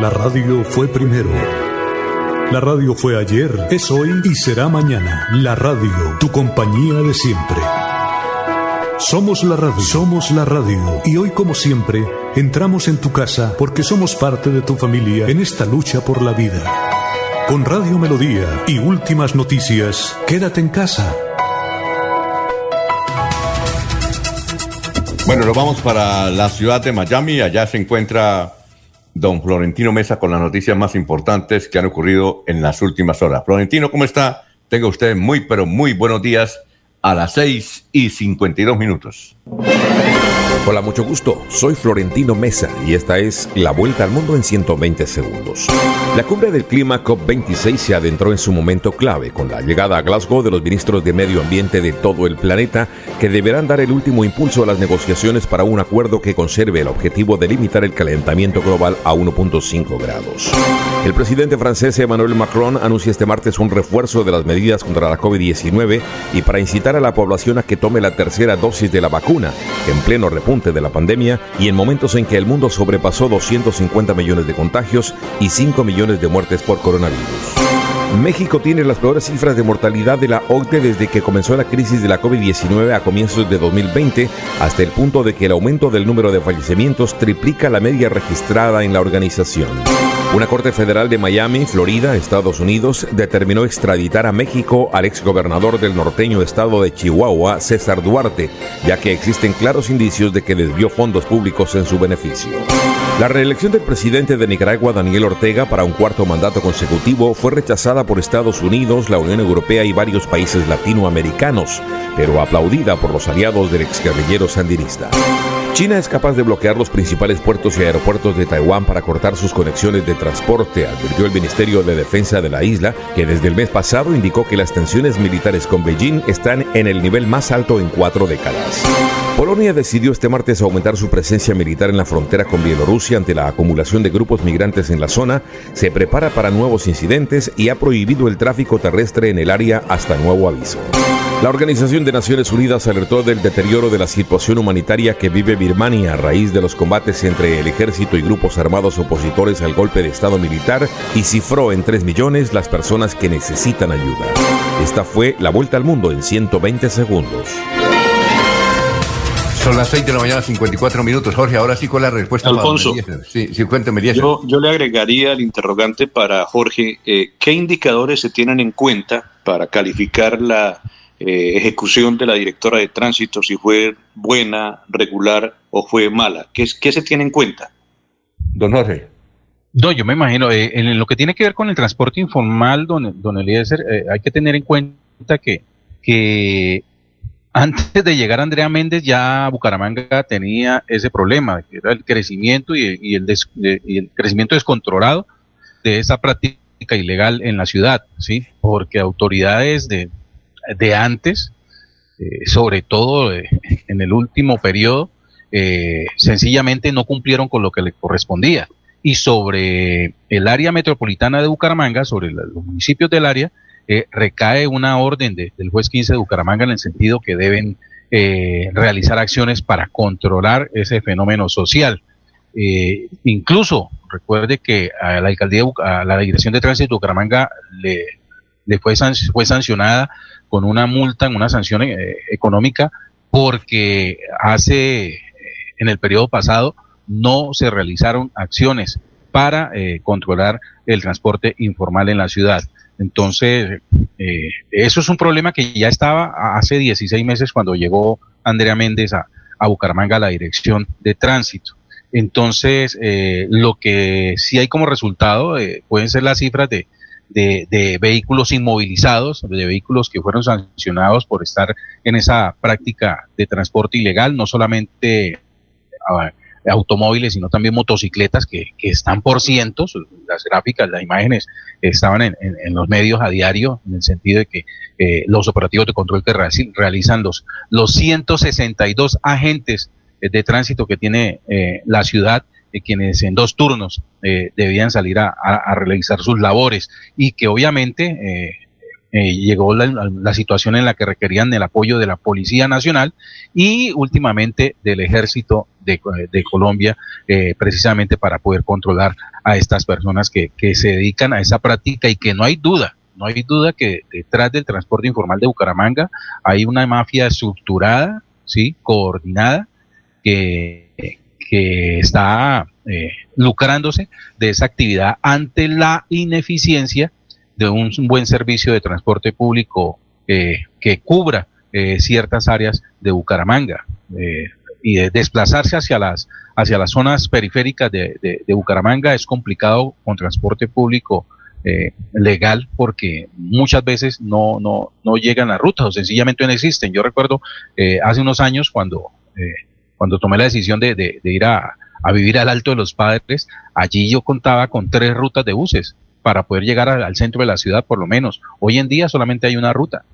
La radio fue primero. La radio fue ayer, es hoy y será mañana. La radio, tu compañía de siempre. Somos la radio, somos la radio. Y hoy como siempre, entramos en tu casa porque somos parte de tu familia en esta lucha por la vida. Con Radio Melodía y últimas noticias, quédate en casa. Bueno, nos vamos para la ciudad de Miami. Allá se encuentra don Florentino Mesa con las noticias más importantes que han ocurrido en las últimas horas. Florentino, ¿cómo está? Tenga usted muy, pero muy buenos días a las 6 y 52 minutos. Hola, mucho gusto. Soy Florentino Mesa y esta es la vuelta al mundo en 120 segundos. La cumbre del clima COP26 se adentró en su momento clave con la llegada a Glasgow de los ministros de medio ambiente de todo el planeta que deberán dar el último impulso a las negociaciones para un acuerdo que conserve el objetivo de limitar el calentamiento global a 1.5 grados. El presidente francés Emmanuel Macron anuncia este martes un refuerzo de las medidas contra la COVID-19 y para incitar a la población a que tome la tercera dosis de la vacuna en pleno repunte de la pandemia y en momentos en que el mundo sobrepasó 250 millones de contagios y 5 millones de muertes por coronavirus. México tiene las peores cifras de mortalidad de la OCDE desde que comenzó la crisis de la COVID-19 a comienzos de 2020, hasta el punto de que el aumento del número de fallecimientos triplica la media registrada en la organización. Una corte federal de Miami, Florida, Estados Unidos, determinó extraditar a México al exgobernador del norteño estado de Chihuahua, César Duarte, ya que existen claros indicios de que desvió fondos públicos en su beneficio. La reelección del presidente de Nicaragua, Daniel Ortega, para un cuarto mandato consecutivo fue rechazada por Estados Unidos, la Unión Europea y varios países latinoamericanos, pero aplaudida por los aliados del exguerrillero sandinista. China es capaz de bloquear los principales puertos y aeropuertos de Taiwán para cortar sus conexiones de transporte, advirtió el Ministerio de Defensa de la isla, que desde el mes pasado indicó que las tensiones militares con Beijing están en el nivel más alto en cuatro décadas. Polonia decidió este martes aumentar su presencia militar en la frontera con Bielorrusia ante la acumulación de grupos migrantes en la zona, se prepara para nuevos incidentes y ha prohibido el tráfico terrestre en el área hasta nuevo aviso. La Organización de Naciones Unidas alertó del deterioro de la situación humanitaria que vive Birmania a raíz de los combates entre el ejército y grupos armados opositores al golpe de Estado militar y cifró en 3 millones las personas que necesitan ayuda. Esta fue la vuelta al mundo en 120 segundos. Son las 6 de la mañana, 54 minutos. Jorge, ahora sí con la respuesta. Alfonso, sí, sí, yo, yo le agregaría al interrogante para Jorge, eh, ¿qué indicadores se tienen en cuenta para calificar la eh, ejecución de la directora de tránsito, si fue buena, regular o fue mala? ¿Qué, qué se tiene en cuenta? Don Jorge. No, yo me imagino, eh, en lo que tiene que ver con el transporte informal, don, don Eliezer, eh, hay que tener en cuenta que, que antes de llegar Andrea Méndez ya Bucaramanga tenía ese problema, que era el crecimiento y, el, y el crecimiento descontrolado de esa práctica ilegal en la ciudad, ¿sí? Porque autoridades de, de antes, eh, sobre todo eh, en el último periodo, eh, sencillamente no cumplieron con lo que le correspondía. Y sobre el área metropolitana de Bucaramanga, sobre los municipios del área, recae una orden del juez 15 de Bucaramanga en el sentido que deben realizar acciones para controlar ese fenómeno social. incluso recuerde que a la alcaldía, a la dirección de tránsito de Bucaramanga le, le fue, fue sancionada con una multa, en una sanción eh, económica, porque hace, eh, en el periodo pasado, no se realizaron acciones para eh, controlar el transporte informal en la ciudad. Entonces, eso es un problema que ya estaba hace 16 meses cuando llegó Andrea Méndez a, a Bucaramanga a la dirección de tránsito. Entonces, lo que sí hay como resultado pueden ser las cifras de de, vehículos inmovilizados, de vehículos que fueron sancionados por estar en esa práctica de transporte ilegal, no solamente ah, automóviles, sino también motocicletas que, están por cientos. Las gráficas, las imágenes estaban en, los medios a diario, en el sentido de que eh, los operativos de control que realizan los, los 162 agentes de tránsito que tiene la ciudad, quienes en dos turnos debían salir a, realizar sus labores y que obviamente eh, llegó la, situación en la que requerían el apoyo de la Policía Nacional y últimamente del Ejército de, Colombia, eh, precisamente para poder controlar a estas personas que, se dedican a esa práctica y que no hay duda, no hay duda que detrás del transporte informal de Bucaramanga hay una mafia estructurada, sí, coordinada, que, que está eh, lucrándose de esa actividad ante la ineficiencia de un buen servicio de transporte público eh, que cubra eh, ciertas áreas de Bucaramanga eh, y de desplazarse hacia las hacia las zonas periféricas de, de, Bucaramanga es complicado con transporte público legal porque muchas veces no, no, no llegan a rutas o sencillamente no existen. Yo recuerdo hace unos años cuando, cuando tomé la decisión de, de ir a, a vivir al Alto de los Padres, allí yo contaba con tres rutas de buses para poder llegar al, centro de la ciudad por lo menos. Hoy en día solamente hay una ruta.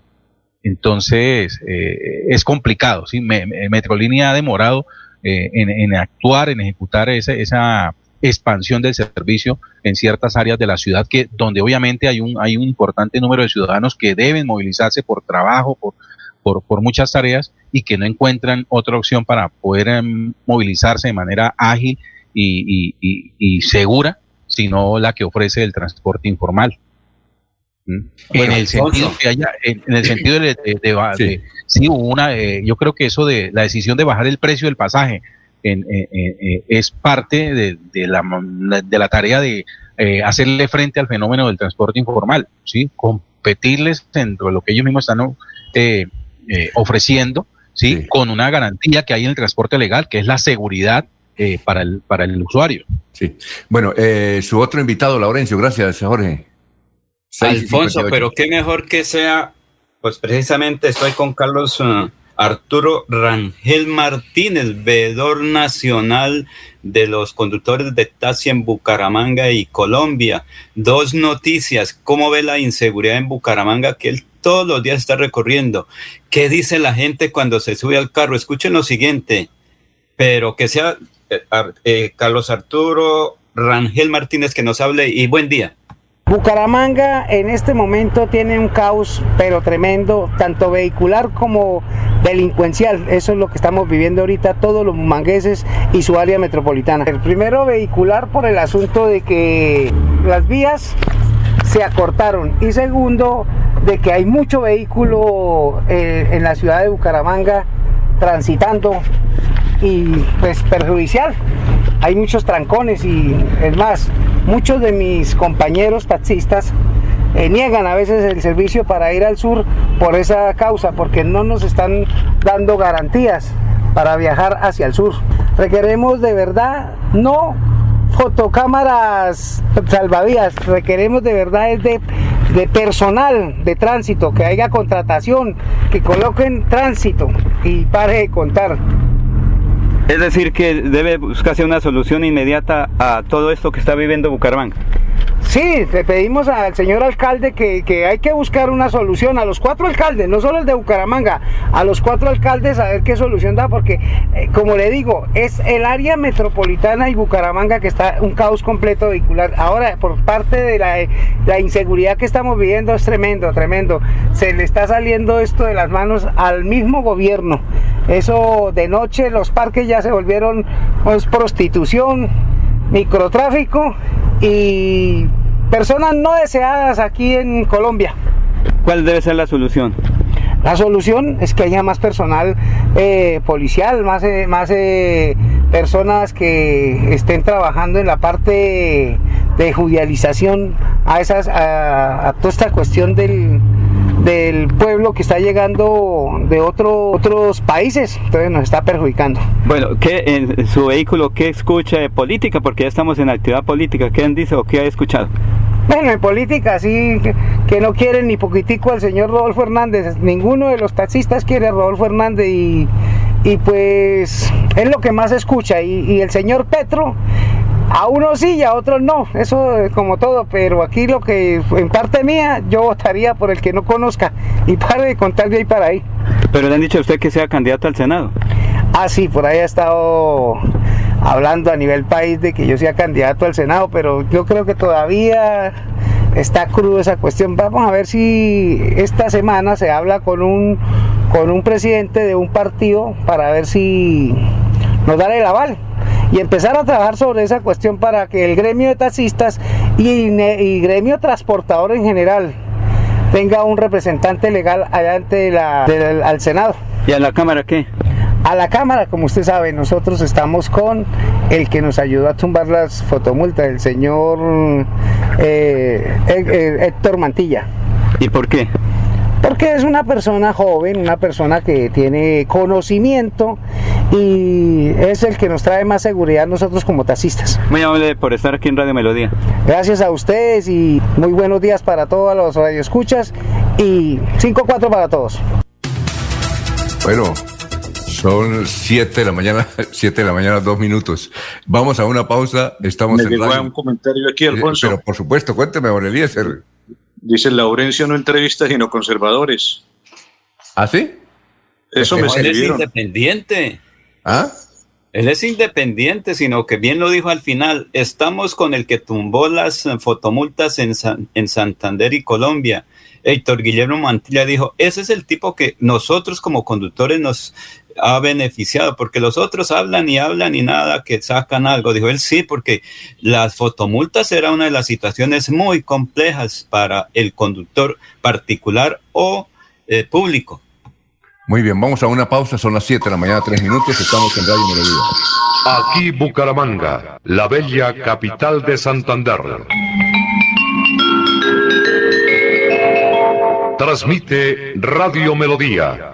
Entonces, eh, es complicado. ¿sí? Metrolínea ha demorado eh, en, actuar, en ejecutar esa, esa expansión del servicio en ciertas áreas de la ciudad, que donde obviamente hay un, hay un importante número de ciudadanos que deben movilizarse por trabajo, por, por, por muchas tareas y que no encuentran otra opción para poder em, movilizarse de manera ágil y, y, y segura sino la que ofrece el transporte informal. ¿Mm? en el sentido que haya, en, el sentido de, de, sí. hubo una, eh, yo creo que eso de la decisión de bajar el precio del pasaje en, es parte de, la, de la tarea de eh, hacerle frente al fenómeno del transporte informal, sí, competirles dentro de lo que ellos mismos están eh, ofreciendo, sí, con una garantía que hay en el transporte legal, que es la seguridad eh, para, el, para el usuario. Sí. Bueno, eh, su otro invitado, Laurencio, gracias, Jorge. Alfonso, pero qué mejor que sea, pues precisamente estoy con Carlos uh, Arturo Rangel Martínez, veedor nacional de los conductores de taxi en Bucaramanga y Colombia. Dos noticias, ¿cómo ve la inseguridad en Bucaramanga que él todos los días está recorriendo? ¿Qué dice la gente cuando se sube al carro? Escuchen lo siguiente, pero que sea eh, eh, Carlos Arturo Rangel Martínez que nos hable y buen día. Bucaramanga en este momento tiene un caos pero tremendo, tanto vehicular como delincuencial. Eso es lo que estamos viviendo ahorita todos los mangueses y su área metropolitana. El primero vehicular por el asunto de que las vías se acortaron y segundo de que hay mucho vehículo eh, en la ciudad de Bucaramanga transitando y pues perjudicial. Hay muchos trancones y es más, muchos de mis compañeros taxistas eh, niegan a veces el servicio para ir al sur por esa causa, porque no nos están dando garantías para viajar hacia el sur. Requeremos de verdad no fotocámaras salvavidas, requeremos de verdad de, de personal de tránsito, que haya contratación, que coloquen tránsito y pare de contar. Es decir, que debe buscarse una solución inmediata a todo esto que está viviendo Bucaramanga. Sí, le pedimos al señor alcalde que, hay que buscar una solución a los cuatro alcaldes, no solo el de Bucaramanga, a los cuatro alcaldes a ver qué solución da, porque eh, como le digo, es el área metropolitana y Bucaramanga que está un caos completo vehicular. Ahora, por parte de la, la inseguridad que estamos viviendo es tremendo, tremendo. Se le está saliendo esto de las manos al mismo gobierno. Eso de noche los parques ya se volvieron pues, prostitución, microtráfico y personas no deseadas aquí en Colombia. ¿Cuál debe ser la solución? La solución es que haya más personal eh, policial, más, eh, más eh, personas que estén trabajando en la parte de judicialización a, esas, a toda esta cuestión del, del pueblo que está llegando de otro, otros países, entonces nos está perjudicando. Bueno, ¿qué en su vehículo qué escucha de política? Porque ya estamos en actividad política, ¿qué dice o qué ha escuchado? Bueno, en política sí, que, no quieren ni poquitico al señor Rodolfo Hernández, ninguno de los taxistas quiere a Rodolfo Hernández y, y pues es lo que más escucha. Y, y el señor Petro, a unos sí y a otros no, eso es como todo, pero aquí lo que en parte mía yo votaría por el que no conozca y pare de contar de ahí para ahí. Pero le han dicho a usted que sea candidato al Senado. Ah, sí, por ahí ha estado hablando a nivel país de que yo sea candidato al Senado, pero yo creo que todavía está crudo esa cuestión. Vamos a ver si esta semana se habla con un, con un presidente de un partido para ver si nos da el aval y empezar a trabajar sobre esa cuestión para que el gremio de taxistas y, y gremio transportador en general tenga un representante legal allá ante la, del, al Senado. ¿Y a la Cámara qué? A la Cámara, como usted sabe, nosotros estamos con el que nos ayudó a tumbar las fotomultas, el señor eh, Héctor Mantilla. ¿Y por qué? Porque es una persona joven, una persona que tiene conocimiento y es el que nos trae más seguridad nosotros como taxistas. Muy amable por estar aquí en Radio Melodía. Gracias a ustedes y muy buenos días para todos los radioescuchas y 5-4 para todos. Bueno, son 7 de la mañana, 7 de la mañana, dos minutos. Vamos a una pausa. Estamos Me en llegó radio. un comentario aquí, Alfonso. Pero por supuesto, cuénteme, don Eliezer. Dice Laurencio no entrevista sino conservadores. ¿Ah, sí? Eso me Él es independiente. ¿Ah? Él es independiente, sino que bien lo dijo al final, estamos con el que tumbó las eh, fotomultas en, San- en Santander y Colombia. Héctor Guillermo Mantilla dijo, ese es el tipo que nosotros como conductores nos ha beneficiado, porque los otros hablan y hablan y nada, que sacan algo. Dijo él sí, porque las fotomultas era una de las situaciones muy complejas para el conductor particular o eh, público. Muy bien, vamos a una pausa. Son las 7 de la mañana, 3 minutos. Estamos en Radio Melodía. Aquí Bucaramanga, la bella capital de Santander. Transmite Radio Melodía,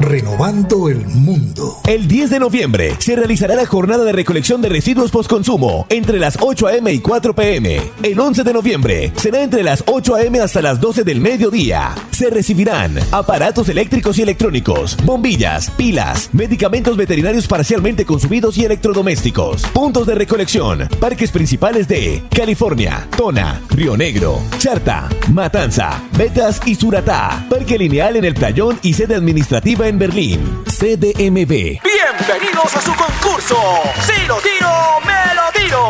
renovando el mundo. El 10 de noviembre se realizará la jornada de recolección de residuos postconsumo entre las 8 a.m. y 4 p.m. El 11 de noviembre será entre las 8 a.m. hasta las 12 del mediodía. Se recibirán aparatos eléctricos y electrónicos, bombillas, pilas, medicamentos veterinarios parcialmente consumidos y electrodomésticos. Puntos de recolección, parques principales de California, Tona, Río Negro, Charta, Matanza, Betas y Suratá. Parque lineal en el Playón y sede administrativa en Berlín. CDMB. Bienvenidos a su concurso. Si lo tiro, me lo tiro.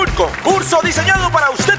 Un concurso diseñado para usted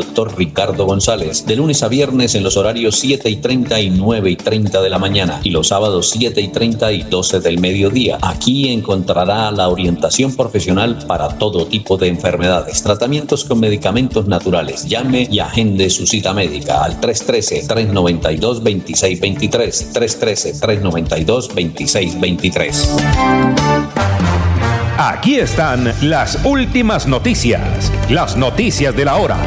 Dr. Ricardo González, de lunes a viernes en los horarios 7 y 30 y 9 y 30 de la mañana y los sábados 7 y 30 y 12 del mediodía. Aquí encontrará la orientación profesional para todo tipo de enfermedades, tratamientos con medicamentos naturales. Llame y agende su cita médica al 313-392-2623. 313-392-2623. Aquí están las últimas noticias, las noticias de la hora.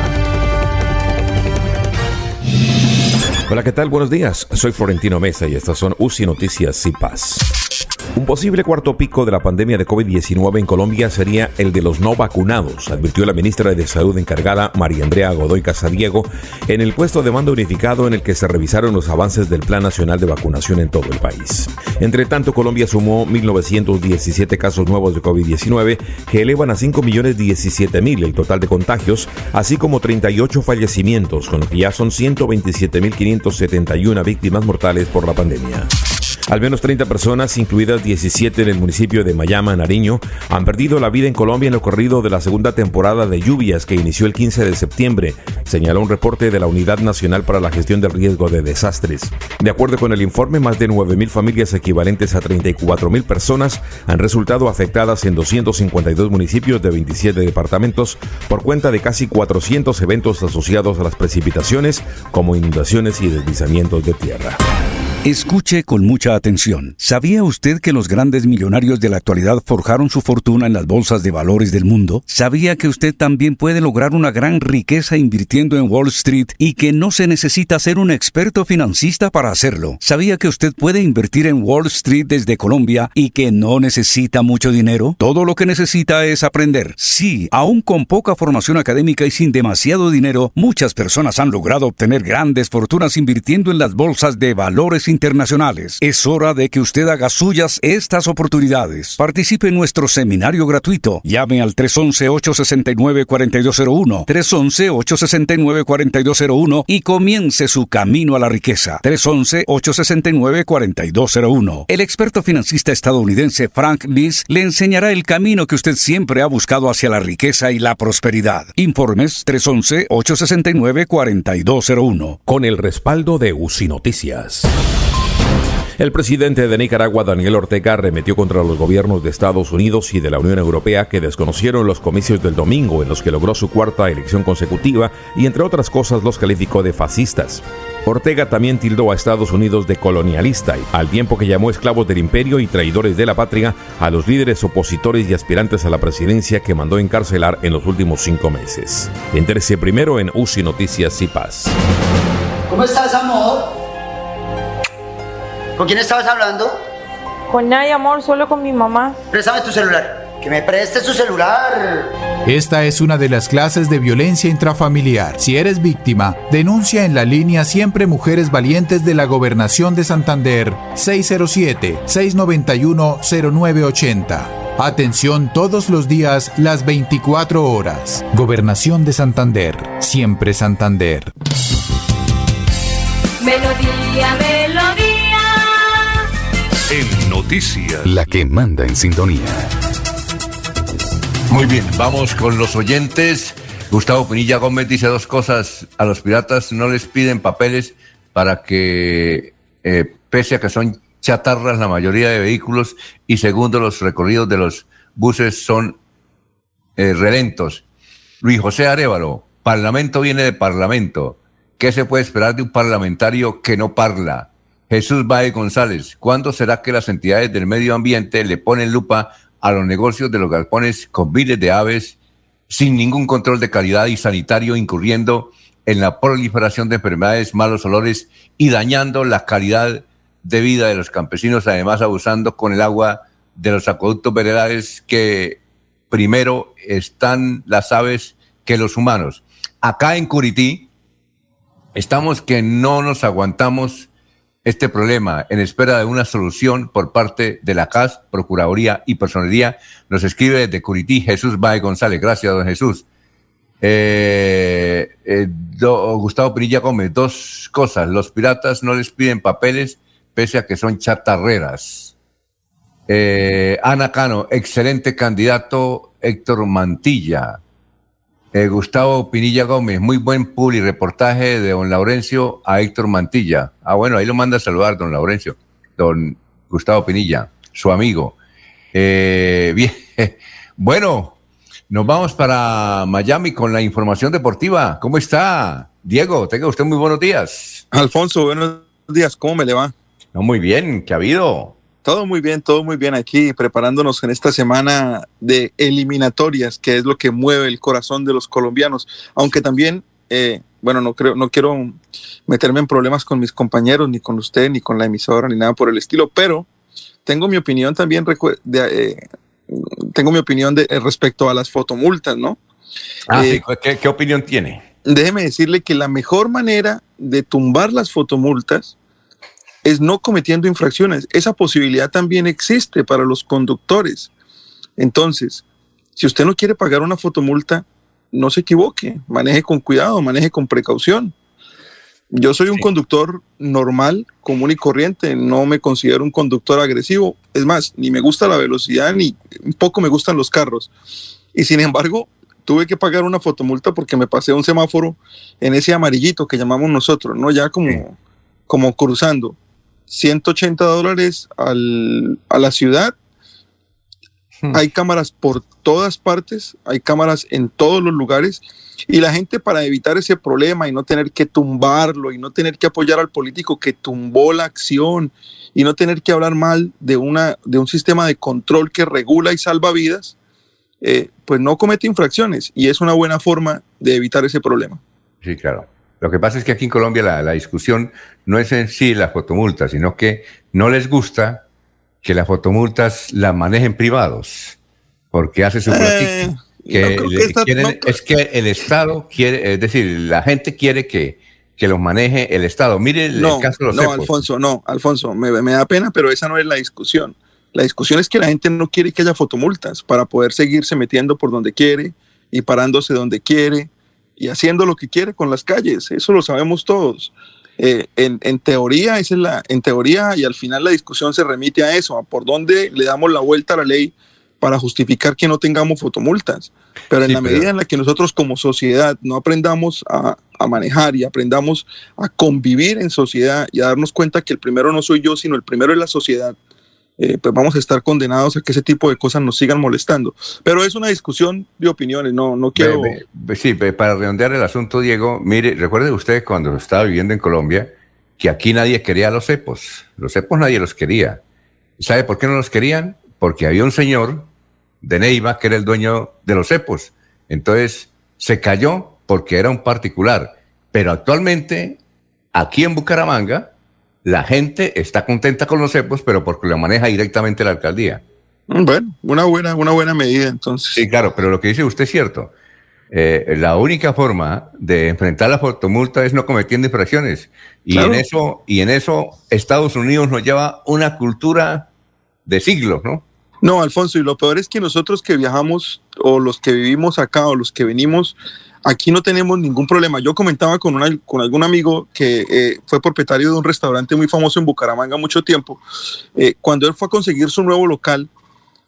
Hola, ¿qué tal? Buenos días. Soy Florentino Mesa y estas son UCI Noticias y Paz. Un posible cuarto pico de la pandemia de COVID-19 en Colombia sería el de los no vacunados, advirtió la ministra de Salud encargada María Andrea Godoy Casadiego en el puesto de mando unificado en el que se revisaron los avances del Plan Nacional de Vacunación en todo el país. Entre tanto, Colombia sumó 1.917 casos nuevos de COVID-19 que elevan a 5.017.000 el total de contagios, así como 38 fallecimientos, con lo que ya son 127.571 víctimas mortales por la pandemia. Al menos 30 personas, incluidas 17 en el municipio de Mayama, Nariño, han perdido la vida en Colombia en lo corrido de la segunda temporada de lluvias que inició el 15 de septiembre, señaló un reporte de la Unidad Nacional para la Gestión del Riesgo de Desastres. De acuerdo con el informe, más de 9.000 familias equivalentes a 34.000 personas han resultado afectadas en 252 municipios de 27 departamentos por cuenta de casi 400 eventos asociados a las precipitaciones como inundaciones y deslizamientos de tierra. Escuche con mucha atención. ¿Sabía usted que los grandes millonarios de la actualidad forjaron su fortuna en las bolsas de valores del mundo? ¿Sabía que usted también puede lograr una gran riqueza invirtiendo en Wall Street y que no se necesita ser un experto financista para hacerlo? ¿Sabía que usted puede invertir en Wall Street desde Colombia y que no necesita mucho dinero? Todo lo que necesita es aprender. Sí, aún con poca formación académica y sin demasiado dinero, muchas personas han logrado obtener grandes fortunas invirtiendo en las bolsas de valores internacionales. Es hora de que usted haga suyas estas oportunidades. Participe en nuestro seminario gratuito. Llame al 311-869-4201, 311-869-4201 y comience su camino a la riqueza. 311-869-4201. El experto financista estadounidense Frank Liz le enseñará el camino que usted siempre ha buscado hacia la riqueza y la prosperidad. Informes 311-869-4201. Con el respaldo de UCI Noticias. El presidente de Nicaragua, Daniel Ortega, arremetió contra los gobiernos de Estados Unidos y de la Unión Europea que desconocieron los comicios del domingo en los que logró su cuarta elección consecutiva y, entre otras cosas, los calificó de fascistas. Ortega también tildó a Estados Unidos de colonialista, al tiempo que llamó esclavos del imperio y traidores de la patria a los líderes opositores y aspirantes a la presidencia que mandó encarcelar en los últimos cinco meses. Entérese primero en UCI Noticias y Paz. ¿Cómo estás, amor? ¿Con quién estabas hablando? Con nadie, amor, solo con mi mamá. Préstame tu celular. Que me prestes tu celular. Esta es una de las clases de violencia intrafamiliar. Si eres víctima, denuncia en la línea Siempre Mujeres Valientes de la Gobernación de Santander 607-691-0980. Atención todos los días, las 24 horas. Gobernación de Santander. Siempre Santander. Melodía, melodía. Noticias. La que manda en sintonía. Muy bien, vamos con los oyentes. Gustavo Pinilla Gómez dice dos cosas. A los piratas no les piden papeles para que, eh, pese a que son chatarras la mayoría de vehículos, y segundo, los recorridos de los buses son eh, relentos. Luis José Arevalo, Parlamento viene de Parlamento. ¿Qué se puede esperar de un parlamentario que no parla? Jesús Baez González, ¿cuándo será que las entidades del medio ambiente le ponen lupa a los negocios de los galpones con miles de aves sin ningún control de calidad y sanitario, incurriendo en la proliferación de enfermedades, malos olores y dañando la calidad de vida de los campesinos, además abusando con el agua de los acueductos veredales que primero están las aves que los humanos. Acá en Curití estamos que no nos aguantamos este problema en espera de una solución por parte de la CAS, Procuraduría y Personería. Nos escribe desde Curití Jesús Bae González. Gracias, don Jesús. Eh, eh, Gustavo Pinilla Gómez, dos cosas. Los piratas no les piden papeles pese a que son chatarreras. Eh, Ana Cano, excelente candidato Héctor Mantilla. Eh, Gustavo Pinilla Gómez, muy buen publi reportaje de don Laurencio a Héctor Mantilla. Ah, bueno, ahí lo manda a saludar don Laurencio, don Gustavo Pinilla, su amigo. Eh, bien, bueno, nos vamos para Miami con la información deportiva. ¿Cómo está? Diego, tenga usted muy buenos días. Alfonso, buenos días, ¿cómo me le va? No, muy bien, ¿qué ha habido? Todo muy bien, todo muy bien aquí, preparándonos en esta semana de eliminatorias, que es lo que mueve el corazón de los colombianos, aunque también eh, bueno, no creo, no quiero meterme en problemas con mis compañeros, ni con usted, ni con la emisora, ni nada por el estilo, pero tengo mi opinión también, eh, tengo mi opinión de, respecto a las fotomultas, ¿no? Ah, sí, ¿Qué, ¿qué opinión tiene? Déjeme decirle que la mejor manera de tumbar las fotomultas es no cometiendo infracciones. Esa posibilidad también existe para los conductores. Entonces, si usted no quiere pagar una fotomulta, no se equivoque, maneje con cuidado, maneje con precaución. Yo soy un conductor normal, común y corriente, no me considero un conductor agresivo. Es más, ni me gusta la velocidad, ni un poco me gustan los carros. Y sin embargo, tuve que pagar una fotomulta porque me pasé un semáforo en ese amarillito que llamamos nosotros, ¿no? Ya como, como cruzando. 180 dólares al, a la ciudad Hmm. Hay cámaras por todas partes, hay cámaras en todos los lugares y la gente para evitar ese problema y no tener que tumbarlo y no tener que apoyar al político que tumbó la acción y no tener que hablar mal de, una, de un sistema de control que regula y salva vidas, eh, pues no comete infracciones y es una buena forma de evitar ese problema. Sí, claro. Lo que pasa es que aquí en Colombia la, la discusión no es en sí la fotomulta, sino que no les gusta que las fotomultas las manejen privados, porque hace su eh, que, Es que el Estado quiere, es decir, la gente quiere que, que los maneje el Estado. Mire el caso de los No, Alfonso, no, Alfonso, me, me da pena, pero esa no es la discusión. La discusión es que la gente no quiere que haya fotomultas para poder seguirse metiendo por donde quiere y parándose donde quiere y haciendo lo que quiere con las calles. Eso lo sabemos todos. Eh, en, teoría, es la, en teoría, y al final la discusión se remite a eso, a por dónde le damos la vuelta a la ley para justificar que no tengamos fotomultas. Pero en la medida en la que nosotros como sociedad no aprendamos a, a, manejar y aprendamos a convivir en sociedad y a darnos cuenta que el primero no soy yo, sino el primero es la sociedad, eh, pues vamos a estar condenados a que ese tipo de cosas nos sigan molestando. Pero es una discusión de opiniones, no, no quiero... sí, para redondear el asunto, Diego, mire, recuerde usted cuando estaba viviendo en Colombia que aquí nadie quería a los cepos. Los cepos nadie los quería. ¿Sabe por qué no los querían? Porque había un señor de Neiva que era el dueño de los cepos. Entonces se cayó porque era un particular. Pero actualmente, aquí en Bucaramanga, la gente está contenta con los cepos, pero porque lo maneja directamente la alcaldía. Mm, bueno, una buena, una buena medida entonces. Sí, claro, pero lo que dice usted es cierto. Eh, la única forma de enfrentar la fotomulta es no cometiendo infracciones. Y en eso, y en eso Estados Unidos nos lleva una cultura de siglos, ¿no? No, Alfonso, y lo peor es que nosotros que viajamos, o los que vivimos acá, o los que venimos Aquí no tenemos ningún problema. Yo comentaba con, con algún amigo que eh, fue propietario de un restaurante muy famoso en Bucaramanga mucho tiempo. Eh, cuando él fue a conseguir su nuevo local,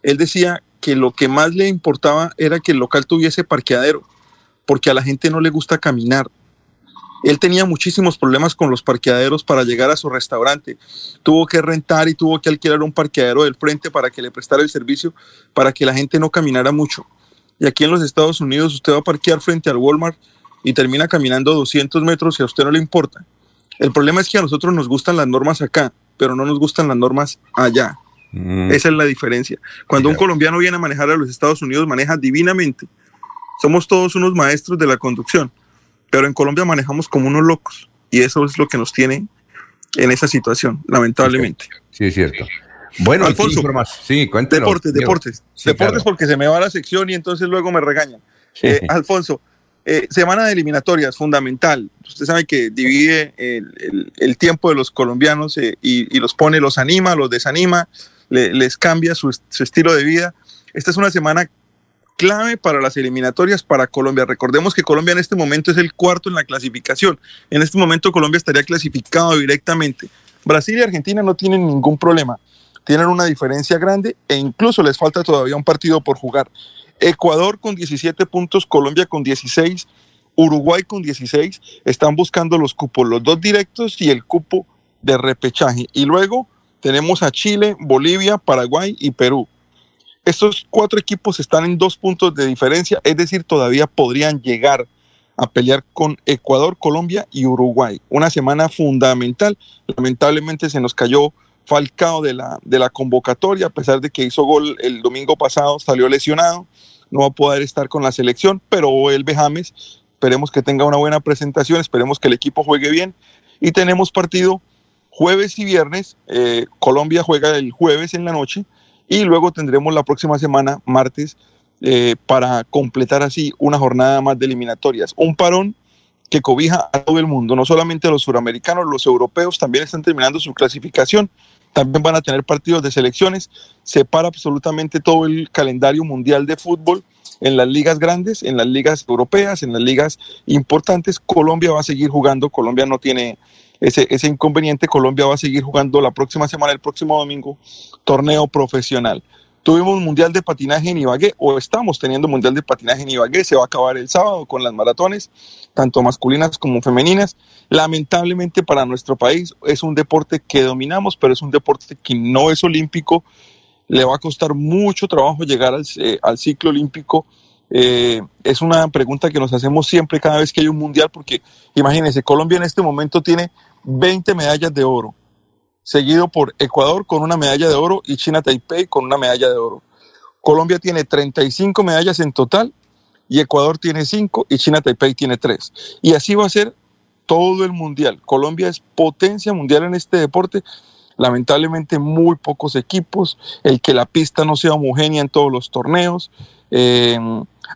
él decía que lo que más le importaba era que el local tuviese parqueadero, porque a la gente no le gusta caminar. Él tenía muchísimos problemas con los parqueaderos para llegar a su restaurante. Tuvo que rentar y tuvo que alquilar un parqueadero del frente para que le prestara el servicio, para que la gente no caminara mucho. Y aquí en los Estados Unidos usted va a parquear frente al Walmart y termina caminando 200 metros y a usted no le importa. El problema es que a nosotros nos gustan las normas acá, pero no nos gustan las normas allá. Mm. Esa es la diferencia. Cuando un colombiano viene a manejar a los Estados Unidos, maneja divinamente. Somos todos unos maestros de la conducción, pero en Colombia manejamos como unos locos y eso es lo que nos tiene en esa situación, lamentablemente. Sí, es cierto. Bueno, Alfonso, sí, cuéntenos. Deportes, deportes. deportes porque se me va la sección y entonces luego me regañan. Eh, Alfonso, eh, semana de eliminatorias, fundamental. Usted sabe que divide el, tiempo de los colombianos eh, y, los pone, los anima, los desanima, les cambia su, su, estilo de vida. Esta es una semana clave para las eliminatorias para Colombia. Recordemos que Colombia en este momento es el cuarto en la clasificación. En este momento Colombia estaría clasificado directamente. Brasil y Argentina no tienen ningún problema tienen una diferencia grande e incluso les falta todavía un partido por jugar. Ecuador con 17 puntos, Colombia con 16, Uruguay con 16, están buscando los cupos, los dos directos y el cupo de repechaje. Y luego tenemos a Chile, Bolivia, Paraguay y Perú. Estos cuatro equipos están en dos puntos de diferencia, es decir, todavía podrían llegar a pelear con Ecuador, Colombia y Uruguay. Una semana fundamental. Lamentablemente se nos cayó Falcao de la, de la convocatoria, a pesar de que hizo gol el domingo pasado, salió lesionado, no va a poder estar con la selección, pero el James esperemos que tenga una buena presentación, esperemos que el equipo juegue bien y tenemos partido jueves y viernes. Eh, Colombia juega el jueves en la noche y luego tendremos la próxima semana, martes, eh, para completar así una jornada más de eliminatorias. Un parón que cobija a todo el mundo, no solamente a los suramericanos, los europeos también están terminando su clasificación, también van a tener partidos de selecciones, se para absolutamente todo el calendario mundial de fútbol en las ligas grandes, en las ligas europeas, en las ligas importantes. Colombia va a seguir jugando, Colombia no tiene ese, ese inconveniente, Colombia va a seguir jugando la próxima semana, el próximo domingo, torneo profesional. Tuvimos Mundial de Patinaje en Ibagué, o estamos teniendo Mundial de Patinaje en Ibagué, se va a acabar el sábado con las maratones, tanto masculinas como femeninas. Lamentablemente para nuestro país es un deporte que dominamos, pero es un deporte que no es olímpico. Le va a costar mucho trabajo llegar al, eh, al ciclo olímpico. Eh, es una pregunta que nos hacemos siempre cada vez que hay un mundial, porque imagínense, Colombia en este momento tiene 20 medallas de oro, seguido por Ecuador con una medalla de oro y China Taipei con una medalla de oro. Colombia tiene 35 medallas en total y Ecuador tiene 5 y China Taipei tiene 3. Y así va a ser todo el mundial. Colombia es potencia mundial en este deporte. Lamentablemente muy pocos equipos, el que la pista no sea homogénea en todos los torneos, eh,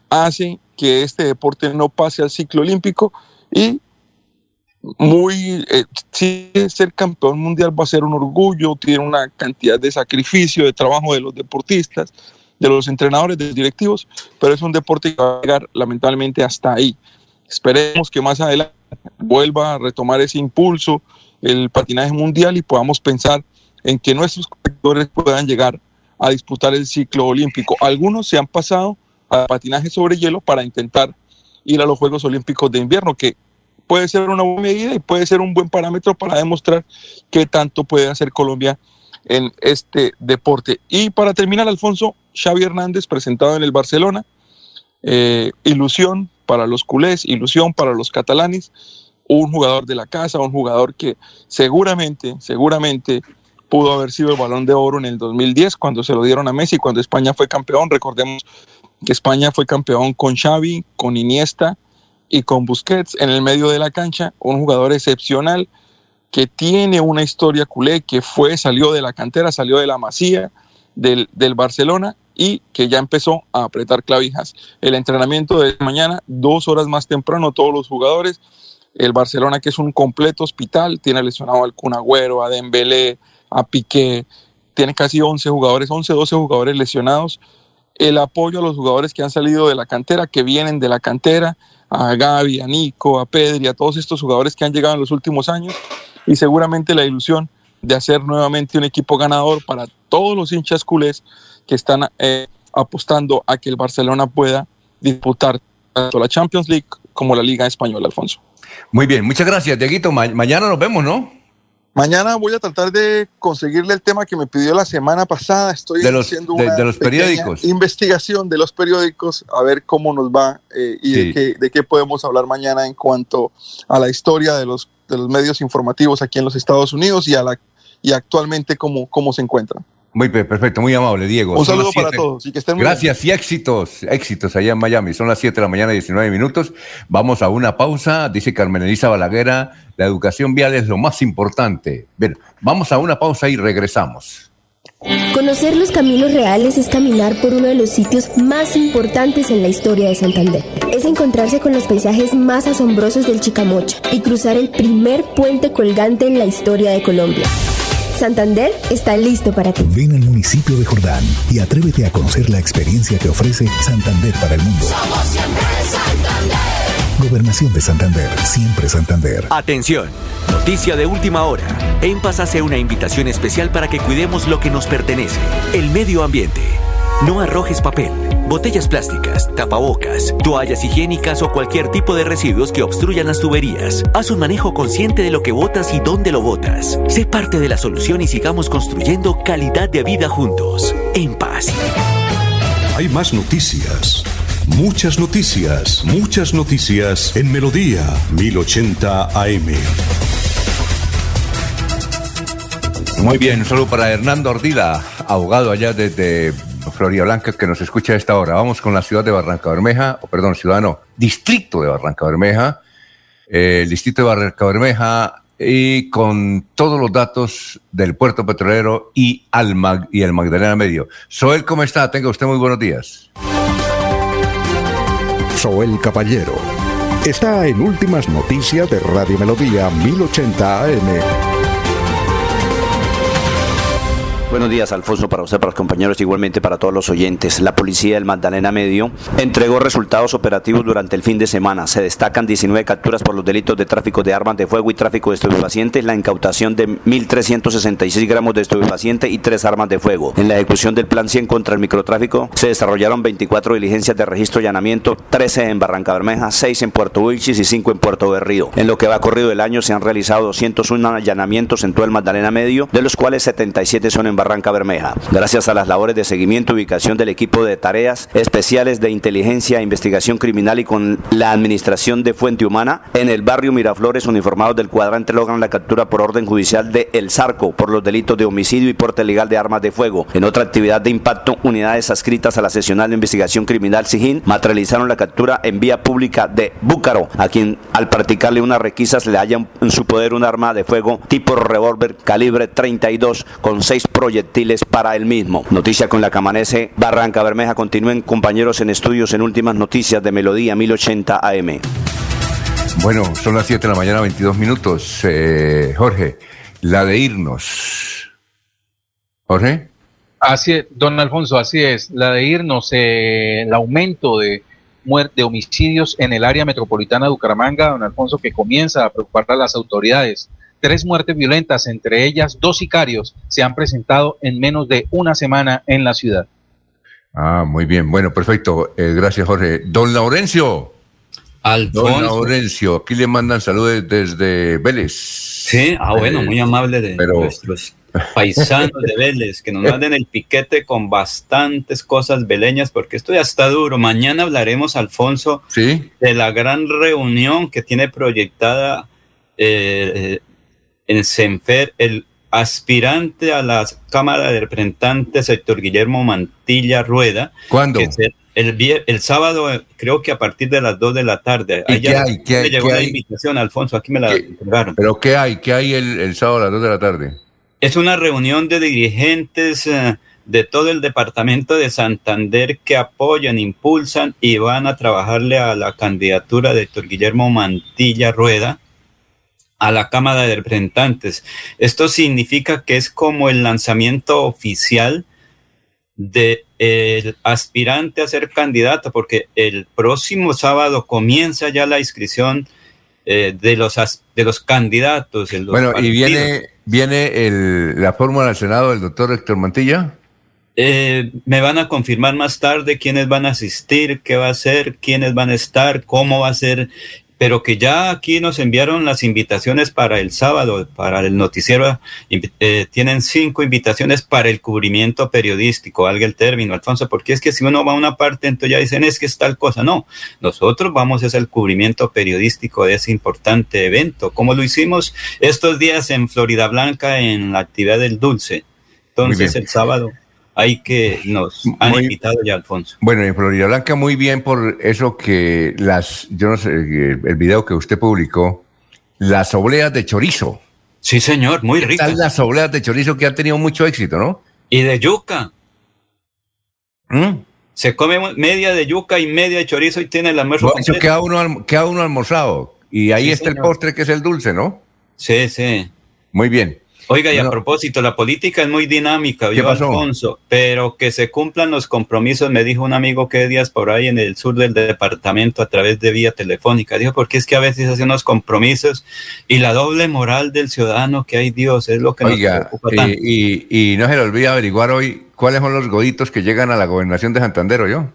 hace que este deporte no pase al ciclo olímpico y muy, eh, sí, ser campeón mundial va a ser un orgullo, tiene una cantidad de sacrificio, de trabajo de los deportistas, de los entrenadores, de los directivos, pero es un deporte que va a llegar lamentablemente hasta ahí. Esperemos que más adelante vuelva a retomar ese impulso el patinaje mundial y podamos pensar en que nuestros competidores puedan llegar a disputar el ciclo olímpico. Algunos se han pasado al patinaje sobre hielo para intentar ir a los Juegos Olímpicos de invierno, que puede ser una buena medida y puede ser un buen parámetro para demostrar qué tanto puede hacer Colombia en este deporte. Y para terminar, Alfonso, Xavi Hernández presentado en el Barcelona, eh, ilusión para los culés, ilusión para los catalanes, un jugador de la casa, un jugador que seguramente, seguramente pudo haber sido el balón de oro en el 2010 cuando se lo dieron a Messi, cuando España fue campeón. Recordemos que España fue campeón con Xavi, con Iniesta, y con Busquets en el medio de la cancha, un jugador excepcional que tiene una historia culé, que fue, salió de la cantera, salió de la masía del, del Barcelona y que ya empezó a apretar clavijas. El entrenamiento de mañana, dos horas más temprano, todos los jugadores. El Barcelona, que es un completo hospital, tiene lesionado al Cunagüero, a Dembélé, a Piqué, tiene casi 11 jugadores, 11, 12 jugadores lesionados. El apoyo a los jugadores que han salido de la cantera, que vienen de la cantera, a Gaby, a Nico, a Pedri, a todos estos jugadores que han llegado en los últimos años y seguramente la ilusión de hacer nuevamente un equipo ganador para todos los hinchas culés que están eh, apostando a que el Barcelona pueda disputar tanto la Champions League como la Liga Española, Alfonso. Muy bien, muchas gracias, Dieguito. mañana nos vemos, ¿no? Mañana voy a tratar de conseguirle el tema que me pidió la semana pasada. Estoy haciendo una de los periódicos. investigación de los periódicos, a ver cómo nos va eh, y de, qué, de qué podemos hablar mañana en cuanto a la historia de los, de los medios informativos aquí en los Estados Unidos y, a la, y actualmente cómo, cómo se encuentran. Muy perfecto, muy amable, Diego. Un saludo para todos y que estén Gracias y éxitos, éxitos allá en Miami. Son las 7 de la mañana, 19 minutos. Vamos a una pausa. Dice Carmen Elisa Balaguera, la educación vial es lo más importante. Bien, vamos a una pausa y regresamos. Conocer los caminos reales es caminar por uno de los sitios más importantes en la historia de Santander. Es encontrarse con los paisajes más asombrosos del Chicamocha y cruzar el primer puente colgante en la historia de Colombia. Santander está listo para ti. Ven al municipio de Jordán y atrévete a conocer la experiencia que ofrece Santander para el mundo. Somos siempre Santander. Gobernación de Santander, siempre Santander. Atención, noticia de última hora. En Paz hace una invitación especial para que cuidemos lo que nos pertenece, el medio ambiente. No arrojes papel, botellas plásticas, tapabocas, toallas higiénicas o cualquier tipo de residuos que obstruyan las tuberías. Haz un manejo consciente de lo que botas y dónde lo botas. Sé parte de la solución y sigamos construyendo calidad de vida juntos. En paz. Hay más noticias. Muchas noticias, muchas noticias en Melodía 1080 AM. Muy bien, un saludo para Hernando Ordila, abogado allá desde Florida Blanca, que nos escucha a esta hora. Vamos con la ciudad de Barranca Bermeja, o perdón, ciudadano, distrito de Barranca Bermeja, eh, el distrito de Barranca Bermeja, y con todos los datos del puerto petrolero y, al Mag- y el Magdalena Medio. Soel, ¿cómo está? Tenga usted muy buenos días. Soel Caballero está en Últimas Noticias de Radio Melodía 1080 AM. Buenos días, Alfonso, para usted, para los compañeros, igualmente para todos los oyentes. La policía del Magdalena Medio entregó resultados operativos durante el fin de semana. Se destacan 19 capturas por los delitos de tráfico de armas de fuego y tráfico de estupefacientes, la incautación de 1.366 gramos de estupefaciente y tres armas de fuego. En la ejecución del Plan 100 contra el microtráfico se desarrollaron 24 diligencias de registro y allanamiento, 13 en Barranca Bermeja, 6 en Puerto Wilchis y 5 en Puerto Berrío. En lo que va corrido del año se han realizado 201 allanamientos en todo el Magdalena Medio, de los cuales 77 son en Barranca Bermeja. Gracias a las labores de seguimiento y ubicación del equipo de tareas especiales de inteligencia e investigación criminal y con la administración de Fuente Humana, en el barrio Miraflores, uniformados del cuadrante logran la captura por orden judicial de El Zarco por los delitos de homicidio y porte legal de armas de fuego. En otra actividad de impacto, unidades adscritas a la seccional de investigación criminal SIGIN materializaron la captura en vía pública de Búcaro, a quien al practicarle unas requisas le hallan en su poder un arma de fuego tipo revólver calibre 32 con seis proyectiles para el mismo. Noticia con la que amanece Barranca Bermeja. Continúen compañeros en estudios en últimas noticias de Melodía 1080 AM. Bueno, son las 7 de la mañana, 22 minutos. Eh, Jorge, la de irnos. Jorge. Así es, don Alfonso, así es. La de irnos, eh, el aumento de muerte, de homicidios en el área metropolitana de Bucaramanga, don Alfonso, que comienza a preocupar a las autoridades. Tres muertes violentas, entre ellas dos sicarios, se han presentado en menos de una semana en la ciudad. Ah, muy bien. Bueno, perfecto. Eh, gracias, Jorge. Don Laurencio. Alfonso. Don Laurencio, aquí le mandan saludos desde Vélez. Sí, ah, bueno, Eh, muy amable de pero- nuestros paisanos de Vélez, que nos manden el piquete con bastantes cosas veleñas, porque esto ya está duro. Mañana hablaremos, Alfonso, ¿Sí? de la gran reunión que tiene proyectada eh, en Senfer el aspirante a la Cámara de Representantes, Héctor Guillermo Mantilla Rueda. ¿Cuándo? el, vier- el sábado, eh, creo que a partir de las 2 de la tarde. ¿Y Ahí qué hay? ¿Qué me hay? llegó ¿Qué la hay? invitación, Alfonso, aquí me la entregaron. ¿Pero qué hay? ¿Qué hay el, el sábado a las 2 de la tarde? Es una reunión de dirigentes eh, de todo el departamento de Santander que apoyan, impulsan y van a trabajarle a la candidatura de Héctor Guillermo Mantilla Rueda a la Cámara de Representantes. Esto significa que es como el lanzamiento oficial de el aspirante a ser candidato, porque el próximo sábado comienza ya la inscripción eh, de los as- de los candidatos. en los Bueno, y viene, viene el, la fórmula del Senado del doctor Héctor Mantilla. Eh, me van a confirmar más tarde quiénes van a asistir, qué va a ser, quiénes van a estar, cómo va a ser, pero que ya aquí nos enviaron las invitaciones para el sábado, para el noticiero. Eh, tienen cinco invitaciones para el cubrimiento periodístico, valga el término, Alfonso, porque es que si uno va a una parte, entonces ya dicen es que es tal cosa. No, nosotros vamos hacer el cubrimiento periodístico de ese importante evento, como lo hicimos estos días en Florida Blanca en la actividad del dulce. Entonces el sábado hay que nos han Muy- invitado ya, Alfonso. Bueno, en Florida Blanca muy bien por eso que las, yo no sé, el el video que usted publicó, las obleas de chorizo. Sí, señor, muy ¿Qué ricas. tal las obleas de chorizo que han tenido mucho éxito, ¿no? Y de yuca. ¿Mm? Se come media de yuca y media de chorizo y tiene el almuerzo completo. queda uno, queda uno almorzado. Y ahí Sí, está el postre que es el dulce, ¿no? Sí, sí. Muy bien. Oiga, y a Bueno. propósito, la política es muy dinámica, ¿Qué yo? Alfonso, pero que se cumplan los compromisos, me dijo un amigo que días por ahí en el sur del departamento a través de vía telefónica. Dijo, porque es que a veces hacen unos compromisos y la doble moral del ciudadano que hay Dios es lo que nos Oiga, preocupa y, tanto. y- y no se le olvide averiguar hoy cuáles son los goditos que llegan a la gobernación de Santander, ¿o yo?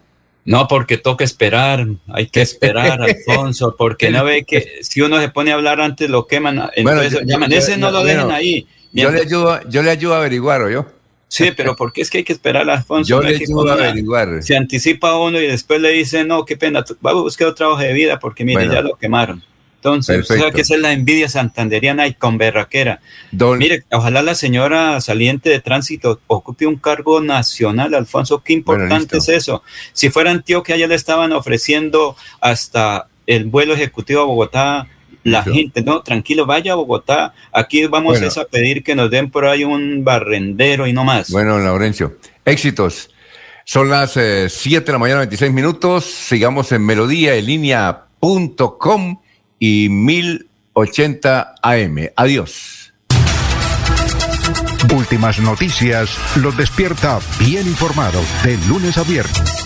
No, porque toca esperar, hay que esperar, Alfonso, porque no ve que si uno se pone a hablar antes lo queman, entonces yo- yo- no lo dejen bueno, ahí. Yo le ayudo, yo le ayudo a averiguar, ¿o yo? Sí, pero ¿por qué es que hay que esperar, Alfonso? Yo le ayudo a averiguar. Se anticipa uno y después le dice, no, qué pena, va a buscar otra hoja de vida porque mire, Bueno. ya lo quemaron. Entonces, o sea Perfecto. que esa es la envidia santanderiana y con berraquera. Don- Mire, ojalá la señora saliente de tránsito ocupe un cargo nacional, Alfonso, qué importante es eso. Si fuera Antioquia, ya le estaban ofreciendo hasta el vuelo ejecutivo a Bogotá. La gente, no, tranquilo, vaya a Bogotá. Aquí vamos Bueno. es a pedir que nos den por ahí un barrendero y no más. Bueno, Laurencio, éxitos. Son las 7 de la mañana, 26 minutos. Sigamos en melodía en línea.com y 1080 AM. Adiós. Últimas noticias los despierta bien informados de lunes a viernes.